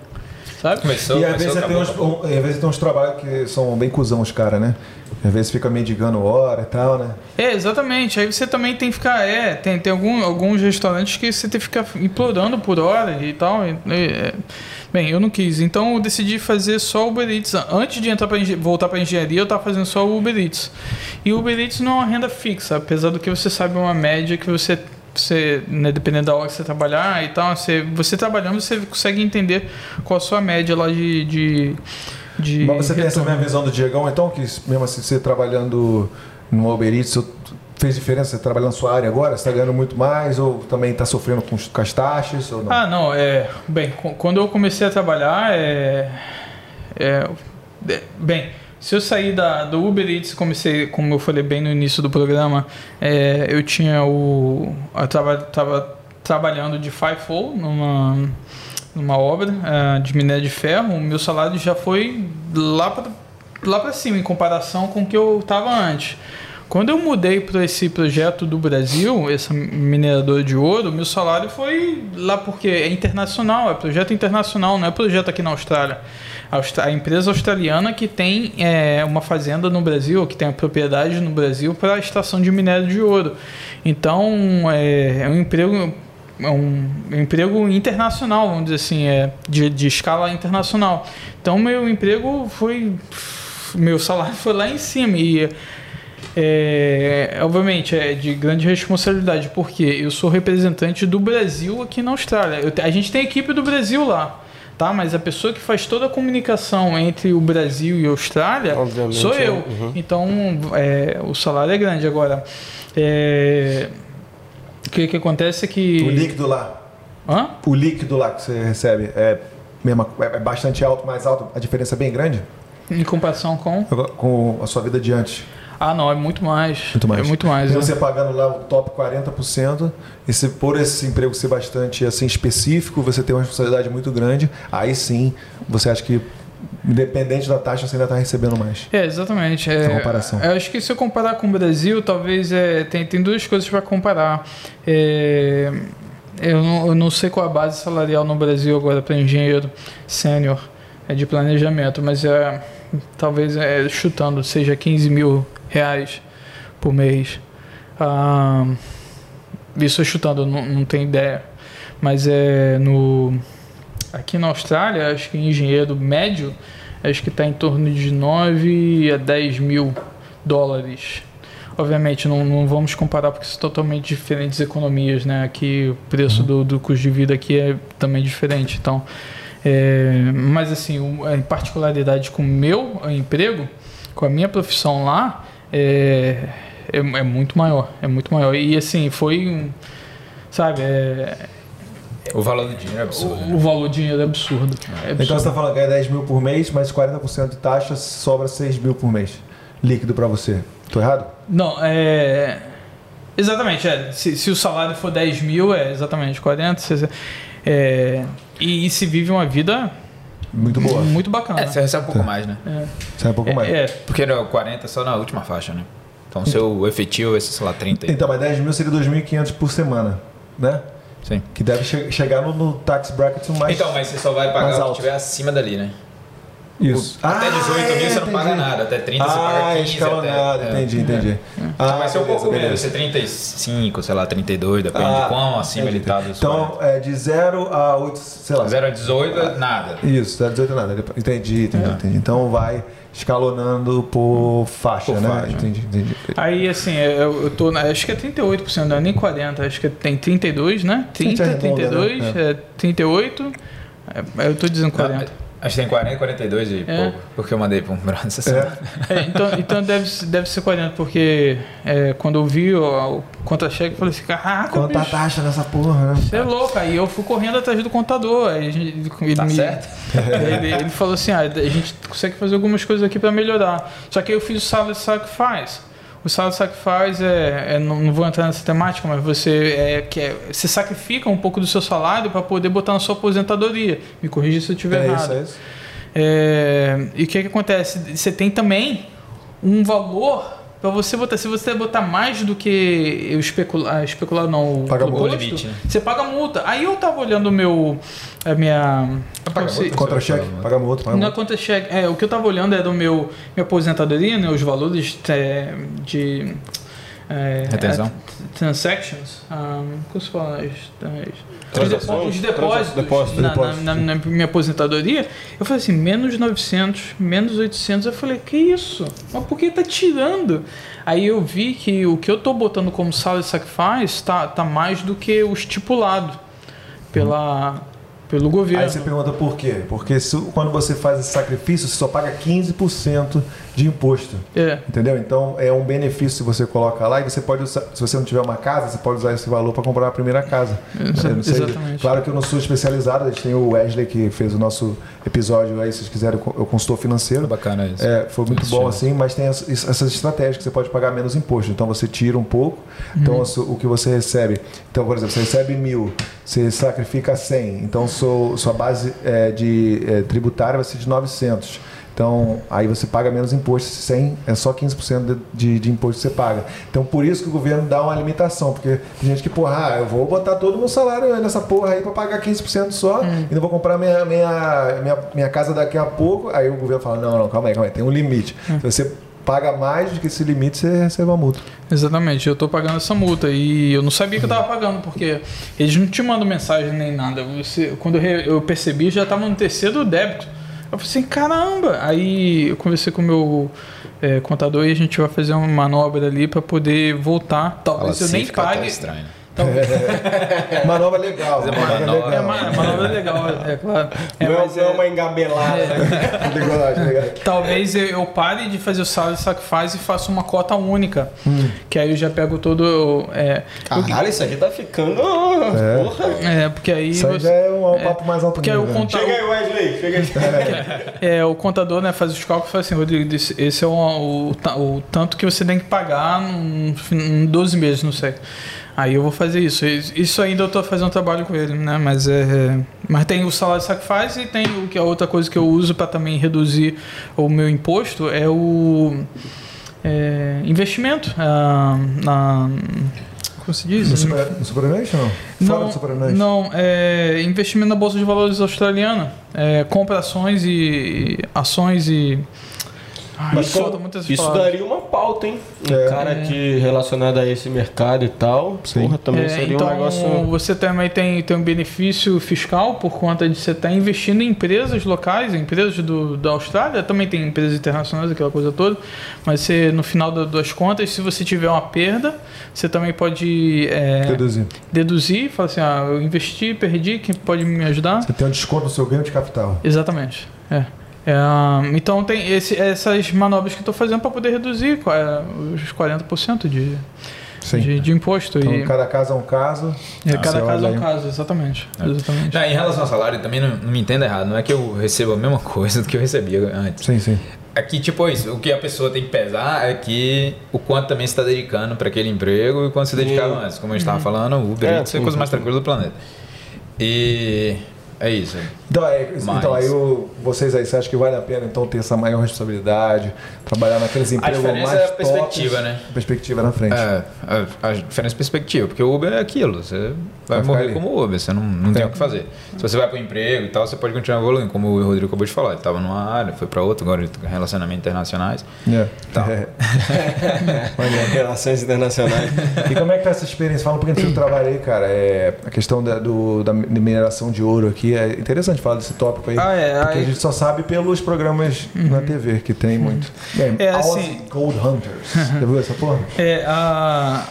Sabe? Começou, e às começou, vezes, uns, um, às vezes tem uns trabalhos que são bem cuzão os caras, né? Às vezes fica mendigando hora e tal, né? É, exatamente. Aí você também tem que ficar. É, tem, tem algum, alguns restaurantes que você tem que ficar implorando por hora e tal. e- e- é. Bem, eu não quis. Então eu decidi fazer só o Uber Eats. Antes de entrar pra, voltar para engenharia, eu tava fazendo só o Uber Eats. E o Uber Eats não é uma renda fixa, apesar do que você sabe uma média que você. Você, né, dependendo da hora que você trabalhar e tal, você, você trabalhando, você consegue entender qual a sua média lá de. de, de Mas você tem essa retorno. mesma visão do Diegão, então, que mesmo assim, você trabalhando no Uber Eats, você fez diferença você trabalhando na sua área agora? Você está ganhando muito mais ou também está sofrendo com, com as taxas? Ou não? Ah, não, é. Bem, qu- quando eu comecei a trabalhar, é. é é, bem, se eu sair da, do Uber Eats, comecei, como eu falei bem no início do programa, é, eu tinha o. Eu tava, tava trabalhando de FIFO numa, numa obra é, de minério de ferro, o meu salário já foi lá para lá cima em comparação com o que eu estava antes. Quando eu mudei para esse projeto do Brasil, essa mineradora de ouro, meu salário foi lá porque é internacional, é projeto internacional, não é projeto aqui na Austrália. A, empresa australiana que tem é, uma fazenda no Brasil, que tem a propriedade no Brasil para a estação de minério de ouro. Então é, é um emprego é um emprego internacional, vamos dizer assim, é de, de escala internacional. Então meu emprego foi meu salário foi lá em cima e é, obviamente é de grande responsabilidade porque eu sou representante do Brasil aqui na Austrália. Eu a gente tem equipe do Brasil lá, tá? Mas a pessoa que faz toda a comunicação entre o Brasil e a Austrália Obviamente, sou é. eu. Uhum. Então é, o salário é grande agora. é, o que, que acontece é que O líquido lá, Hã? o líquido lá que você recebe é, mesma, é bastante alto, mais alto, a diferença é bem grande Em comparação com com a sua vida de antes. Ah, não, é muito mais. Muito mais. É muito mais. E né? você pagando lá o top 40%, e se por esse emprego ser bastante assim específico, você tem uma responsabilidade muito grande, aí sim você acha que, independente da taxa, você ainda está recebendo mais. É, exatamente. É, Uma comparação. Eu acho que se eu comparar com o Brasil, talvez é, tem, tem duas coisas para comparar. É, eu, não, eu não sei qual a base salarial no Brasil agora para engenheiro sênior é de planejamento, mas é, talvez é, chutando seja 15 mil reais por mês. Ah, isso é chutando, não, não tenho ideia. Mas é no. Aqui na Austrália, acho que engenheiro médio, acho que está em torno de 9 a 10 mil dólares. Obviamente, não, não vamos comparar porque são totalmente diferentes economias, né? Aqui o preço do, do custo de vida aqui é também diferente. Então, é, mas assim, a particularidade com o meu emprego, com a minha profissão lá, é, é, é muito maior. É muito maior. E assim, foi um. Sabe, é, O valor do dinheiro é absurdo. né? o, o valor de dinheiro é absurdo. É Então você absurdo. está falando que ganha 10 mil por mês, mais 40% de taxa, sobra 6 mil por mês. Líquido para você. Tô errado? Não, é. Exatamente, é. Se, se o salário for 10 mil, é exatamente 40, 60. É, e, e se vive uma vida Muito boa. muito bacana. É, você recebe um pouco mais, né? Sai um pouco mais. É, é, Porque no 40 é só na última faixa, né? Então o seu efetivo ser, sei lá, 30. Então, mas 10 mil seria 2.500 por semana, né? Sim. Que deve che- chegar no, no tax bracket mais. Então, mas você só vai pagar o que estiver acima dali, né? Isso. Até 18 mil você não paga entendi. nada, até 30 você Ah, paga 15. escalonado, até, é. entendi, entendi. Ah, vai ser um beleza, pouco menos, vai beleza. ser 35, sei lá, 32, depende Ah, de quão acima entendi. ele tá do Então, é de 0 a 8, sei lá. 0 a 18, nada. Isso, 0 a 18 nada. Entendi, entendi, É. entendi. Então vai escalonando por faixa, Por né? faixa. Entendi, entendi. Aí, assim, eu, eu tô. na- Acho que é 38%, não é nem 40%, acho que tem 32, né? 30, arredonda, 32, né? é 38. É, eu tô dizendo 40. Acho que tem 40, 42 e É. pouco. Porque eu mandei pra um brother essa semana. É, então então deve, ser- deve ser 40, porque é, quando eu vi o, o contra-cheque, eu falei assim: caraca, Quanta bicho, taxa nessa porra, né? você é louco. Aí eu fui correndo atrás do contador. Aí a gente- ele, Tá me- certo? ele, ele falou assim: ah, a gente consegue fazer algumas coisas aqui para melhorar. Só que aí eu fiz o salary sacrifice. O salary sacrifice é, é não, não vou entrar nessa temática, mas você é, que é, você sacrifica um pouco do seu salário para poder botar na sua aposentadoria. Me corrija se eu estiver É errado. isso, é isso. É, e o que, que acontece? Você tem também um valor para você botar. Se você botar mais do que eu especular, especular não, Paga imposto, multa. limite, né? você paga multa. Aí eu tava olhando o meu. A minha. Paga você- multa? Contra-cheque, paga multa, paga na multa. conta cheque, é, o que eu tava olhando era o meu minha aposentadoria, né, os valores é, de é, Retenção? é, transactions, um, como se fala, as, as- Transações? os depósitos, Depósitos, na, depósitos. na- na- na minha aposentadoria, eu falei assim, menos 900, menos 800, eu falei, que isso? Mas por que tá tirando? Aí eu vi que o que eu tô botando como salary sacrifice tá, tá mais do que o estipulado pela, pelo governo. Aí você pergunta por quê? Porque se- quando você faz esse sacrifício, você só paga 15% de imposto. É. Entendeu? Então é um benefício se você coloca lá e você pode usar, se você não tiver uma casa, você pode usar esse valor para comprar a primeira casa. Exa- Eu não sei- exatamente. Claro que eu não sou especializado, a gente tem o Wesley que fez o nosso episódio aí, se vocês quiserem, eu consultor financeiro. Bacana isso. É, foi muito bom assim, mas tem as- essas estratégias que você pode pagar menos imposto. Então você tira um pouco, então o- o que você recebe. Então, por exemplo, você recebe mil, você sacrifica 100, então sua, sua base é, de é, tributária vai ser de 900. Então, aí você paga menos imposto, 100 é só 15% de, de, de imposto que você paga. Então, por isso que o governo dá uma limitação, porque tem gente que, porra, ah, eu vou botar todo o meu salário nessa porra aí para pagar 15% só e não vou comprar minha, minha, minha, minha casa daqui a pouco. Aí o governo fala: não, não, calma aí, calma aí, tem um limite. Se você paga mais do que esse limite, você recebe uma multa. Exatamente, eu tô pagando essa multa e eu não sabia que eu tava pagando, porque eles não te mandam mensagem nem nada. Você, quando eu, eu percebi, já tava no terceiro débito. Eu falei assim, caramba! Aí eu conversei com o meu é, contador e a gente vai fazer uma manobra ali para poder voltar. Talvez eu nem pague. estranho. (laughs) Talvez, Manobra legal. Fazer uma manobra manobra. é, legal. uma, manobra legal, é claro. É, não, mas não é é- uma engabelada. Legal, acho legal. Talvez eu- eu pare de fazer o salary sacrifice e faça uma cota única. Que aí eu já pego todo. É, Caralho, isso aqui tá ficando. (laughs) Porra. é porque aí Isso aí você- já é um, um papo mais alto porque aí o né? contador. Chega aí, Wesley. Chega aí. (laughs) É, o contador né, faz os cálculos e fala assim, Rodrigo, esse esse é o, o, o tanto que você tem que pagar em em 12 meses, não sei. Aí eu vou fazer isso. Isso ainda eu tô fazendo trabalho com ele, né? Mas, é, mas tem o salário sacrifice e tem o que a outra coisa que eu uso para também reduzir o meu imposto é o é, investimento. ah, na, como se diz? No, super, no Superannuation, não? Fora do Superannuation. não é investimento na Bolsa de Valores australiana. É, compra ações e ações e. Ai, Mas solta como- isso daria uma pauta, hein? Um É. cara que relacionado a esse mercado e tal. Sim. Porra, também É, seria então, um negócio. você também tem, tem um benefício fiscal por conta de você estar investindo em empresas locais, em empresas do, da Austrália, também tem empresas internacionais, aquela coisa toda, mas você, no final da- das contas, se você tiver uma perda, você também pode é, Deduzir. deduzir, falar assim, ah, eu investi, perdi, quem pode me ajudar? Você tem um desconto no seu ganho de capital. Exatamente. É. É, então tem esse- essas manobras que eu estou fazendo para poder reduzir é, os 40% de, de, de imposto. Então, e cada caso é um caso. é, cada caso é um caso, exatamente. exatamente. Não, em relação ao salário, também não, não me entenda errado. Não é que eu recebo a mesma (laughs) coisa do que eu recebia antes. Sim, sim. Aqui, tipo, isso, o que a pessoa tem que pesar é que o quanto também você está dedicando para aquele emprego e quanto você dedicava antes. Como a gente estava falando, o Uber É, é a coisa mais tranquila do planeta. E é isso. Então, é, Mas- então aí o- vocês aí, você acha que vale a pena então ter essa maior responsabilidade, trabalhar naqueles empregos diferença mais é a perspectiva, tops? né? Perspectiva na frente. É, a, a diferença de perspectiva, porque o Uber é aquilo, você vai, Vai morrer ali. como Uber, você não, não tem É. o que fazer. Se você vai para o emprego e tal, você pode continuar evoluindo, como o Rodrigo acabou de falar, ele estava numa área, foi para outra, agora ele tá com relacionamentos internacionais. É. Tá. É. (laughs) Relações internacionais. E como é que tá essa experiência? Fala um pouquinho do seu (clears throat) trabalho aí, cara. É, a questão da, do, da mineração de ouro aqui E é interessante falar desse tópico aí. Ah, é, porque aí- a gente só sabe pelos programas na TV, que tem muito. Bem, É, Aussie assim- Gold Hunters. (laughs) Já viu essa porra? É, a,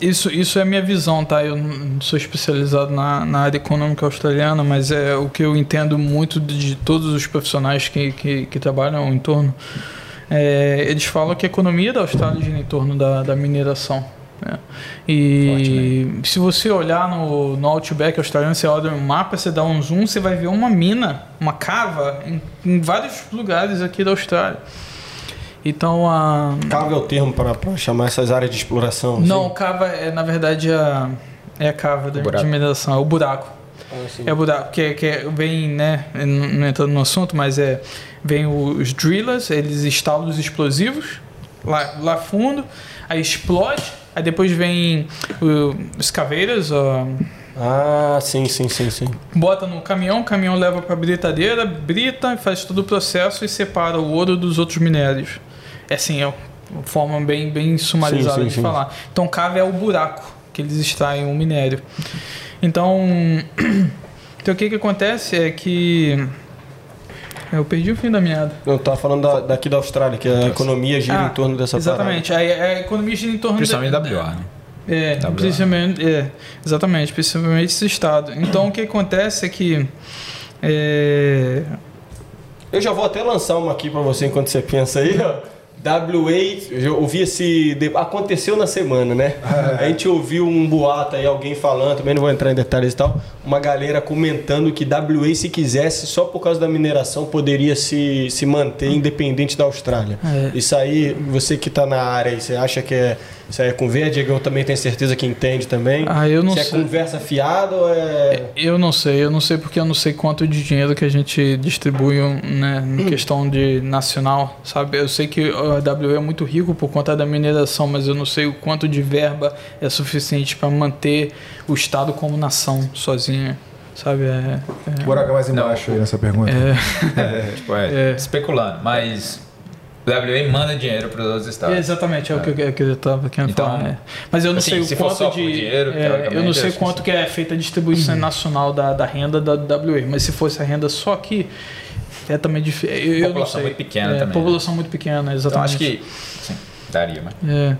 isso, isso é a minha visão, tá? Eu não sou especializado na, na área econômica australiana, mas é o que eu entendo muito de, de todos os profissionais que, que, que trabalham em torno. É, eles falam que a economia da Austrália gira em torno da, da mineração. Né? E se você olhar no, no Outback australiano, você olha no mapa, você dá um zoom, você vai ver uma mina, uma cava, em, em vários lugares aqui da Austrália. Então, a, Cava é o termo para chamar essas áreas de exploração. assim? não, cava é na verdade a, é a cava buraco. de mineração, é o buraco. Ah. É o buraco, que, que é- vem, né, não entrando no assunto, mas é, vem os drillers, eles instalam os explosivos lá, lá fundo, aí explode, aí depois vem o- os caveiras, ó, Ah, sim, sim, sim, sim. bota no caminhão, o caminhão leva para britadeira, brita, faz todo o processo e separa o ouro dos outros minérios. É assim, é uma forma bem, bem sumarizada Sim, sim, de sim. falar. Então, cava é o buraco que eles extraem o minério. Então, (clears throat) então o que que acontece é que eu perdi o fim da meada. Eu tava falando da- daqui da Austrália, que a economia gira Ah, em torno dessa Exatamente. A, a economia gira em torno Principalmente da, WA, né? É, WA. principalmente, é, exatamente, principalmente esse estado. Então o que acontece é que é, parada. Eu já vou até lançar uma aqui pra você enquanto você pensa aí, ó. WA, eu ouvi esse. Aconteceu na semana, né? A gente ouviu um boato aí, alguém falando, também não vou entrar em detalhes e tal. Uma galera comentando que WA, se quisesse, só por causa da mineração, poderia se, se manter independente da Austrália. É. Isso aí, você que tá na área você acha que é. Isso aí é conversa? Diego, eu também tenho certeza que entende também. Ah, eu não se é sei. conversa fiada ou é. Eu não sei, eu não sei porque eu não sei quanto de dinheiro que a gente distribui né, em questão de nacional, sabe? Eu sei que a WA é muito rico por conta da mineração, mas eu não sei o quanto de verba é suficiente para manter o Estado como nação sozinha, sabe? É, é- Buraco é mais Não. embaixo aí nessa pergunta. é- Tipo, é, É. especulando. Mas o WA manda dinheiro para os outros estados. É, exatamente, é, o que eu, que eu tava querendo Então, falar. é. Mas eu não assim, sei se o for quanto de. dinheiro, é, eu não sei acho que quanto que é feita a distribuição nacional da, da renda da WA, mas se fosse a renda só aqui, é também difícil. Eu, eu População muito pequena é, também, População muito pequena, Então exatamente. acho que sim, daria, mas. É.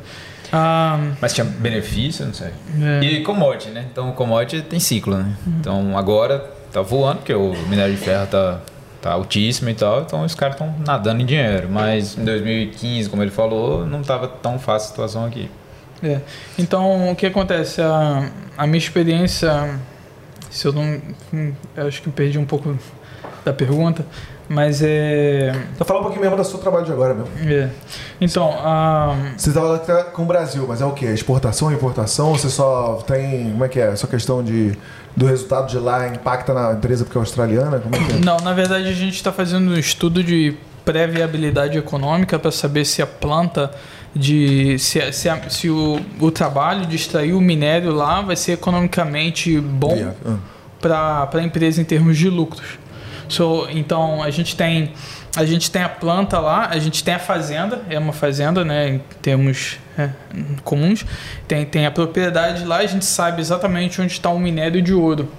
Ah, Mas tinha benefício, não sei. é. E commodity, né? Então commodity tem ciclo, né? Então agora tá voando, porque o minério de ferro tá, tá altíssimo e tal, então os caras estão nadando em dinheiro. Mas em 2015, como ele falou, não tava tão fácil a situação aqui. É. Então, o que acontece? A, a minha experiência, se eu não. hum, eu acho que perdi um pouco da pergunta, mas é. Tá falando um pouquinho mesmo do seu trabalho de agora mesmo. é. Então. Você estava tá com o Brasil, mas é o quê? Exportação, importação? Você só tem. Como é que é? Só questão de. Do resultado de lá impacta na empresa porque é australiana? Como é que é? Não, na verdade a gente está fazendo um estudo de pré-viabilidade econômica para saber se a planta de se, se, a- se o, o trabalho de extrair o minério lá vai ser economicamente bom Ah. para a empresa em termos de lucros. So, então a gente tem a gente tem a planta lá, a gente tem a fazenda, é uma fazenda, né, em termos é, comuns. Tem, tem a propriedade lá, a gente sabe exatamente onde está o minério de ouro.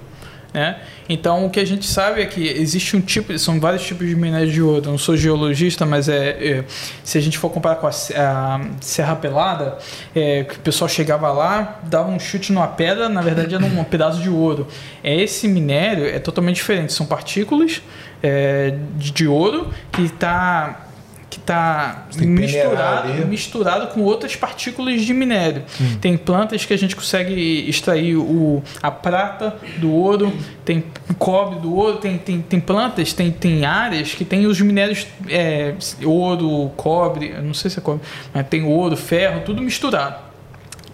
Né? Então o que a gente sabe é que existe um tipo, são vários tipos de minério de ouro. Eu não sou geologista, mas é, é, se a gente for comparar com a, a Serra Pelada, é, que o pessoal chegava lá, dava um chute numa pedra, na verdade era um (clears throat) pedaço de ouro. É esse minério é totalmente diferente. São partículas é, de, de ouro que está que está misturado, misturado com outras partículas de minério. Tem plantas que a gente consegue extrair o, a prata do ouro, tem cobre do ouro, tem, tem, tem plantas, tem, tem áreas que tem os minérios é, ouro, cobre, não sei se é cobre, mas tem ouro, ferro, tudo misturado.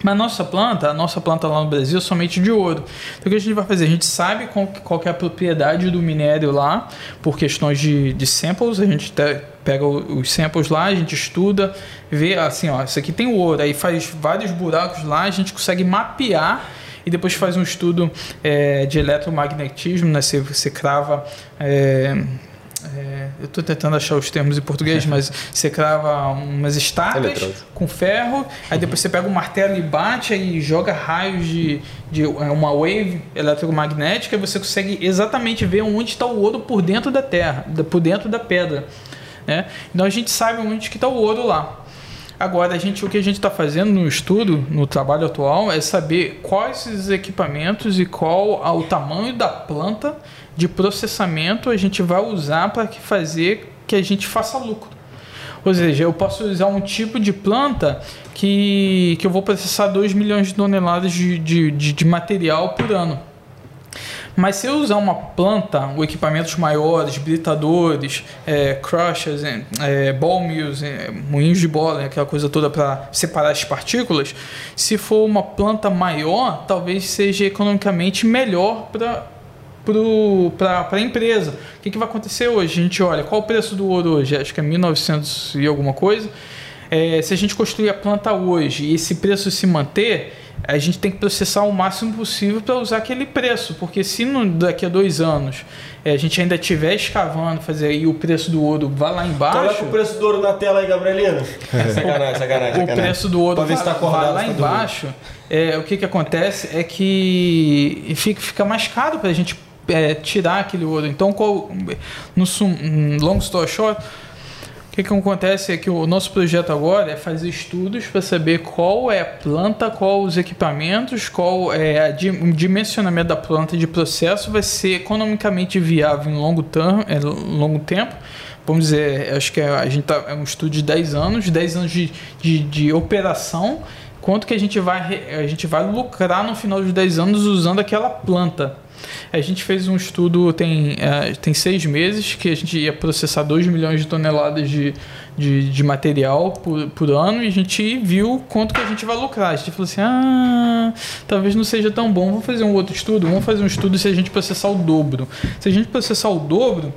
Mas a nossa planta, a nossa planta lá no Brasil é somente de ouro. Então o que a gente vai fazer? A gente sabe qual, qual é a propriedade do minério lá, por questões de, de samples, a gente te- pega os samples lá, a gente estuda, vê assim, ó, isso aqui tem ouro, aí faz vários buracos lá, a gente consegue mapear e depois faz um estudo é, de eletromagnetismo, né? Você, você crava é, é, eu estou tentando achar os termos em português, (laughs) mas você crava umas estacas com ferro, aí depois você pega o martelo e bate e joga raios de, de é, uma wave eletromagnética e você consegue exatamente ver onde está o ouro por dentro da terra, por dentro da pedra. Né? Então a gente sabe onde que está o ouro lá. Agora, a gente, o que a gente está fazendo no estudo, no trabalho atual, é saber quais esses equipamentos e qual o tamanho da planta de processamento a gente vai usar para que fazer que a gente faça lucro. Ou seja, eu posso usar um tipo de planta que, que eu vou processar 2 milhões de toneladas de, de, de, de material por ano. Mas se eu usar uma planta, ou equipamentos maiores, britadores, é, crushers, é, é, ball mills, é, moinhos de bola, aquela coisa toda para separar as partículas, se for uma planta maior, talvez seja economicamente melhor para para a empresa. O que, que vai acontecer hoje? A gente olha, qual o preço do ouro hoje? Acho que é 1900 e alguma coisa. É, se a gente construir a planta hoje e esse preço se manter, a gente tem que processar o máximo possível para usar aquele preço, porque se no, daqui a dois anos é, a gente ainda estiver escavando, fazer aí o preço do ouro vai lá embaixo, Coloca o preço do ouro na tela aí, Gabrielino. sacanagem, sacanagem, o preço do ouro ver vai, se tá acordado, vai lá tá embaixo, é, o que, que acontece é que fica, fica mais caro para a gente é, tirar aquele ouro. Então, qual, no sum, um, long story short, o que, que acontece é que o nosso projeto agora é fazer estudos para saber qual é a planta, qual os equipamentos, qual é o dimensionamento da planta de processo vai ser economicamente viável em longo, term, é, longo tempo. Vamos dizer, acho que a gente tá, é um estudo de 10 anos, 10 anos de, de, de operação, quanto que a gente, vai, a gente vai lucrar no final dos 10 anos usando aquela planta. A gente fez um estudo tem, eh, tem seis meses que a gente ia processar 2 milhões de toneladas de, de, de material por, por ano e a gente viu quanto que a gente vai lucrar. A gente falou assim: ah, talvez não seja tão bom, vamos fazer um outro estudo. Vamos fazer um estudo se a gente processar o dobro. Se a gente processar o dobro,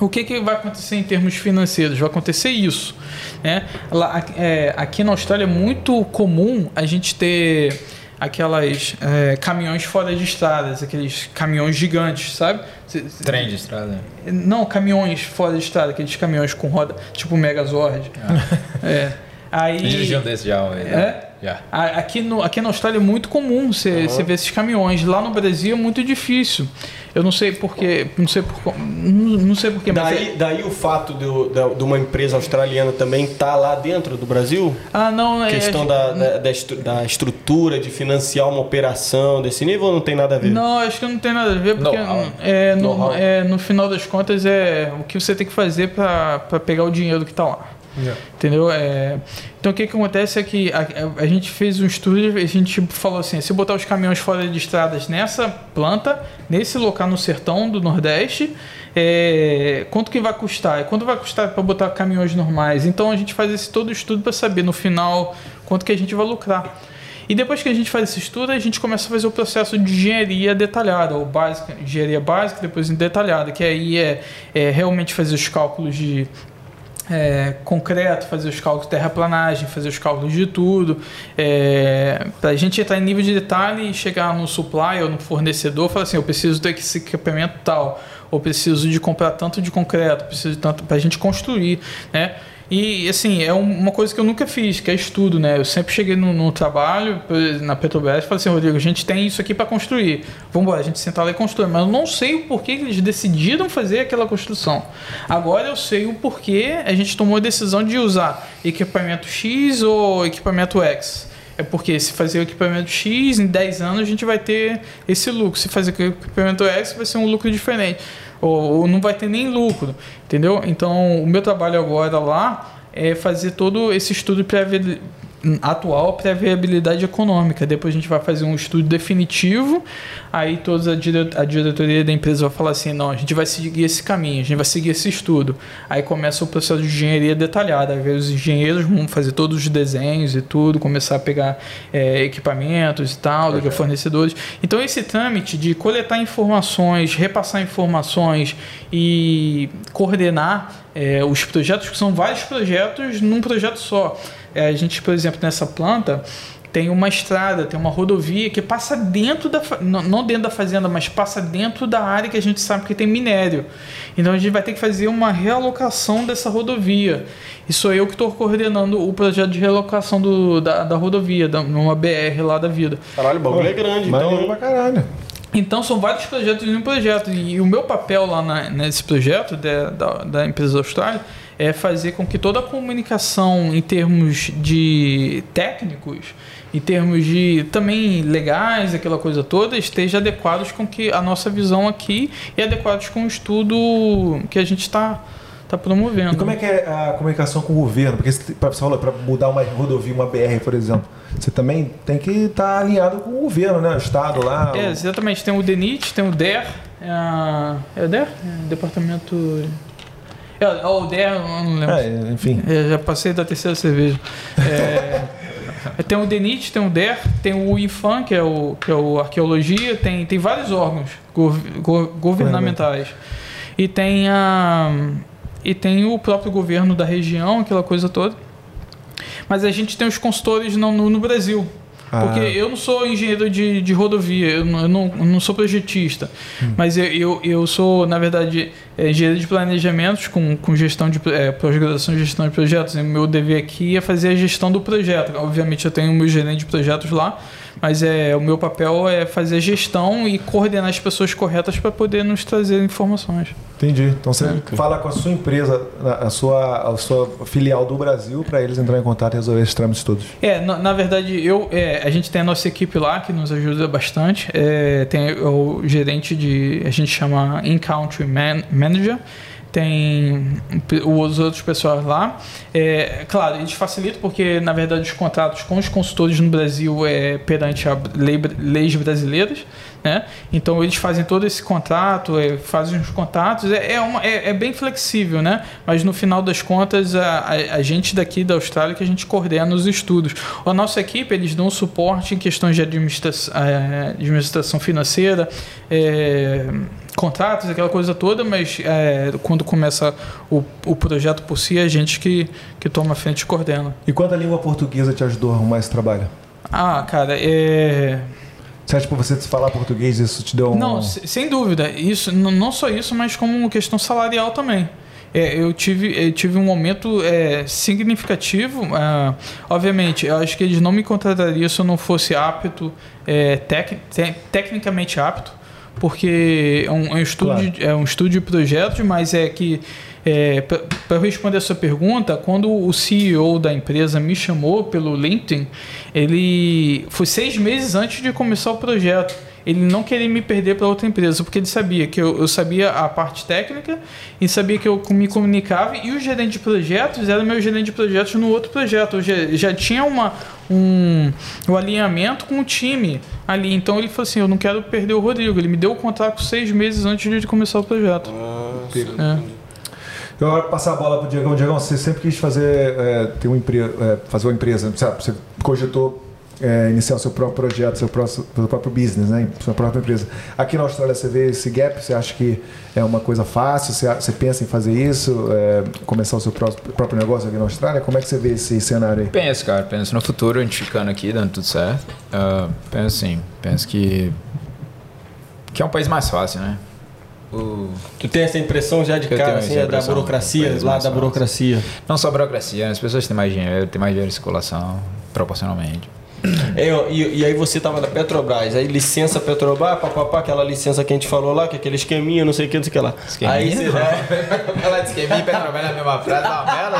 o que, que vai acontecer em termos financeiros? Vai acontecer isso. Né? Lá, é, aqui na Austrália é muito comum a gente ter aquelas é, caminhões fora de estradas, aqueles caminhões gigantes, sabe? Trem de estrada. Não, caminhões fora de estrada, aqueles caminhões com roda, tipo Megazord. É. Aí, desses já. É? A- Aqui, no, aqui na Austrália é muito comum você você ver esses caminhões. Lá no Brasil é muito difícil. Eu não sei porquê, não sei por, não, não sei porquê, mas é- Daí, daí o fato do- da- de uma empresa australiana também estar lá dentro do Brasil? ah não é questão da, da, da da estrutura, de financiar uma operação desse nível ou não tem nada a ver? Não, acho que não tem nada a ver, porque Know-how. é, no, é, no final das contas é o que você tem que fazer para pegar o dinheiro que está lá. Entendeu? É, então o que, que acontece é que a, a- gente fez um estudo, a gente falou assim, se botar os caminhões fora de estradas nessa planta, nesse local no sertão do Nordeste, é, quanto que vai custar? Quanto vai custar para botar caminhões normais? Então a gente faz esse todo estudo para saber no final quanto que a gente vai lucrar. E depois que a gente faz esse estudo, a gente começa a fazer o processo de engenharia detalhada, ou básica, engenharia básica, depois detalhada, que aí é, é realmente fazer os cálculos de é, concreto, fazer os cálculos de terraplanagem, fazer os cálculos de tudo, é, para a gente entrar em nível de detalhe e chegar no supply ou no fornecedor, falar assim, eu preciso desse equipamento tal, ou preciso de comprar tanto de concreto, preciso de tanto para a gente construir, né? E assim, é um- uma coisa que eu nunca fiz, que é estudo, né? Eu sempre cheguei no, no trabalho, na Petrobras, e falei assim, Rodrigo, a gente tem isso aqui para construir. Vamos embora, a gente senta lá e constrói. Mas eu não sei o porquê que eles decidiram fazer aquela construção. Agora eu sei o porquê a gente tomou a decisão de usar equipamento X ou equipamento X. É porque se fazer o equipamento X, em 10 anos a gente vai ter esse lucro. Se fazer o equipamento X, vai ser um lucro diferente. Ou, ou não vai ter nem lucro, entendeu? Então, o meu trabalho agora lá é fazer todo esse estudo pré atual para viabilidade econômica. Depois a gente vai fazer um estudo definitivo, aí toda a, dire a diretoria da empresa vai falar assim, não, a gente vai seguir esse caminho, a gente vai seguir esse estudo. Aí começa o processo de engenharia detalhada, aí os engenheiros vão fazer todos os desenhos e tudo, começar a pegar é, equipamentos e tal, ligar fornecedores. Então esse trâmite de coletar informações, repassar informações e coordenar é, os projetos, que são vários projetos num projeto só. É, a gente, por exemplo, nessa planta, tem uma estrada, tem uma rodovia que passa dentro da. Não dentro da fazenda, mas passa dentro da área que a gente sabe que tem minério. Então a gente vai ter que fazer uma realocação dessa rodovia. E sou eu que estou coordenando o projeto de realocação do, da, da rodovia, da, numa BR lá da vida. Caralho, o bagulho é grande. Então, pra caralho. Então são vários projetos em um projeto. E o meu papel lá na- nesse projeto da, da, da empresa Austrália é fazer com que toda a comunicação em termos de técnicos, em termos de também legais, aquela coisa toda, esteja adequados com que a nossa visão aqui e adequados com o estudo que a gente está tá promovendo. E como é que é a comunicação com o governo? Porque você pra- você falou para mudar uma rodovia, uma BR, por exemplo, você também tem que estar alinhado com o governo, né? O estado lá. É, o- exatamente. Tem o DENIT, tem o DER. É, é o DER? É, departamento. É, é o DER, eu não lembro. É, enfim. É, já passei da terceira cerveja. É, tem o DENIT, tem o DER, tem o IFAM, que é o, que é o Arqueologia, tem, tem vários órgãos gov- go- governamentais. E tem, a, e tem o próprio governo da região, aquela coisa toda. Mas a gente tem os consultores no, no, no Brasil. Porque Ah. eu não sou engenheiro de, de rodovia, eu não, eu não, sou projetista. Mas eu, eu, eu sou, na verdade, é, engenheiro de planejamentos com, com gestão de é, pós-graduação em gestão de projetos. E o meu dever aqui é fazer a gestão do projeto. Obviamente eu tenho o meu gerente de projetos lá, mas é, o meu papel é fazer a gestão e coordenar as pessoas corretas para poder nos trazer informações. Entendi. Então você É. fala com a sua empresa, a a sua, a sua filial do Brasil, para eles entrarem em contato e resolver esses trâmites todos. É, na, na verdade, eu, é, a gente tem a nossa equipe lá que nos ajuda bastante. É, tem o gerente de. A gente chama In-Country Man- Manager. Tem os outros pessoal lá. É, claro, eles facilitam porque, na verdade, os contratos com os consultores no Brasil é perante a lei, leis brasileiras. Né? Então eles fazem todo esse contrato, é, fazem os contatos, é, é, uma- é- é bem flexível, né? Mas no final das contas, a, a- a gente daqui da Austrália que a gente coordena os estudos. A nossa equipe, eles dão suporte em questões de administra eh, administração financeira, eh, contratos, aquela coisa toda, mas eh, quando começa o, o projeto por si, é a gente que, que toma a frente e coordena. E quanto a língua portuguesa te ajudou a arrumar esse trabalho? Ah, cara, é. Você acha que você falar português isso te deu um... Não, se- sem dúvida. Isso, não só isso, mas como uma questão salarial também. É, eu, tive, eu tive um momento é, significativo. ah, obviamente, eu acho que eles não me contratariam se eu não fosse apto, é, tec, te- tecnicamente apto, porque é um, é um estudo, Claro. de- é um estudo de projetos, mas é que. para eu responder a sua pergunta, quando o CEO da empresa me chamou pelo LinkedIn, ele foi seis meses antes de começar o projeto. Ele não queria me perder para outra empresa, porque ele sabia que eu, eu sabia a parte técnica e sabia que eu me comunicava. E o gerente de projetos era meu gerente de projetos no outro projeto. Eu já, já tinha uma, um, um alinhamento com o time ali. Então ele falou assim: Eu não quero perder o Rodrigo. Ele me deu o contrato seis meses antes de começar o projeto. É. Eu vou passar a bola pro Diegão. Diegão, você sempre quis fazer, é, ter uma empresa, fazer uma empresa, sabe? Você cogitou é, iniciar o seu próprio projeto, seu próprio, seu próprio business, né? Sua própria empresa. Aqui na Austrália você vê esse gap? Você acha que é uma coisa fácil? Você, você pensa em fazer isso? é, começar o seu próprio, próprio negócio aqui na Austrália? Como é que você vê esse cenário aí? Penso, cara, penso no futuro, a gente ficando aqui, dando tudo certo. Ah, penso sim, penso que. que é um país mais fácil, né? O- Tu tem essa impressão já de Eu cara, assim, é da burocracia, lá da fácil. burocracia. não só burocracia, as pessoas têm mais dinheiro, têm mais dinheiro em circulação, proporcionalmente. É, e, e aí você tava na Petrobras, aí licença Petrobras, papapá, aquela licença que a gente falou lá, que é aquele esqueminha, não sei o que, não sei o que lá. Aí você, é, (laughs) Ela mim e Petrobras na mesma frase, é uma merda.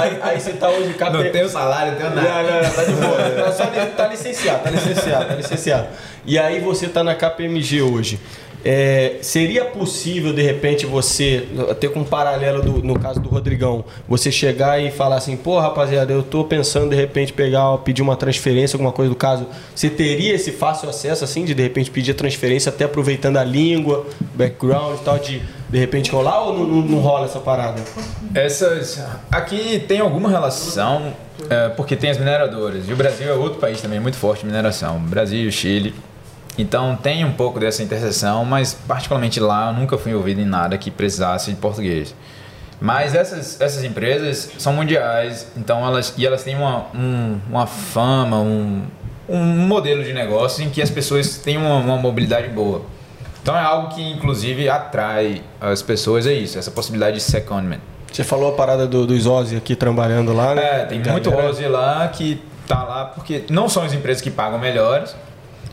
aí, aí você tá hoje cap... Não tenho salário, não Não, nada. não, não, tá de boa. Tá, só, tá licenciado, tá licenciado, tá licenciado. E aí você tá na KPMG hoje. É, seria possível, de repente, você, até com um paralelo do- no caso do Rodrigão, você chegar e falar assim, pô, rapaziada, eu tô pensando de repente pegar, pedir uma transferência, alguma coisa do caso. Você teria esse fácil acesso, assim, de de repente pedir a transferência, até aproveitando a língua, background e tal, de de repente rolar ou não, não- não rola essa parada? Essas. Aqui tem alguma relação, é, porque tem as mineradoras. E o Brasil é outro país também muito forte em mineração. Brasil, Chile. Então tem um pouco dessa interseção, mas particularmente lá eu nunca fui envolvido em nada que precisasse de português. Mas essas, essas empresas são mundiais, então elas e elas têm uma, um, uma fama, um, um modelo de negócio em que as pessoas têm uma, uma mobilidade boa. Então é algo que inclusive atrai as pessoas é isso, essa possibilidade de secondment. Você falou a parada do, dos Ozzy aqui trabalhando lá, né? É, tem muito Ozzy lá que tá lá porque não são as empresas que pagam melhores,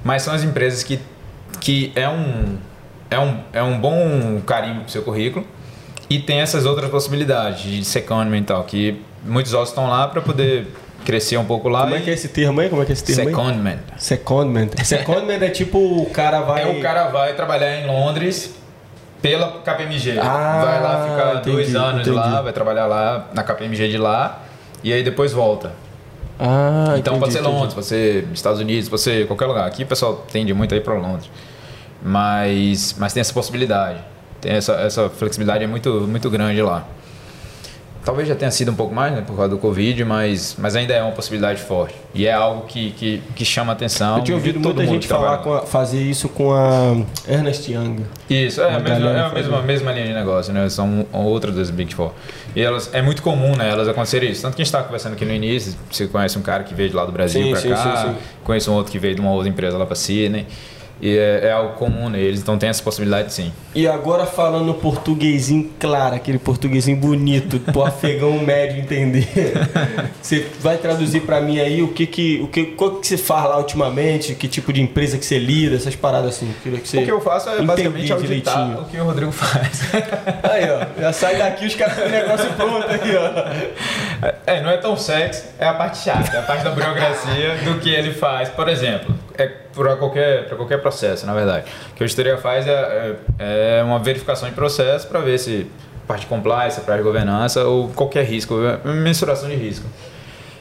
mas são as empresas que, que é, um, é, um, é um bom carimbo pro seu currículo e tem essas outras possibilidades de secondment e tal, que muitos Ozzy estão lá para poder crescer um pouco lá. Como é que é esse termo aí? Como é que é esse termo aí? Secondment. Secondment. Secondment é tipo o cara vai. É o cara vai trabalhar em Londres pela KPMG. Ah, vai lá ficar entendi, dois anos entendi. lá, vai trabalhar lá na KPMG de lá e aí depois volta. Ah, Então entendi, pode ser entendi. Londres, pode ser Estados Unidos, pode ser qualquer lugar. Aqui o pessoal tende muito a ir para Londres. Mas, mas tem essa possibilidade. Tem essa, essa flexibilidade é muito, muito grande lá. Talvez já tenha sido um pouco mais, né, por causa do Covid, mas, mas ainda é uma possibilidade forte. E é algo que, que, que chama atenção. Eu tinha ouvido muita gente falar a- fazer isso com a Ernest Young. Isso, é, a mesma, é a mesma, mesma linha de negócio, né? São outras das Big Four. E elas, é muito comum, né? Elas acontecerem isso. Tanto que a gente estava conversando aqui no início, você conhece um cara que veio de lá do Brasil para cá, sim, sim. conhece um outro que veio de uma outra empresa lá para Sydney. E é, é algo comum neles, então tem essa possibilidade sim. E agora falando portuguesinho claro, aquele portuguesinho bonito, pro afegão (laughs) médio entender. Você vai traduzir pra mim aí o que que o que qual que você faz lá ultimamente, que tipo de empresa que você lida, essas paradas assim. Que você O que eu faço é basicamente auditar direitinho. o que o Rodrigo faz. (laughs) Aí, ó, já sai daqui os caras com o negócio pronto aí, ó. É, não é tão sexy, é a parte chata, é a parte da burocracia do que ele faz. Por exemplo, é para qualquer, pra qualquer processo, na verdade. O que a auditoria faz é, é, é uma verificação de processo para ver se parte de compliance, parte de governança ou qualquer risco, mensuração de risco.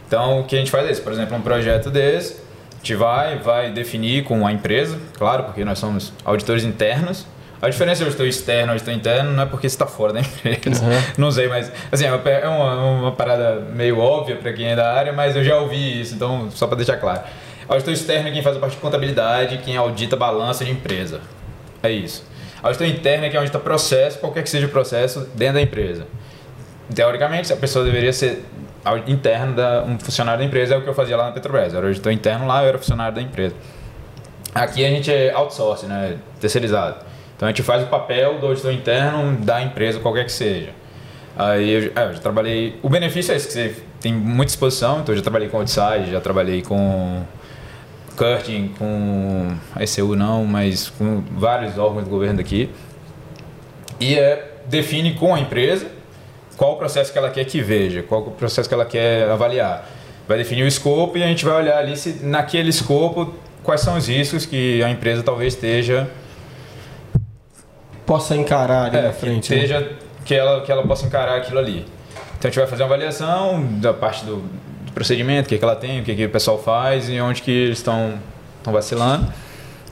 Então, o que a gente faz é isso. Por exemplo, um projeto desse, a gente vai, vai definir com a empresa, claro, porque nós somos auditores internos. A diferença de auditor externo e auditor interno não é porque você está fora da (laughs) empresa. Não sei, mas assim, é uma, é uma, uma parada meio óbvia para quem é da área, mas eu já ouvi isso, então só para deixar claro. Auditor externo é quem faz a parte de contabilidade, quem audita balança de empresa. É isso. Auditor interno é quem audita processo, qualquer que seja o processo, dentro da empresa. Teoricamente, a pessoa deveria ser interno, da, um funcionário da empresa, é o que eu fazia lá na Petrobras. Eu era auditor interno lá, eu era funcionário da empresa. Aqui a gente é outsourcing, né? terceirizado. Então a gente faz o papel do auditor interno da empresa, qualquer que seja. Aí eu, é, eu já trabalhei. O benefício é esse, que você tem muita exposição, então eu já trabalhei com Outside, já trabalhei com Curtin, com ECU não, mas com vários órgãos do governo daqui. E é, define com a empresa qual o processo que ela quer que veja, qual o processo que ela quer avaliar. Vai definir o escopo e a gente vai olhar ali se naquele escopo quais são os riscos que a empresa talvez esteja Possa encarar ali é, na frente. que, né? esteja, que, ela, que ela possa encarar aquilo ali. Então a gente vai fazer uma avaliação da parte do procedimento, o que, que ela tem, o que, que o pessoal faz e onde que eles estão vacilando.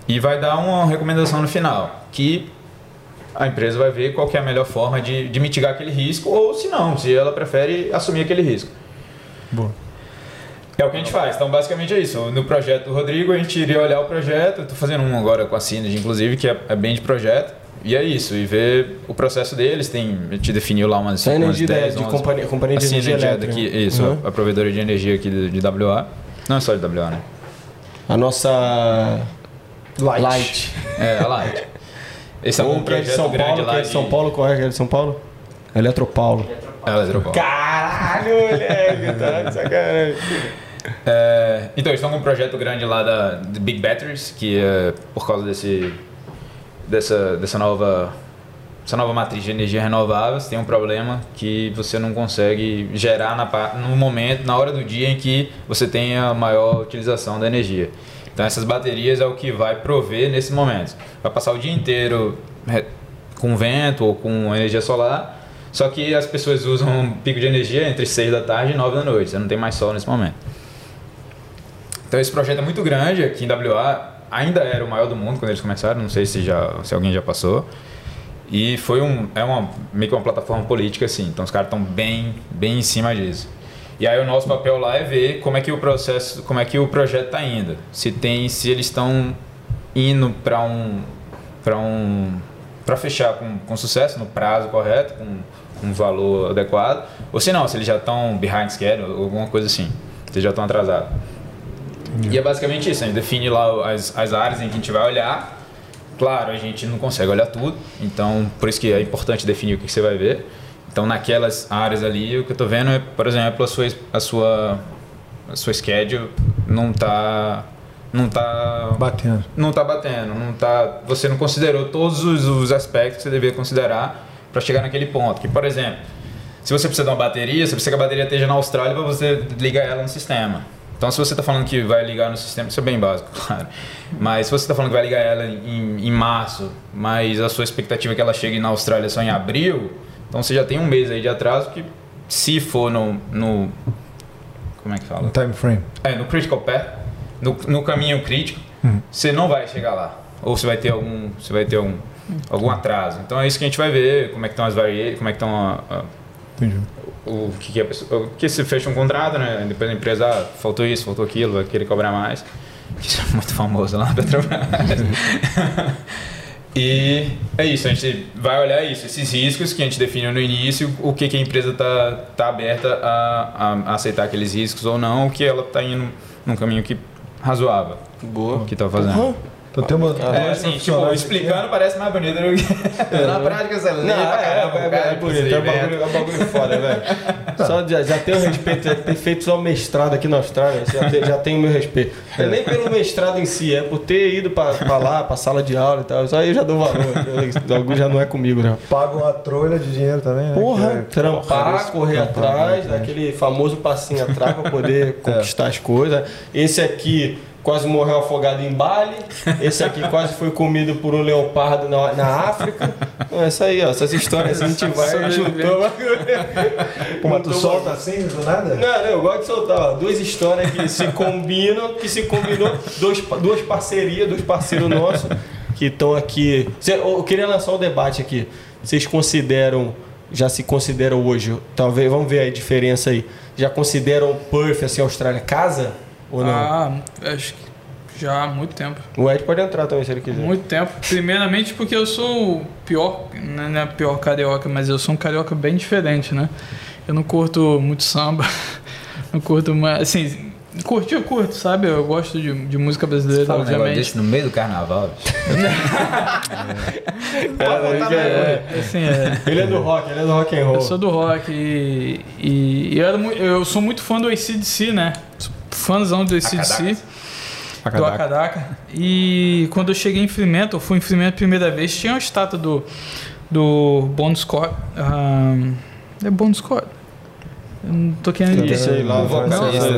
E vai dar uma recomendação no final, que a empresa vai ver qual que é a melhor forma de, de mitigar aquele risco, ou se não, se ela prefere assumir aquele risco. Boa. É o que a gente faz. Então, basicamente é isso. No projeto do Rodrigo, a gente iria olhar o projeto. Estou fazendo um agora com a Synergy, inclusive, que é, é bem de projeto. E é isso. E ver o processo deles. Tem, a gente definiu lá umas, Essa umas energia da- 10, de 11. companhia, companhia de a energia é elétrica. daqui, isso, Uhum. a provedora de energia aqui de, de WA. Não é só de WA, né? A nossa Light. Light. É, a Light. Esse é Ou um que é de projeto São grande Paulo, lá é de São Paulo, qual é é de São Paulo? Eletropaulo. É, Eletropaulo. Caralho, moleque, tá de sacanagem. É, então, eles estão com um projeto grande lá da Big Batteries, que é por causa desse, dessa, dessa nova essa nova matriz de energia renovável, você tem um problema que você não consegue gerar na, no momento, na hora do dia em que você tem a maior utilização da energia. Então essas baterias é o que vai prover nesse momento. Vai passar o dia inteiro com vento ou com energia solar, só que as pessoas usam um pico de energia entre 6 da tarde e 9 da noite, você não tem mais sol nesse momento. Então esse projeto é muito grande aqui em WA, ainda era o maior do mundo quando eles começaram, não sei se, já, se alguém já passou. E foi um, é uma, meio que uma plataforma política assim, então os caras estão bem, bem em cima disso. E aí o nosso papel lá é ver como é que o processo, como é que o projeto está indo. Se tem, se eles estão indo para um para um para fechar com, com sucesso, no prazo correto, com um valor adequado, ou se não, se eles já estão behind schedule, alguma coisa assim, se já estão atrasados. E é basicamente isso, a gente define lá as, as áreas em que a gente vai olhar. Claro, a gente não consegue olhar tudo, então por isso que é importante definir o que, que você vai ver. Então naquelas áreas ali, o que eu estou vendo é, por exemplo, a sua, a sua, a sua schedule não está não tá Batendo. não tá batendo, não tá, você não considerou todos os, os aspectos que você deveria considerar para chegar naquele ponto. Que, por exemplo, se você precisa de uma bateria, você precisa que a bateria esteja na Austrália para você ligar ela no sistema. Então, se você está falando que vai ligar no sistema, isso é bem básico, (laughs) claro. Mas se você está falando que vai ligar ela em, em março, mas a sua expectativa é que ela chegue na Austrália só em abril, então você já tem um mês aí de atraso que, se for no, no como é que fala? Um time frame. É, no critical path, no, no caminho crítico, você não vai chegar lá. Ou você vai ter algum, você vai ter algum, algum atraso. Então é isso que a gente vai ver, como é que estão as variações, como é que estão a- a- Entendi. O que, que a pessoa, o que se fecha um contrato, né? Depois a empresa, ah, faltou isso, faltou aquilo, vai querer cobrar mais. Isso é muito famoso lá na Petrobras. (laughs) e é isso, a gente vai olhar isso, esses riscos que a gente definiu no início, o que, que a empresa está tá aberta a, a aceitar aqueles riscos ou não, o que ela está indo num caminho que razoável Boa. que tá fazendo. Então tem uma. É, assim, tipo, explicando parece mais bonito do que. Na prática você lê Não, é, caramba, é, é, cara, é bonito, é um bagulho, é um bagulho foda, velho. (laughs) Só já, já tenho respeito, já ter feito só mestrado aqui na Austrália, já, te- já tenho meu respeito. É nem pelo mestrado em si, é por ter ido pra, pra lá, pra sala de aula e tal. Só aí eu já dou valor. O bagulho já não é comigo, não. Paga uma trolha de dinheiro também, né? Porra, é- trampar, correr atrás, daquele famoso passinho atrás pra poder (laughs) conquistar as coisas. Esse aqui quase morreu afogado em Bali. Esse aqui quase foi comido por um leopardo na, na África. Então, essa aí, ó, essas histórias a gente vai juntou. Pô, mas tu solta assim, do nada? Não, não, eu gosto de soltar ó, duas histórias que se combinam, que se combinou, dois, duas parcerias, dois parceiros nossos que estão aqui. Cê- Eu queria lançar um debate aqui. Vocês consideram, já se consideram hoje, talvez, vamos ver a diferença aí. Já consideram Perth, assim, Austrália, casa? Ou não? Ah, acho que já há muito tempo. O Ed pode entrar também se ele quiser. Muito tempo. Primeiramente porque eu sou o pior, não é pior carioca, mas eu sou um carioca bem diferente, né? Eu não curto muito samba, (laughs) não curto mais, assim, curtir eu curto, sabe? Eu gosto de, de música brasileira, Fala um negócio obviamente. desse no meio do carnaval. bicho. (laughs) É, assim, é, Ele é do rock, ele é do rock and roll. eu sou do rock e, e eu, era eu sou muito fã do ACDC, né? Fãzão do ACDC. do Akadaka. E quando eu cheguei em Fremantle, eu fui em Fremantle a primeira vez, tinha uma estátua do, do Bon Scott. ahn, é Bon Scott? Eu não tô querendo dizer. Sei lá, O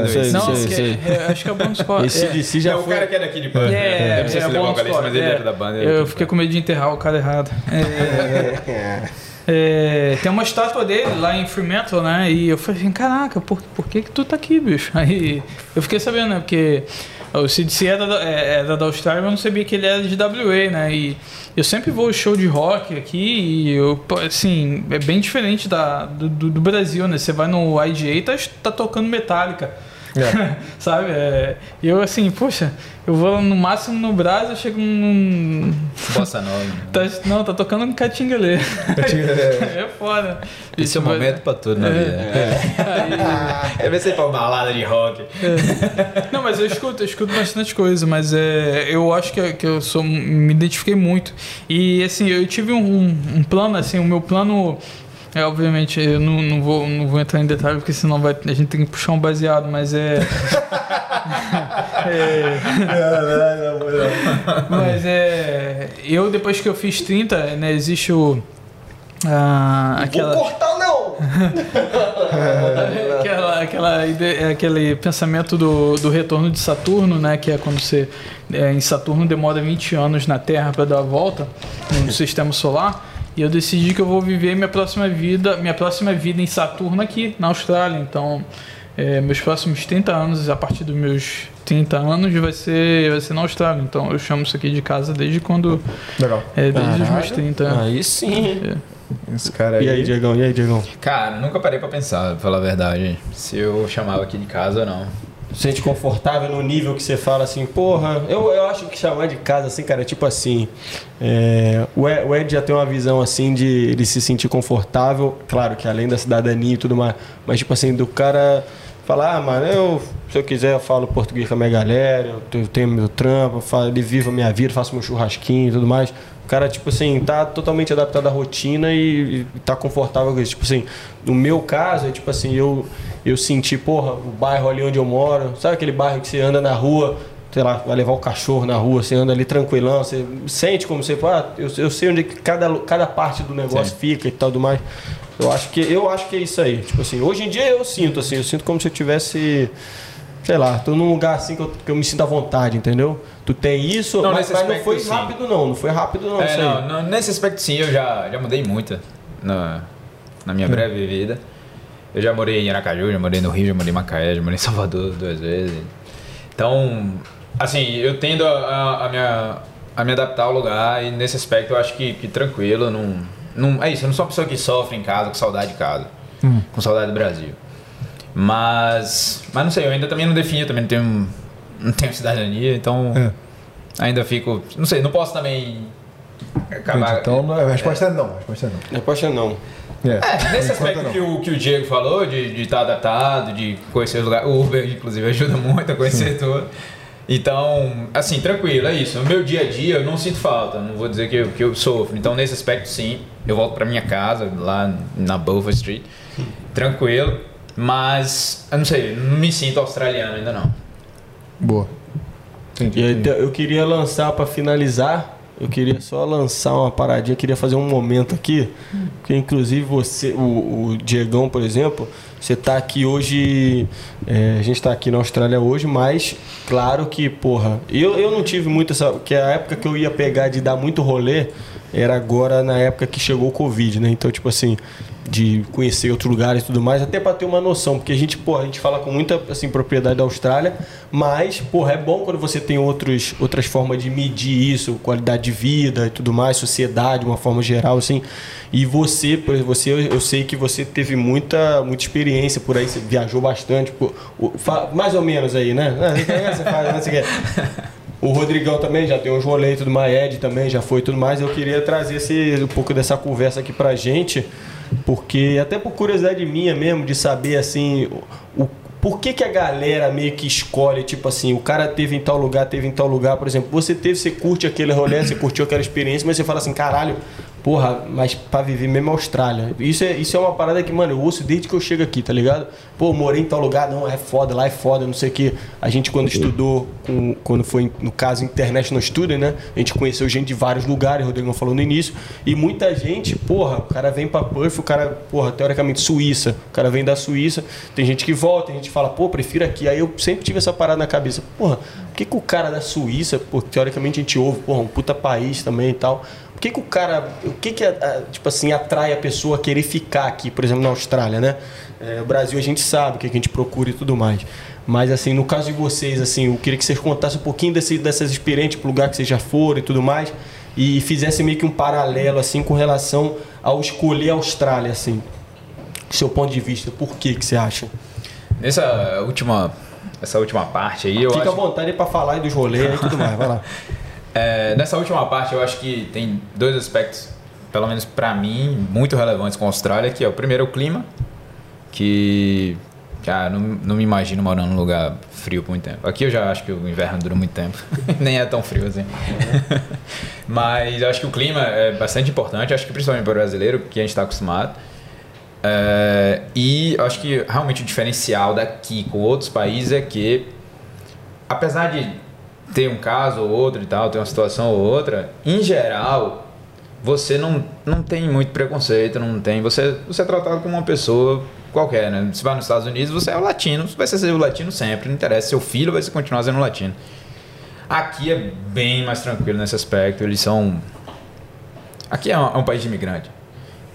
sei, Não, sei, é, acho que é Bon Scott. Esse é. DC já é o foi. cara que é daqui de Perth. É, é é Bon vocalista, Scott, mas ele é. era da banda. Eu fiquei com medo de enterrar o cara errado. (laughs) É, é, tem uma estátua dele lá em Fremantle, né? E eu falei assim, caraca, por, por que que tu tá aqui, bicho? (laughs) Aí eu fiquei sabendo, né? Porque o CDC era da, é, era da Austrália, mas eu não sabia que ele era de WA, né? E eu sempre vou show de rock aqui e eu, assim, é bem diferente da, do- do Brasil, né? Você vai no IGA e tá, tá tocando Metallica. (laughs) Sabe? É, E eu assim, poxa, eu vou no máximo no Brasil, eu chego num. Bossa nova. (laughs) Tá, não, tá tocando um catingalê. (laughs) é foda. Esse é o Tipo, momento pra tudo na É. vida. aí- É ver se pra balada de rock. Não, mas eu escuto, eu escuto bastante coisa, mas é, eu acho que, que eu sou, me identifiquei muito. E assim, eu tive um, um plano, assim, o meu plano. É, obviamente, eu não, não, vou, não vou entrar em detalhe, porque senão vai, a gente tem que puxar um baseado, mas é. é (laughs) (laughs) mas é. Eu, depois que eu fiz 30, né, existe o. ah, aquela. Vou cortar não! (laughs) aquela, aquela ide- aquele pensamento do, do retorno de Saturno, né? Que é quando você é, em Saturno demora 20 anos na Terra para dar a volta no sistema solar. E eu decidi que eu vou viver minha próxima vida, minha próxima vida em Saturno aqui na Austrália. Então, é, meus próximos 30 anos, a partir dos meus 30 anos, vai ser, vai ser na Austrália. Então, eu chamo isso aqui de casa desde quando. Legal. É, desde os meus Caralho. 30. Aí sim. Esse cara aí. E aí, Diegão? E aí, Diegão? Cara, nunca parei pra pensar, pra falar a verdade, se eu chamava aqui de casa ou não. Sente confortável no nível que você fala assim, porra, eu, eu acho que chamar de casa assim, cara, é tipo assim, é, o, Ed, o Ed já tem uma visão assim de ele se sentir confortável, claro que além da cidadania e tudo mais, mas tipo assim, do cara falar, ah, mano, eu, se eu quiser eu falo português com a minha galera, eu tenho- eu tenho meu trampo, eu falo, ele vivo a minha vida, faço meu churrasquinho e tudo mais. O cara, tipo assim, tá totalmente adaptado à rotina e, e tá confortável com isso. Tipo assim, no meu caso, é tipo assim, eu, eu senti, porra, o bairro ali onde eu moro, sabe aquele bairro que você anda na rua, sei lá, vai levar o cachorro na rua, você anda ali tranquilão, você sente como você, ah, eu, eu sei onde é cada, cada parte do negócio Sim. fica e tal do mais. Eu acho que eu acho que é isso aí. Tipo assim, hoje em dia eu sinto assim, eu sinto como se eu tivesse sei lá, tô num lugar assim que eu, que eu me sinto à vontade, entendeu? Tu tem isso, Não, mas, mas não foi sim. rápido não, não foi rápido não, É, não, não, nesse aspecto sim, eu já, já mudei muito na, na minha breve vida. Eu já morei em Aracaju, já morei no Rio, já morei em Macaé, já morei em Salvador duas vezes. Então, assim, eu tendo a, a, a minha, a me adaptar ao lugar e nesse aspecto eu acho que, que tranquilo. Não, não, é isso, eu não sou uma pessoa que sofre em casa com saudade de casa, com saudade do Brasil. Mas, mas não sei, eu ainda também não defino, também não tenho, não tenho (laughs) cidadania, então É. ainda fico. Não sei, não posso também acabar. Então, não- a resposta é não. A resposta é não. A resposta é não. É, É, nesse aspecto não. que o, que o Diego falou, de estar adaptado, de conhecer os lugares. O Uber, inclusive, (laughs) ajuda muito a conhecer tudo. Então, assim, tranquilo, é isso. No meu dia a dia eu não sinto falta, não vou dizer que eu, que eu sofro. Então, nesse aspecto, sim, eu volto pra minha casa, lá na Beaufort Street, tranquilo. Mas, eu não sei, não me sinto australiano ainda não. Boa. Entendi. E aí, entendi. eu queria lançar pra finalizar, eu queria só lançar uma paradinha, eu queria fazer um momento aqui, que inclusive você, o, o Diegão, por exemplo, você tá aqui hoje, é, a gente tá aqui na Austrália hoje, mas claro que, porra, eu, eu não tive muito essa, que a época que eu ia pegar de dar muito rolê era agora na época que chegou o Covid, né? Então, tipo assim, de conhecer outros lugares e tudo mais, até para ter uma noção, porque a gente, pô, a gente fala com muita assim propriedade da Austrália, mas, porra, é bom quando você tem outros, outras formas de medir isso, qualidade de vida e tudo mais, sociedade, de uma forma geral, assim. E você, por exemplo, você, eu, eu sei que você teve muita, muita experiência por aí, você viajou bastante, o- fa- mais ou menos aí, né? É, Você faz, né? Você quer- o Rodrigão também já tem uns rolês tudo mais, Ed também já foi tudo mais. Eu queria trazer esse, um pouco dessa conversa aqui pra gente, porque até por curiosidade minha mesmo, de saber assim, o- por que, que a galera meio que escolhe, tipo assim, o cara teve em tal lugar, teve em tal lugar, por exemplo, você teve, você curte aquele rolê, você curtiu aquela experiência, mas você fala assim, caralho, porra, mas pra viver mesmo a Austrália. Isso é, isso é uma parada que, mano, eu ouço desde que eu chego aqui, tá ligado? Pô, morei em tal lugar, não, é foda, lá é foda, não sei o que. A gente quando estudou, com, quando foi, no caso, International Student, né? A gente conheceu gente de vários lugares, o Rodrigo falou no início, e muita gente, porra, o cara vem pra Perth, o cara, porra, teoricamente Suíça, o cara vem da Suíça, tem gente que volta, tem gente que fala, pô, prefiro aqui. Aí eu sempre tive essa parada na cabeça, porra, por que, que o cara da Suíça, pô, teoricamente a gente ouve, porra, um puta país também e tal. Que, que o cara, o que que, a- a- tipo assim, atrai a pessoa a querer ficar aqui, por exemplo, na Austrália, né? É, o Brasil a gente sabe o que, a gente procura e tudo mais. Mas assim, no caso de vocês, assim, eu queria que vocês contassem um pouquinho desse, dessas experiências, pro lugar que vocês já foram e tudo mais, e fizessem meio que um paralelo, assim, com relação ao escolher a Austrália, assim. Seu ponto de vista, por que que você acha? Nessa última, essa última parte aí, eu Fica acho... à vontade para falar aí dos rolês e tudo mais, vai lá. (laughs) É, nessa última parte, eu acho que tem dois aspectos, pelo menos pra mim, muito relevantes com a Austrália, que é o primeiro o clima, que cara, não, não me imagino morando num lugar frio por muito tempo. Aqui eu já acho que o inverno dura muito tempo, (laughs) nem é tão frio assim. (laughs) Mas eu acho que o clima é bastante importante, acho que principalmente para o brasileiro, que a gente está acostumado. É, e acho que realmente o diferencial daqui com outros países é que, apesar de ter um caso ou outro e tal, ter uma situação ou outra, em geral, você não, não tem muito preconceito, não tem. Você, você é tratado como uma pessoa qualquer, né? Se vai nos Estados Unidos, você é o latino, você vai ser o latino sempre, não interessa. Seu filho vai continuar sendo latino. Aqui é bem mais tranquilo nesse aspecto, eles são. Aqui é um, é um país de imigrante.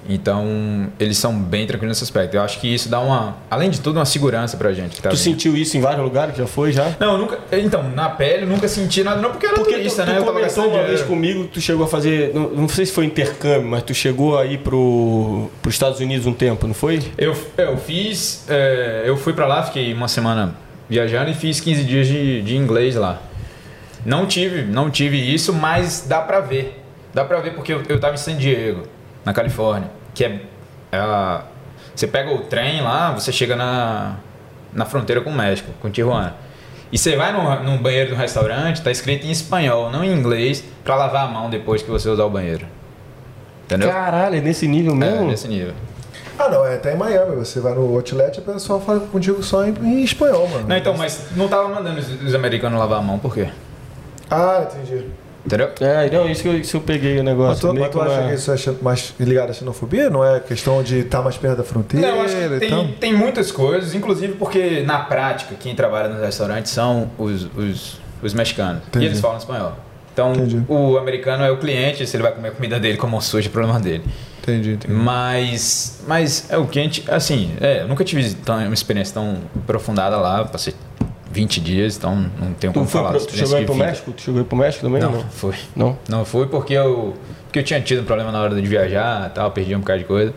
Então, eles são bem tranquilos nesse aspecto. Eu acho que isso dá uma, além de tudo, uma segurança pra gente. Que tá Tu sentiu isso em vários lugares? Já foi, já? Não, nunca. Então, na pele, nunca senti nada, não porque era Porque tu, turista, tu né? Eu tava comentou uma vez comigo que tu chegou a fazer, não, não sei se foi intercâmbio, mas tu chegou aí pro, pros Estados Unidos um tempo, não foi? Eu, eu fiz. é, eu fui pra lá, fiquei uma semana viajando e fiz 15 dias de, de inglês lá. Não tive, não tive isso, mas dá pra ver. Dá pra ver porque eu, eu tava em San Diego, na Califórnia, que é, é a- você pega o trem lá, você chega na, na fronteira com o México, com Tijuana. E você vai no, no banheiro do restaurante, tá escrito em espanhol, não em inglês, pra lavar a mão depois que você usar o banheiro. Entendeu? Caralho, é nesse nível É, mesmo? nesse nível. Ah, não, é até em Miami. Você vai no outlet e o pessoal fala contigo só em, em espanhol, mano. Não, então, mas não tava mandando os, os americanos lavar a mão, por quê? Ah, entendi. Entendeu? É, não, isso que eu, isso eu peguei o negócio. Mas tu, mas tu acha uma- que isso é mais ligado à xenofobia? Não é questão de estar mais perto da fronteira Não, acho que e tem, tal? tem muitas coisas, inclusive porque na prática quem trabalha nos restaurantes são os, os, os mexicanos. Entendi. E eles falam espanhol. Então Entendi. o americano é o cliente, se ele vai comer a comida dele como suja, é problema dele. Entendi, entendi. Mas, mas é o que a gente. Assim, é, eu nunca tive tão, uma experiência tão aprofundada lá, passei 20 dias, então não tenho Tu, como falar. pro, tu chegou aí pro. México? Tu chegou aí pro México também? Não, Não. foi. Não? Não foi porque eu, porque eu tinha tido um problema na hora de viajar e tal, perdi um bocado de coisa.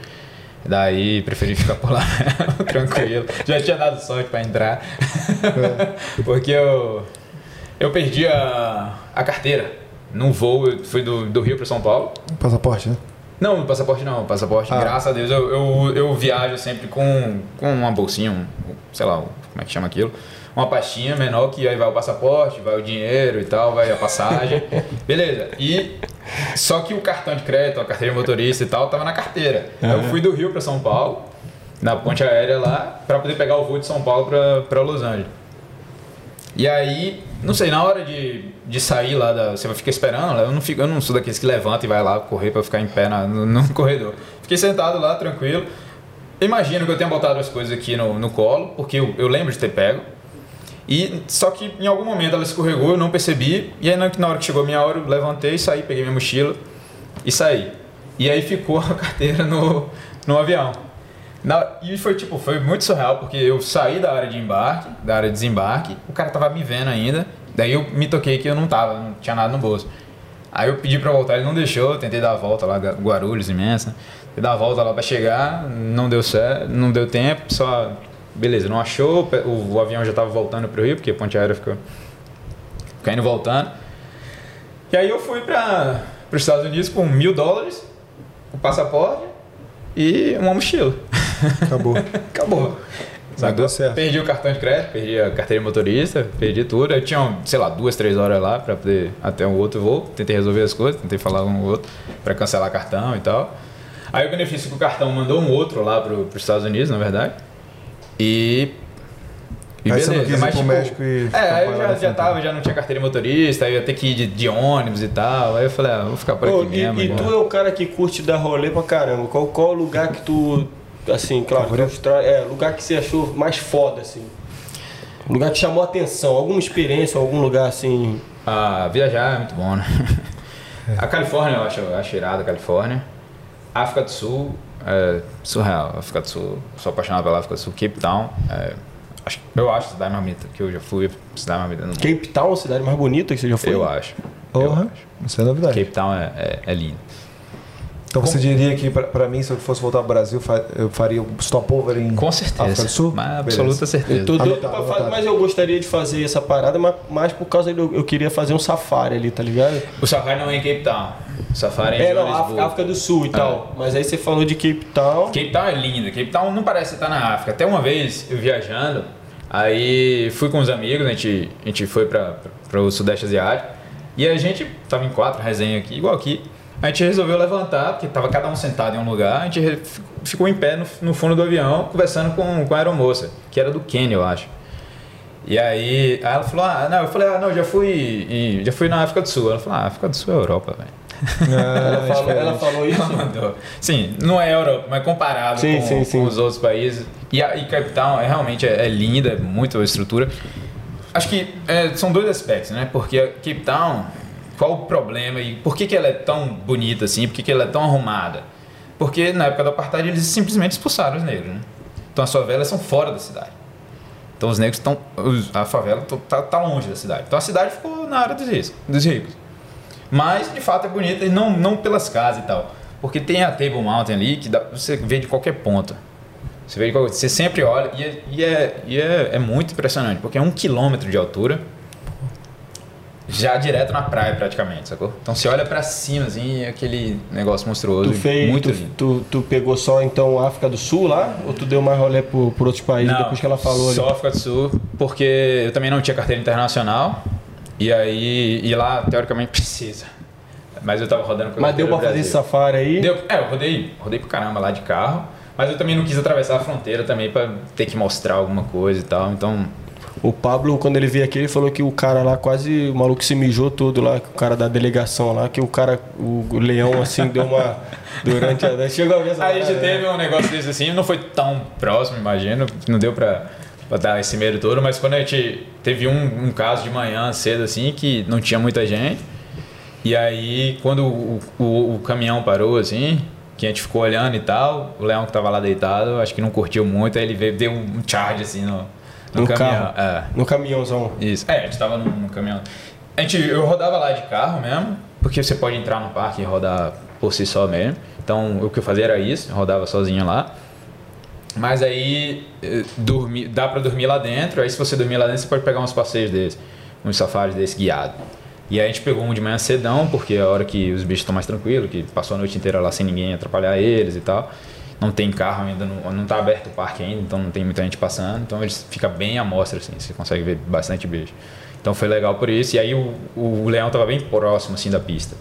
Daí preferi ficar por lá (laughs) tranquilo. Já tinha dado sorte pra entrar. (laughs) porque eu, eu perdi a, a carteira num voo, eu fui do, do Rio para São Paulo. Passaporte, né? Não, passaporte não, passaporte, Ah. graças a Deus, eu, eu, eu viajo sempre com, com uma bolsinha, um, sei lá, como é que chama aquilo? Uma pastinha menor que aí vai o passaporte, vai o dinheiro e tal, vai a passagem. (laughs) Beleza. E só que o cartão de crédito, a carteira de motorista e tal, tava na carteira. Aí Eu fui do Rio para São Paulo, na ponte aérea lá, para poder pegar o voo de São Paulo para Los Angeles. E aí, não sei, na hora de, de sair lá, da, você vai ficar esperando, eu não, fico, eu não sou daqueles que levanta e vai lá correr pra ficar em pé na- no, no (laughs) corredor. Fiquei sentado lá, tranquilo. Imagino que eu tenha botado as coisas aqui no, no colo, porque eu, eu lembro de ter pego. E só que em algum momento ela escorregou, eu não percebi. E aí na, hora que chegou a minha hora, eu levantei, saí, peguei minha mochila e saí. E aí ficou a (laughs) carteira no, no avião. Na- e foi tipo, foi muito surreal, porque eu saí da área de embarque, da área de desembarque, o cara tava me vendo ainda, daí eu me toquei que eu não tava, não tinha nada no bolso. Aí eu pedi pra voltar, ele não deixou, eu tentei dar a volta lá, Guarulhos imensa, tentei dar a volta lá pra chegar, não deu certo, não deu tempo, só. Beleza, não achou, o, o avião já tava voltando pro Rio, porque a ponte aérea ficou caindo e voltando. E aí eu fui para os Estados Unidos com mil dólares, o passaporte e uma mochila. Acabou. (laughs) Acabou. Deu certo. Perdi o cartão de crédito, perdi a carteira de motorista, perdi tudo. Eu tinha, sei lá, duas, três horas lá para poder até um outro voo. Tentei resolver as coisas, tentei falar um com o outro para cancelar cartão e tal. Aí o benefício que o cartão mandou um outro lá para os Estados Unidos, na verdade. E. E Aí você não beleza, quis ir mas pro tipo, México e É, aí eu já, já tava, já não tinha carteira de motorista, aí eu ia ter que ir de, de ônibus e tal. Aí eu falei, ah, vou ficar por aqui Ô, e, mesmo. e agora. tu é um cara que curte dar rolê pra caramba. Qual, qual o lugar que tu. Assim, claro, é, lugar que você achou mais foda, assim? Lugar que chamou a atenção, alguma experiência, algum lugar assim. Ah, viajar é muito bom, né? (laughs) A Califórnia, eu acho, eu acho irado a Califórnia. África do Sul, é surreal. África do Sul, sou apaixonado pela África do Sul. Cape Town, é, acho, eu acho a cidade mais bonita, que eu já fui, a cidade mais bonita no mundo. Cape Town, a cidade mais bonita que você já foi? Eu acho. Eu Porra, acho. isso é novidade. Cape Town é, é, é lindo. Então você diria que pra, pra mim, se eu fosse voltar ao Brasil, eu faria um stopover em Com África certeza. do Sul? Mas absoluta certeza. Eu tô doido Anotado, pra fazer, mas eu gostaria de fazer essa parada, mas mais por causa do. Eu queria fazer um safari ali, tá ligado? O safari não é em Cape Town. Safari é É, não. África, África do Sul e tal. Mas aí você falou de Cape Town. Cape Town é linda. Cape Town não parece estar na África. Até uma vez eu viajando, aí fui com os amigos, a gente, a gente foi para o Sudeste Asiático e a gente tava em quatro resenha aqui, igual aqui. A gente resolveu levantar, porque tava cada um sentado em um lugar, a gente ficou em pé no, no fundo do avião conversando com, com a aeromoça, que era do Quênia, eu acho. E aí, aí ela falou: Ah, não, eu falei: Ah, não, já fui, já fui na África do Sul. Ela falou: Ah, África do Sul é Europa, velho. Ela falou, ela falou isso. Ela mandou. Sim, não é Europa, mas comparado Sim, com, sim, sim. com os outros países. E, a, e Cape Town é, realmente é, é linda, é muito a estrutura. Acho que é, são dois aspectos, né? Porque a Cape Town, qual o problema e por que, que ela é tão bonita assim? Por que, que ela é tão arrumada? Porque na época do apartheid eles simplesmente expulsaram os negros, né? Então as favelas são fora da cidade. Então os negros estão. A favela to- tá, tá longe da cidade. Então a cidade ficou na área dos ricos. Dos ricos. Mas de fato é bonita e não, não pelas casas e tal. Porque tem a Table Mountain ali que dá, você vê de qualquer ponta. Você vê qualquer coisa, você sempre olha e, é, e, é, e é, é muito impressionante, porque é um quilômetro de altura, já direto na praia praticamente, sacou? Então você olha pra cima, assim, aquele negócio monstruoso, Tu, fez, muito tu, lindo. tu, tu pegou só então a África do Sul lá? Ou tu deu mais rolê por, por outros países Não, depois que ela falou ali? Só África do Sul, porque eu também não tinha carteira internacional. E aí, e lá teoricamente precisa. Mas eu tava rodando Mas deu pra fazer esse safari aí? Deu, é, eu rodei, rodei pro caramba lá de carro. Mas eu também não quis atravessar a fronteira também pra ter que mostrar alguma coisa e tal. Então, O Pablo, quando ele veio aqui, ele falou que o cara lá quase. O maluco se mijou todo lá, que o cara da delegação lá, que o cara, o, leão assim, deu uma. (laughs) Durante a. Chegou a ver essa a gente né? teve um negócio desse assim, não foi tão próximo, imagino, não deu pra dar esse medo todo, mas quando a gente teve um, um caso de manhã cedo assim, que não tinha muita gente, e aí quando o, o, o caminhão parou assim, que a gente ficou olhando e tal, o leão que tava lá deitado, acho que não curtiu muito, aí ele veio, deu um charge assim no, no, No caminhão. carro. É. No caminhãozão. Isso. É, a gente tava no, caminhão. A gente, eu rodava lá de carro mesmo, porque você pode entrar no parque e rodar por si só mesmo. Então, o que eu fazia era isso, rodava sozinho lá. Mas aí, eh, dormi, dá pra dormir lá dentro, aí se você dormir lá dentro, você pode pegar uns passeios desses, uns safaris desse guiado. E aí a gente pegou um de manhã cedão, porque é a hora que os bichos estão mais tranquilos, que passou a noite inteira lá sem ninguém atrapalhar eles e tal. Não tem carro ainda, não, não tá aberto o parque ainda, então não tem muita gente passando. Então eles fica bem à mostra, assim, você consegue ver bastante bicho. Então foi legal por isso. E aí o, o leão tava bem próximo, assim, da pista.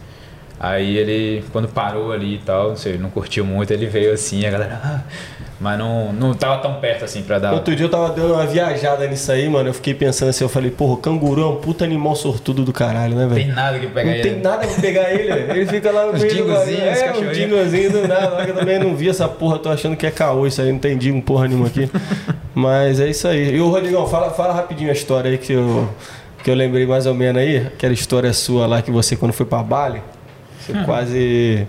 Aí ele, quando parou ali e tal, não sei, não curtiu muito, ele veio assim, a galera... "Ah", mas não, não tava tão perto assim pra dar... Outro dia eu tava dando uma viajada nisso aí, mano. Eu fiquei pensando assim, eu falei, porra, o canguru é um puta animal sortudo do caralho, né, Não tem velho? nada que pegar Não ele. tem nada pra pegar ele, velho. ele fica lá no meio do dingozinhos, É, um dingozinho do nada. lá que Eu também não vi essa porra, tô achando que é caô isso aí, não entendi um porra nenhuma aqui. Mas é isso aí. E o Rodrigão, fala, fala rapidinho a história aí que eu, que eu lembrei mais ou menos aí. Aquela história sua lá que você, quando foi pra Bali, você quase.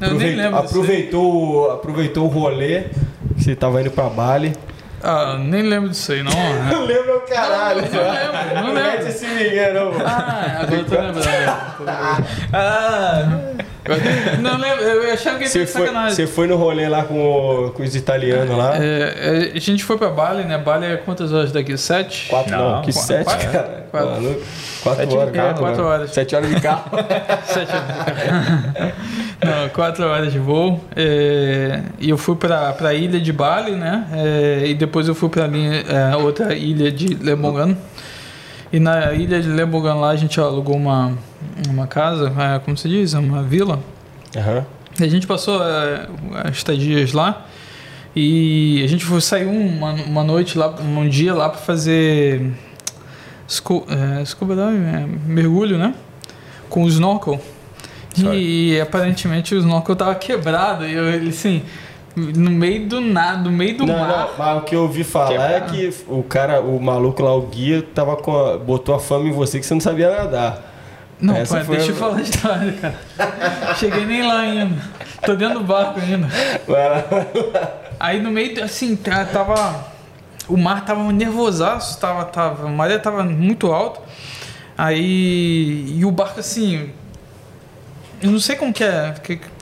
Eu nem aproveitou- lembro aproveitou, aproveitou o rolê, que você tava indo pra Bali. Ah, nem lembro disso aí, não. (laughs) Não lembro o caralho. Não, não lembro, não lembro. mete esse ninguém, não. Ah, agora eu tô lembrando. Ah, Não lembro, eu achava que ele foi, sacanagem. você foi no rolê lá com, o- com os italianos lá? É, é, a gente foi pra Bali, né? Bali é quantas horas daqui? Sete? Quatro, não, Não, que quatro, sete, quatro, cara. quatro. Mano, quatro Sete- horas, é, cara. quatro mano. horas. Sete horas de carro. (laughs) (laughs) Sete horas. Não, quatro horas de voo. É, e eu fui pra, pra ilha de Bali, né? É, e depois eu fui linha- é, outra ilha de Lembogan. E na ilha de Lembogan lá a gente alugou uma, uma casa, é, como se diz? Uma vila. Aham. E a gente passou as estadias lá. E a gente foi, saiu uma, uma noite lá, um dia lá pra fazer scu, scuba diving, é, mergulho, né? Com o snorkel. E, aparentemente o snorkel tava quebrado. E eu, ele assim, no meio do nada, no meio do Não, mar. não, mas o que eu ouvi falar é que o cara, o maluco lá, o guia, tava com a- botou a fama em você que você não sabia nadar. Não, Essa pai, deixa a- eu falar a história, cara. (laughs) Cheguei nem lá ainda. Tô dentro do barco ainda. Vai lá. Aí no meio, do- assim, tava. O mar tava nervosaço, tava, tava, a maré tava muito alta. Aí. E o barco, assim. Eu não sei como que é,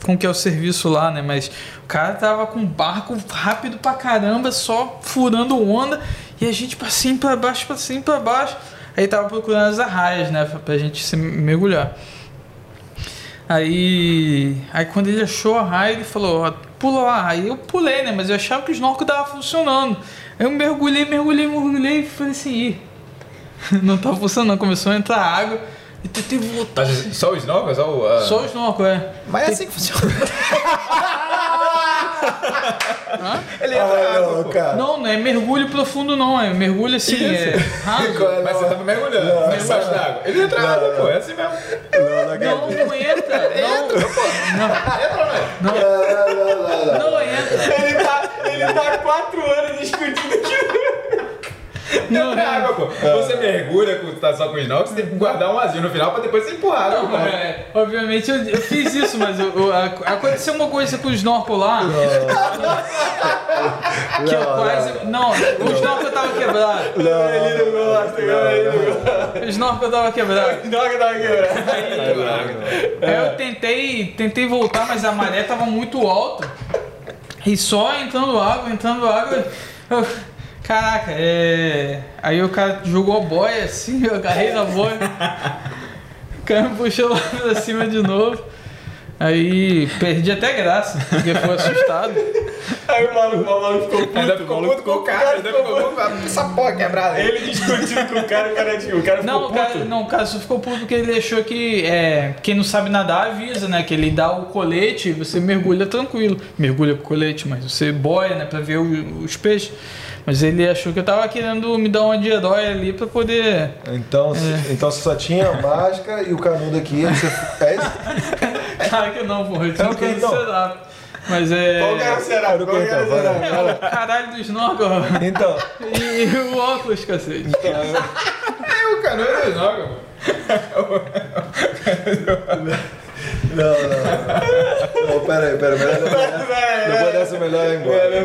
como que é o serviço lá, né? Mas o cara tava com o barco rápido pra caramba, só furando onda. E a gente pra cima, pra baixo, pra cima, pra baixo. Aí tava procurando as arraias, né? Pra, gente se mergulhar. Aí, aí quando ele achou a raia, ele falou, ó, pula lá. Aí eu pulei, né? Mas eu achava que o snorkel tava funcionando. Aí eu mergulhei, mergulhei, mergulhei e falei assim, Ih, (laughs) não tá funcionando. Começou a entrar água e voltar. mas só o snorkel? Só o... ah, Só o snorkel, é. Mas é assim que funciona. (laughs) Ele entra na água, pô. cara. Não, não é mergulho profundo não, é mergulho assim, é raso. Mas você tava mergulhando, não, embaixo d'água. Ele entra na água, pô, é assim mesmo. Não, não entra. Não, não, não entra. Ele tá, ele tá há quatro anos discutindo aquilo. (laughs) Não, Entra água, pô. Você mergulha, com, tá só com o snorkel, você tem que guardar um vazio no final pra depois você empurrar. Não, pô. é, obviamente eu, eu fiz isso, mas eu- eu- a- aconteceu uma coisa com o snorkel lá. (laughs) que eu quase. Não, o snorkel tava quebrado. Ele não gosta, cara. Ele não gosta. O snorkel tava quebrado. Droga da guerra. Aí eu tentei, tentei voltar, mas a maré tava muito alta. E só entrando água, entrando água. eu- caraca, é. Aí o cara jogou a boia assim, eu (laughs) agarrei na boia. O cara me puxou lá pra cima de novo. Aí perdi até graça, porque foi assustado. Aí o maluco, o maluco ficou puto. Ainda ficou o maluco puto com o cara, ainda ficou puto com essa porra quebrada. Ele discutindo com o cara, o cara, o cara ficou Não, o puto. cara, não, o cara só ficou puto porque ele achou que é, quem não sabe nadar avisa, né? Que ele dá o colete e você mergulha tranquilo. Mergulha com o colete, mas você boia, né? Pra ver o- os peixes. Mas ele achou que eu tava querendo me dar uma de herói ali pra poder. Então, então você só tinha a máscara e o canudo aqui. Você, é isso? (laughs) Claro que não, porra. Eu tinha É o que, que então? Mas é. Qual que era o será? Qual que era o será? lá. Caralho do snorkel Então, (laughs) e o óculos, cacete. (laughs) O cano é do Snorkel, mano. Não, não. Não, não pera aí, pera aí. Melhor, não Depois dessa, melhor ir embora. É.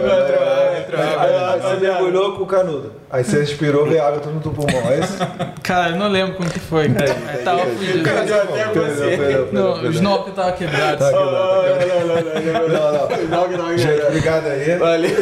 Aí, você mergulhou com o canudo. Aí você respirou, veio água tudo no teu pulmão. É isso? Cara, eu não lembro como que foi. Não, perdeu. o snorkel tava quebrado. Tá Não, aqui, não, não, não, Gente, obrigado aí. Valeu.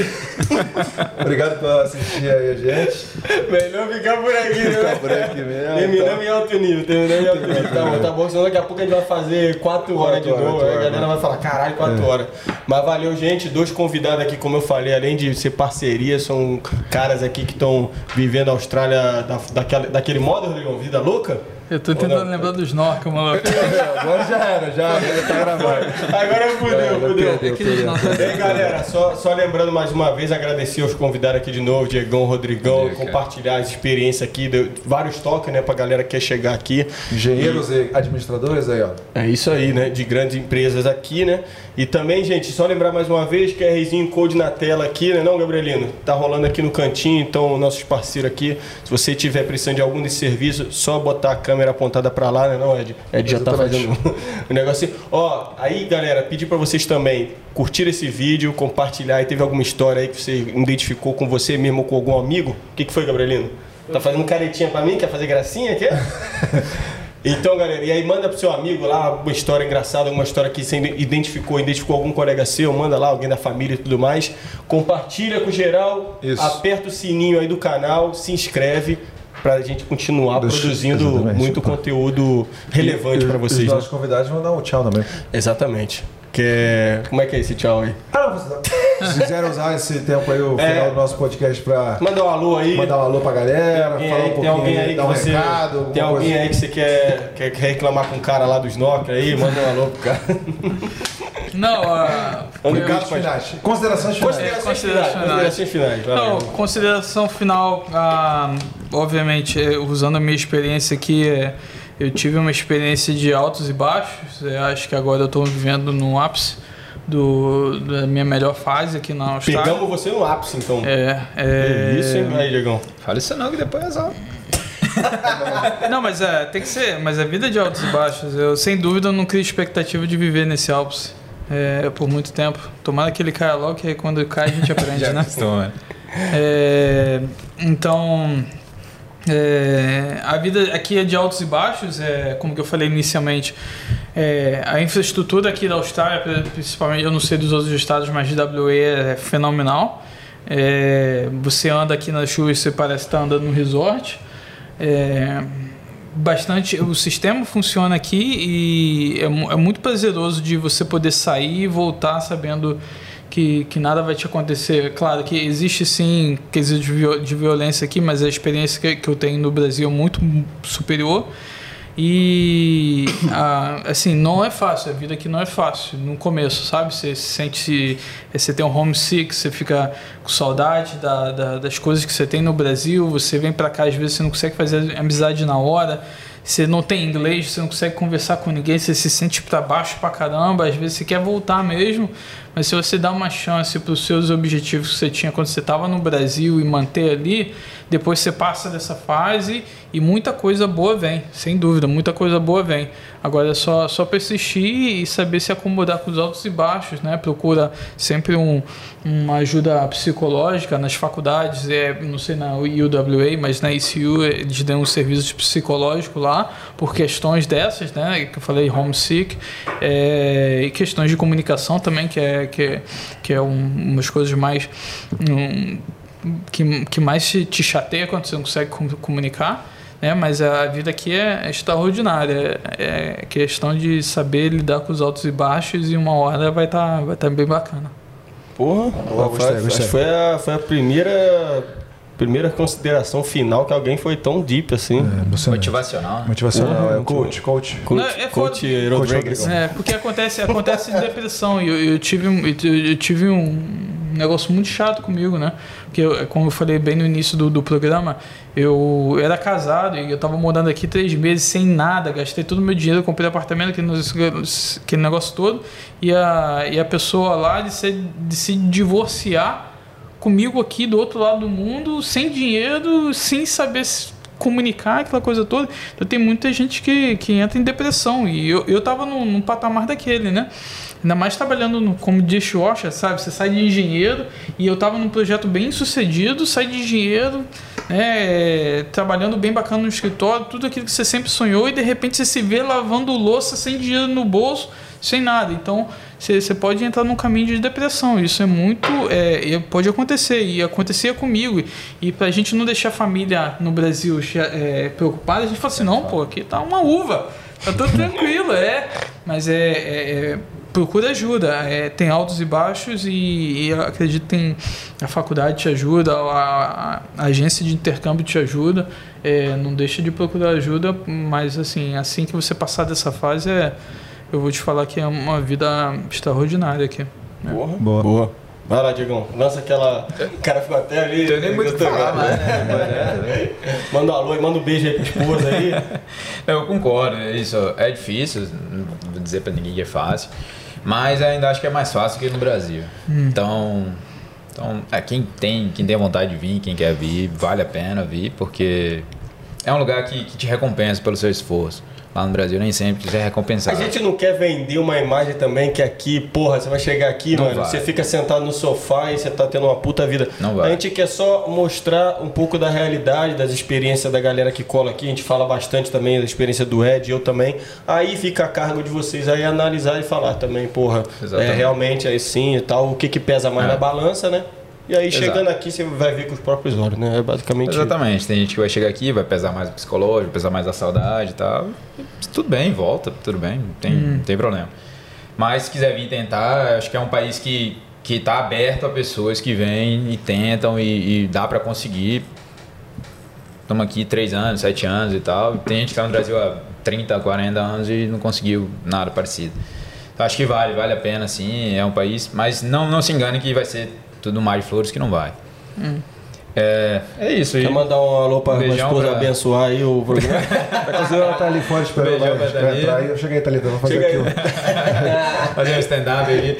Obrigado por assistir aí a gente. Melhor ficar por aqui, Ficar né? por aqui mesmo. Terminamos tá? em alto nível, terminamos em alto nível. Tá bom, tá bom, senão daqui a pouco a gente vai fazer 4 horas de Quatro horas, novo. Aí a quatro galera vai falar, caralho, 4 horas. Mas valeu, gente. Dois convidados aqui, como eu falei, além de ser parceria, são caras aqui que estão vivendo a Austrália da, daquela, daquele modo, Rodrigão? Vida louca? Eu tô tentando lembrar do snorkel, maluco. (laughs) É, Agora já era, já, já tá gravado. Agora fudeu, fudeu. Bem, galera, só, só lembrando mais uma vez, agradecer aos convidados aqui de novo, Diegão, Rodrigão, compartilhar as experiências aqui, de, vários toques, né, pra galera que quer chegar aqui. Engenheiros e administradores aí, ó. É isso aí, né? De grandes empresas aqui, né? E também, gente, só lembrar mais uma vez, QRzinho Code na tela aqui, né? Não, Gabrielino? Tá rolando aqui no cantinho, então nossos parceiros aqui, se você tiver precisando de algum desse serviço, só botar a câmera apontada pra lá, né? Não, Ed? Ed já tá fazendo (laughs) o negócio. Ó, aí, galera, pedir pra vocês também curtir esse vídeo, compartilhar. E teve alguma história aí que você identificou com você mesmo ou com algum amigo? O que, que foi, Gabrielino? Tá fazendo caretinha pra mim? Quer fazer gracinha aqui? (laughs) Então, galera, e aí manda pro seu amigo lá uma história engraçada, uma história que você identificou, identificou algum colega seu, manda lá, alguém da família e tudo mais. Compartilha com geral, Isso. aperta o sininho aí do canal, se inscreve pra gente continuar Deixa- produzindo exatamente. muito conteúdo relevante pra e vocês. Os né? nossos convidados vão dar um tchau também. Exatamente. Que é... Como é que é esse tchau aí? Ah, não, você (laughs) Se quiser usar esse tempo aí, o É. final do nosso podcast pra Manda um alô aí. mandar um alô pra galera, falar aí- um tem pouquinho, alguém aí que dar um você, recado, tem alguém coisa. aí que você quer, quer, quer reclamar com o cara lá do snorkel aí, manda um alô pro cara. (laughs) Não, a. Recados finais. Considerações finais. Considerações considerações finais. Considerações finais. Não, consideração final, ah, obviamente, é, usando a minha experiência aqui, é, eu tive uma experiência de altos e baixos. é, acho que agora eu estou vivendo no ápice do, da minha melhor fase aqui na Austrália. Pegamos você no ápice, então. É, é, Isso, hein? Aí, Diegão. Fala isso não, que depois é só. (laughs) Não, mas é, tem que ser. Mas a vida é de altos e baixos. Eu, sem dúvida, não crio expectativa de viver nesse ápice é, por muito tempo. Tomara que ele caia logo, que aí quando cai a gente (laughs) aprende, né? acostuma. É, então, é, a vida aqui é de altos e baixos, é, como que eu falei inicialmente. É, a infraestrutura aqui da Austrália, principalmente, eu não sei dos outros estados, mas de WA é fenomenal. É, você anda aqui nas chuvas, você parece estar andando no resort. É, bastante o sistema funciona aqui e é, é muito prazeroso de você poder sair e voltar sabendo que, que nada vai te acontecer. Claro que existe sim quesito de, viol- de violência aqui, mas a experiência que, que eu tenho no Brasil é muito superior. E ah, assim, não é fácil, a vida aqui não é fácil no começo, sabe? Você se sente, você tem um homesick, você fica com saudade da, da- das coisas que você tem no Brasil, você vem pra cá, às vezes você não consegue fazer amizade na hora, você não tem inglês, você não consegue conversar com ninguém, você se sente pra baixo pra caramba, às vezes você quer voltar mesmo, mas se você dá uma chance para os seus objetivos que você tinha quando você estava no Brasil e manter ali, depois você passa dessa fase e muita coisa boa vem, sem dúvida, muita coisa boa vem. Agora é só, só persistir e saber se acomodar com os altos e baixos, né? Procura sempre um, uma ajuda psicológica nas faculdades, é, não sei na UWA, mas na ICU eles dão um serviço psicológico lá por questões dessas, né? Que eu falei homesick, é, e questões de comunicação também, que é, que é, que é um, umas coisas mais. Um, que, que mais te, te chateia quando você não consegue com- comunicar. Né? Mas a vida aqui é extraordinária. É é questão de saber lidar com os altos e baixos e uma hora vai estar vai tá bem bacana. Porra, foi, gostei, gostei. foi a, foi a primeira, primeira consideração final que alguém foi tão deep assim. É. Motivacional. né? Motivacional, Porra, é muito- coach, coach. Coach, Não, é coach foda- Rodrigues. É, porque acontece, acontece depressão. E eu, eu tive, um- eu, eu tive um negócio muito chato comigo, né? Porque, eu, como eu falei bem no início do, do programa, eu era casado e eu tava morando aqui três meses sem nada, gastei todo o meu dinheiro, comprei apartamento, aquele, negócio- aquele negócio todo, e a, e a pessoa lá de se, de se divorciar comigo aqui do outro lado do mundo, sem dinheiro, sem saber comunicar, aquela coisa toda. Então tem muita gente que, que entra em depressão. E eu, eu tava num, num patamar daquele, né? Ainda mais trabalhando no, como dishwasher, sabe? Você sai de engenheiro e eu tava num projeto bem sucedido, sai de engenheiro, né? trabalhando bem bacana no escritório, tudo aquilo que você sempre sonhou e de repente você se vê lavando louça sem dinheiro no bolso, sem nada. Então você, pode entrar num caminho de depressão. Isso é muito. É, e pode acontecer. E acontecia comigo. E pra gente não deixar a família no Brasil é, preocupada, a gente fala assim: não, pô, aqui tá uma uva. Tá tudo (laughs) tranquilo, é. Mas é. é- é- procura ajuda. É, tem altos e baixos e, e acredito que tem a faculdade te ajuda, a, a- a agência de intercâmbio te ajuda. É, não deixa de procurar ajuda, mas assim, assim que você passar dessa fase, é, eu vou te falar que é uma vida extraordinária aqui. Porra. Boa. Boa. Vai lá, Diegão. Lança aquela. O cara ficou até ali. Tem nem muito o que falar mais, né? Manda um alô e manda um beijo aí pra esposa aí. (laughs) Não, Eu concordo, é isso é difícil, não vou dizer pra ninguém que é fácil, mas ainda acho que é mais fácil que no Brasil. Então, então é, quem tem, quem tem vontade de vir, quem quer vir, vale a pena vir, porque é um lugar que, que te recompensa pelo seu esforço. Lá no Brasil nem sempre é A recompensado. gente não quer vender uma imagem também que aqui, porra, você vai chegar aqui, Não mano, vai. você fica sentado no sofá e você tá tendo uma puta vida. Não vai. A gente quer só mostrar um pouco da realidade, das experiências da galera que cola aqui. A gente fala bastante também da experiência do Ed, eu também. Aí fica a cargo de vocês aí analisar e falar também, porra, é Exatamente. realmente aí sim e tal, o que que pesa mais É. na balança, né? E aí Exato. chegando aqui você vai ver com os próprios olhos, né? É basicamente isso. Exatamente, tem gente que vai chegar aqui, vai pesar mais o psicológico, pesar mais a saudade e tal. Tudo bem, volta, tudo bem, não tem, não tem problema. Mas se quiser vir tentar, acho que é um país que, que tá aberto a pessoas que vêm e tentam e, e dá para conseguir. Estamos aqui três anos, sete anos e tal. Tem gente que está no Brasil há 30, 40 anos e não conseguiu nada parecido. Então acho que vale, vale a pena sim, é um país, mas não, não se engane que vai ser tudo mar de flores que não vai. É, é isso. Quer mandar um alô pra, pra Beijão esposa pra- abenciar aí o (laughs) programa? Inclusive ela tá ali fora esperando Beijão lá, pra pra Thalita. entrar aí. Eu cheguei, Thalita, vou fazer aquilo. (laughs) (laughs) fazer um stand-up aí.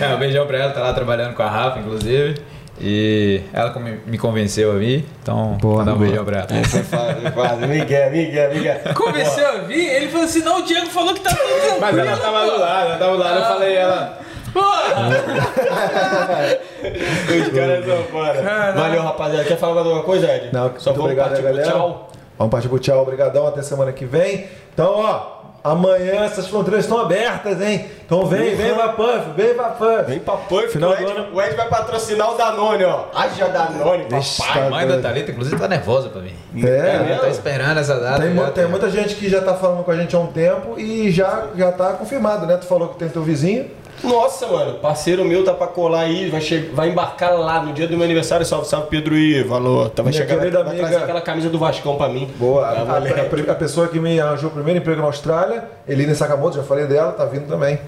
é, um beijão pra ela, tá lá trabalhando com a Rafa, inclusive. E ela me convenceu a vir, então Boa, vou dar um beijão pra ela. É, foi fácil, quase. Miguel, Miguel, Miguel. Convenceu a vir? Ele falou assim: não, o Diego falou que tá tudo tranquilo. Mas ela tava do lado, ela tava do lado, eu falei ela. Porra! Os caras são fora. Valeu, rapaziada. Quer falar mais alguma coisa, Ed? Não, Só muito vamos obrigado, partir pro galera. tchau. Vamos partir pro tchau, obrigadão, até semana que vem. Então, ó, amanhã essas fronteiras estão abertas, hein? Então vem, vem pra Puff, vem pra Puff. Vem pra Puff, Final o, Ed, ano. o Ed vai patrocinar o Danone, ó. Haja Danone, Vixe, papai. tá A mãe da. Thalita, inclusive, tá nervosa pra mim. É, mesmo? Tá esperando essa data. Tem, já tem muita gente que já tá falando com a gente há um tempo e já, já tá confirmado, né? Tu falou que tem teu vizinho. Nossa, mano, parceiro meu tá pra colar aí, vai, che- vai embarcar lá no dia do meu aniversário. Salve, salve, Pedro I. Valor. Tá, vai Minha chegar, vai, vai amiga- trazer aquela camisa do Vascão pra mim. Boa. A, valeu. a- a pessoa que me arranjou o primeiro emprego na Austrália, Eline Sakamoto, já falei dela, tá vindo também.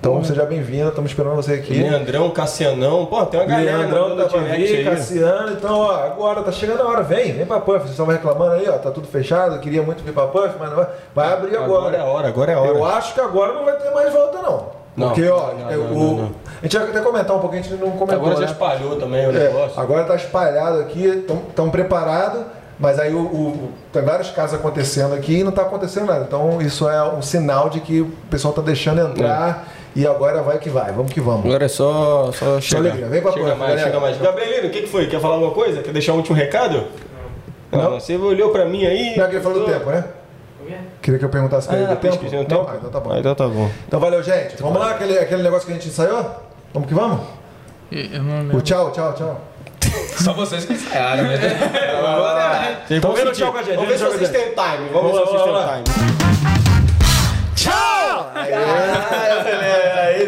Então seja bem-vinda, estamos esperando você aqui. Leandrão, Cassianão. Pô, tem uma galera Leandrão tá. Cassiano, então ó, agora tá chegando a hora, vem, vem pra Puff, vocês estavam reclamando aí, ó, tá tudo fechado, queria muito vir pra Puff, mas não vai, vai abrir agora. Agora é a hora, agora é a hora. Eu acho que agora não vai ter mais volta não. Não, Porque, ó, não, é, não, o- não, não. a gente vai até comentar um pouquinho, a gente não comentou, Agora já né? espalhou também o É, negócio. agora tá espalhado aqui, estão preparados, mas aí o, o- tem vários casos acontecendo aqui e não tá acontecendo nada. Então isso é um sinal de que o pessoal tá deixando entrar e agora vai que vai, vamos que vamos. Agora é só, só chegar. alegria. Vem pra chega Puff, mais, galera. chega mais. Gabrielino, o que, que foi? Quer falar alguma coisa? Quer deixar um último recado? Não, você olhou pra mim aí. Não, que ele falou do tempo, né? Queria que eu perguntasse pra ele Ah, Não? tempo? Ah, então tá bom. Ah, então tá bom. Então valeu, gente. Vamos lá, aquele, aquele negócio que a gente ensaiou? Vamos que vamos? Eu não lembro. O tchau, tchau, tchau. Só vocês que ensaiaram, né? Vendo o tchau com a gente, Vamos ver se vocês têm time. Vamos ver se vocês têm time. Tchau! Aí, aí, aí, aí,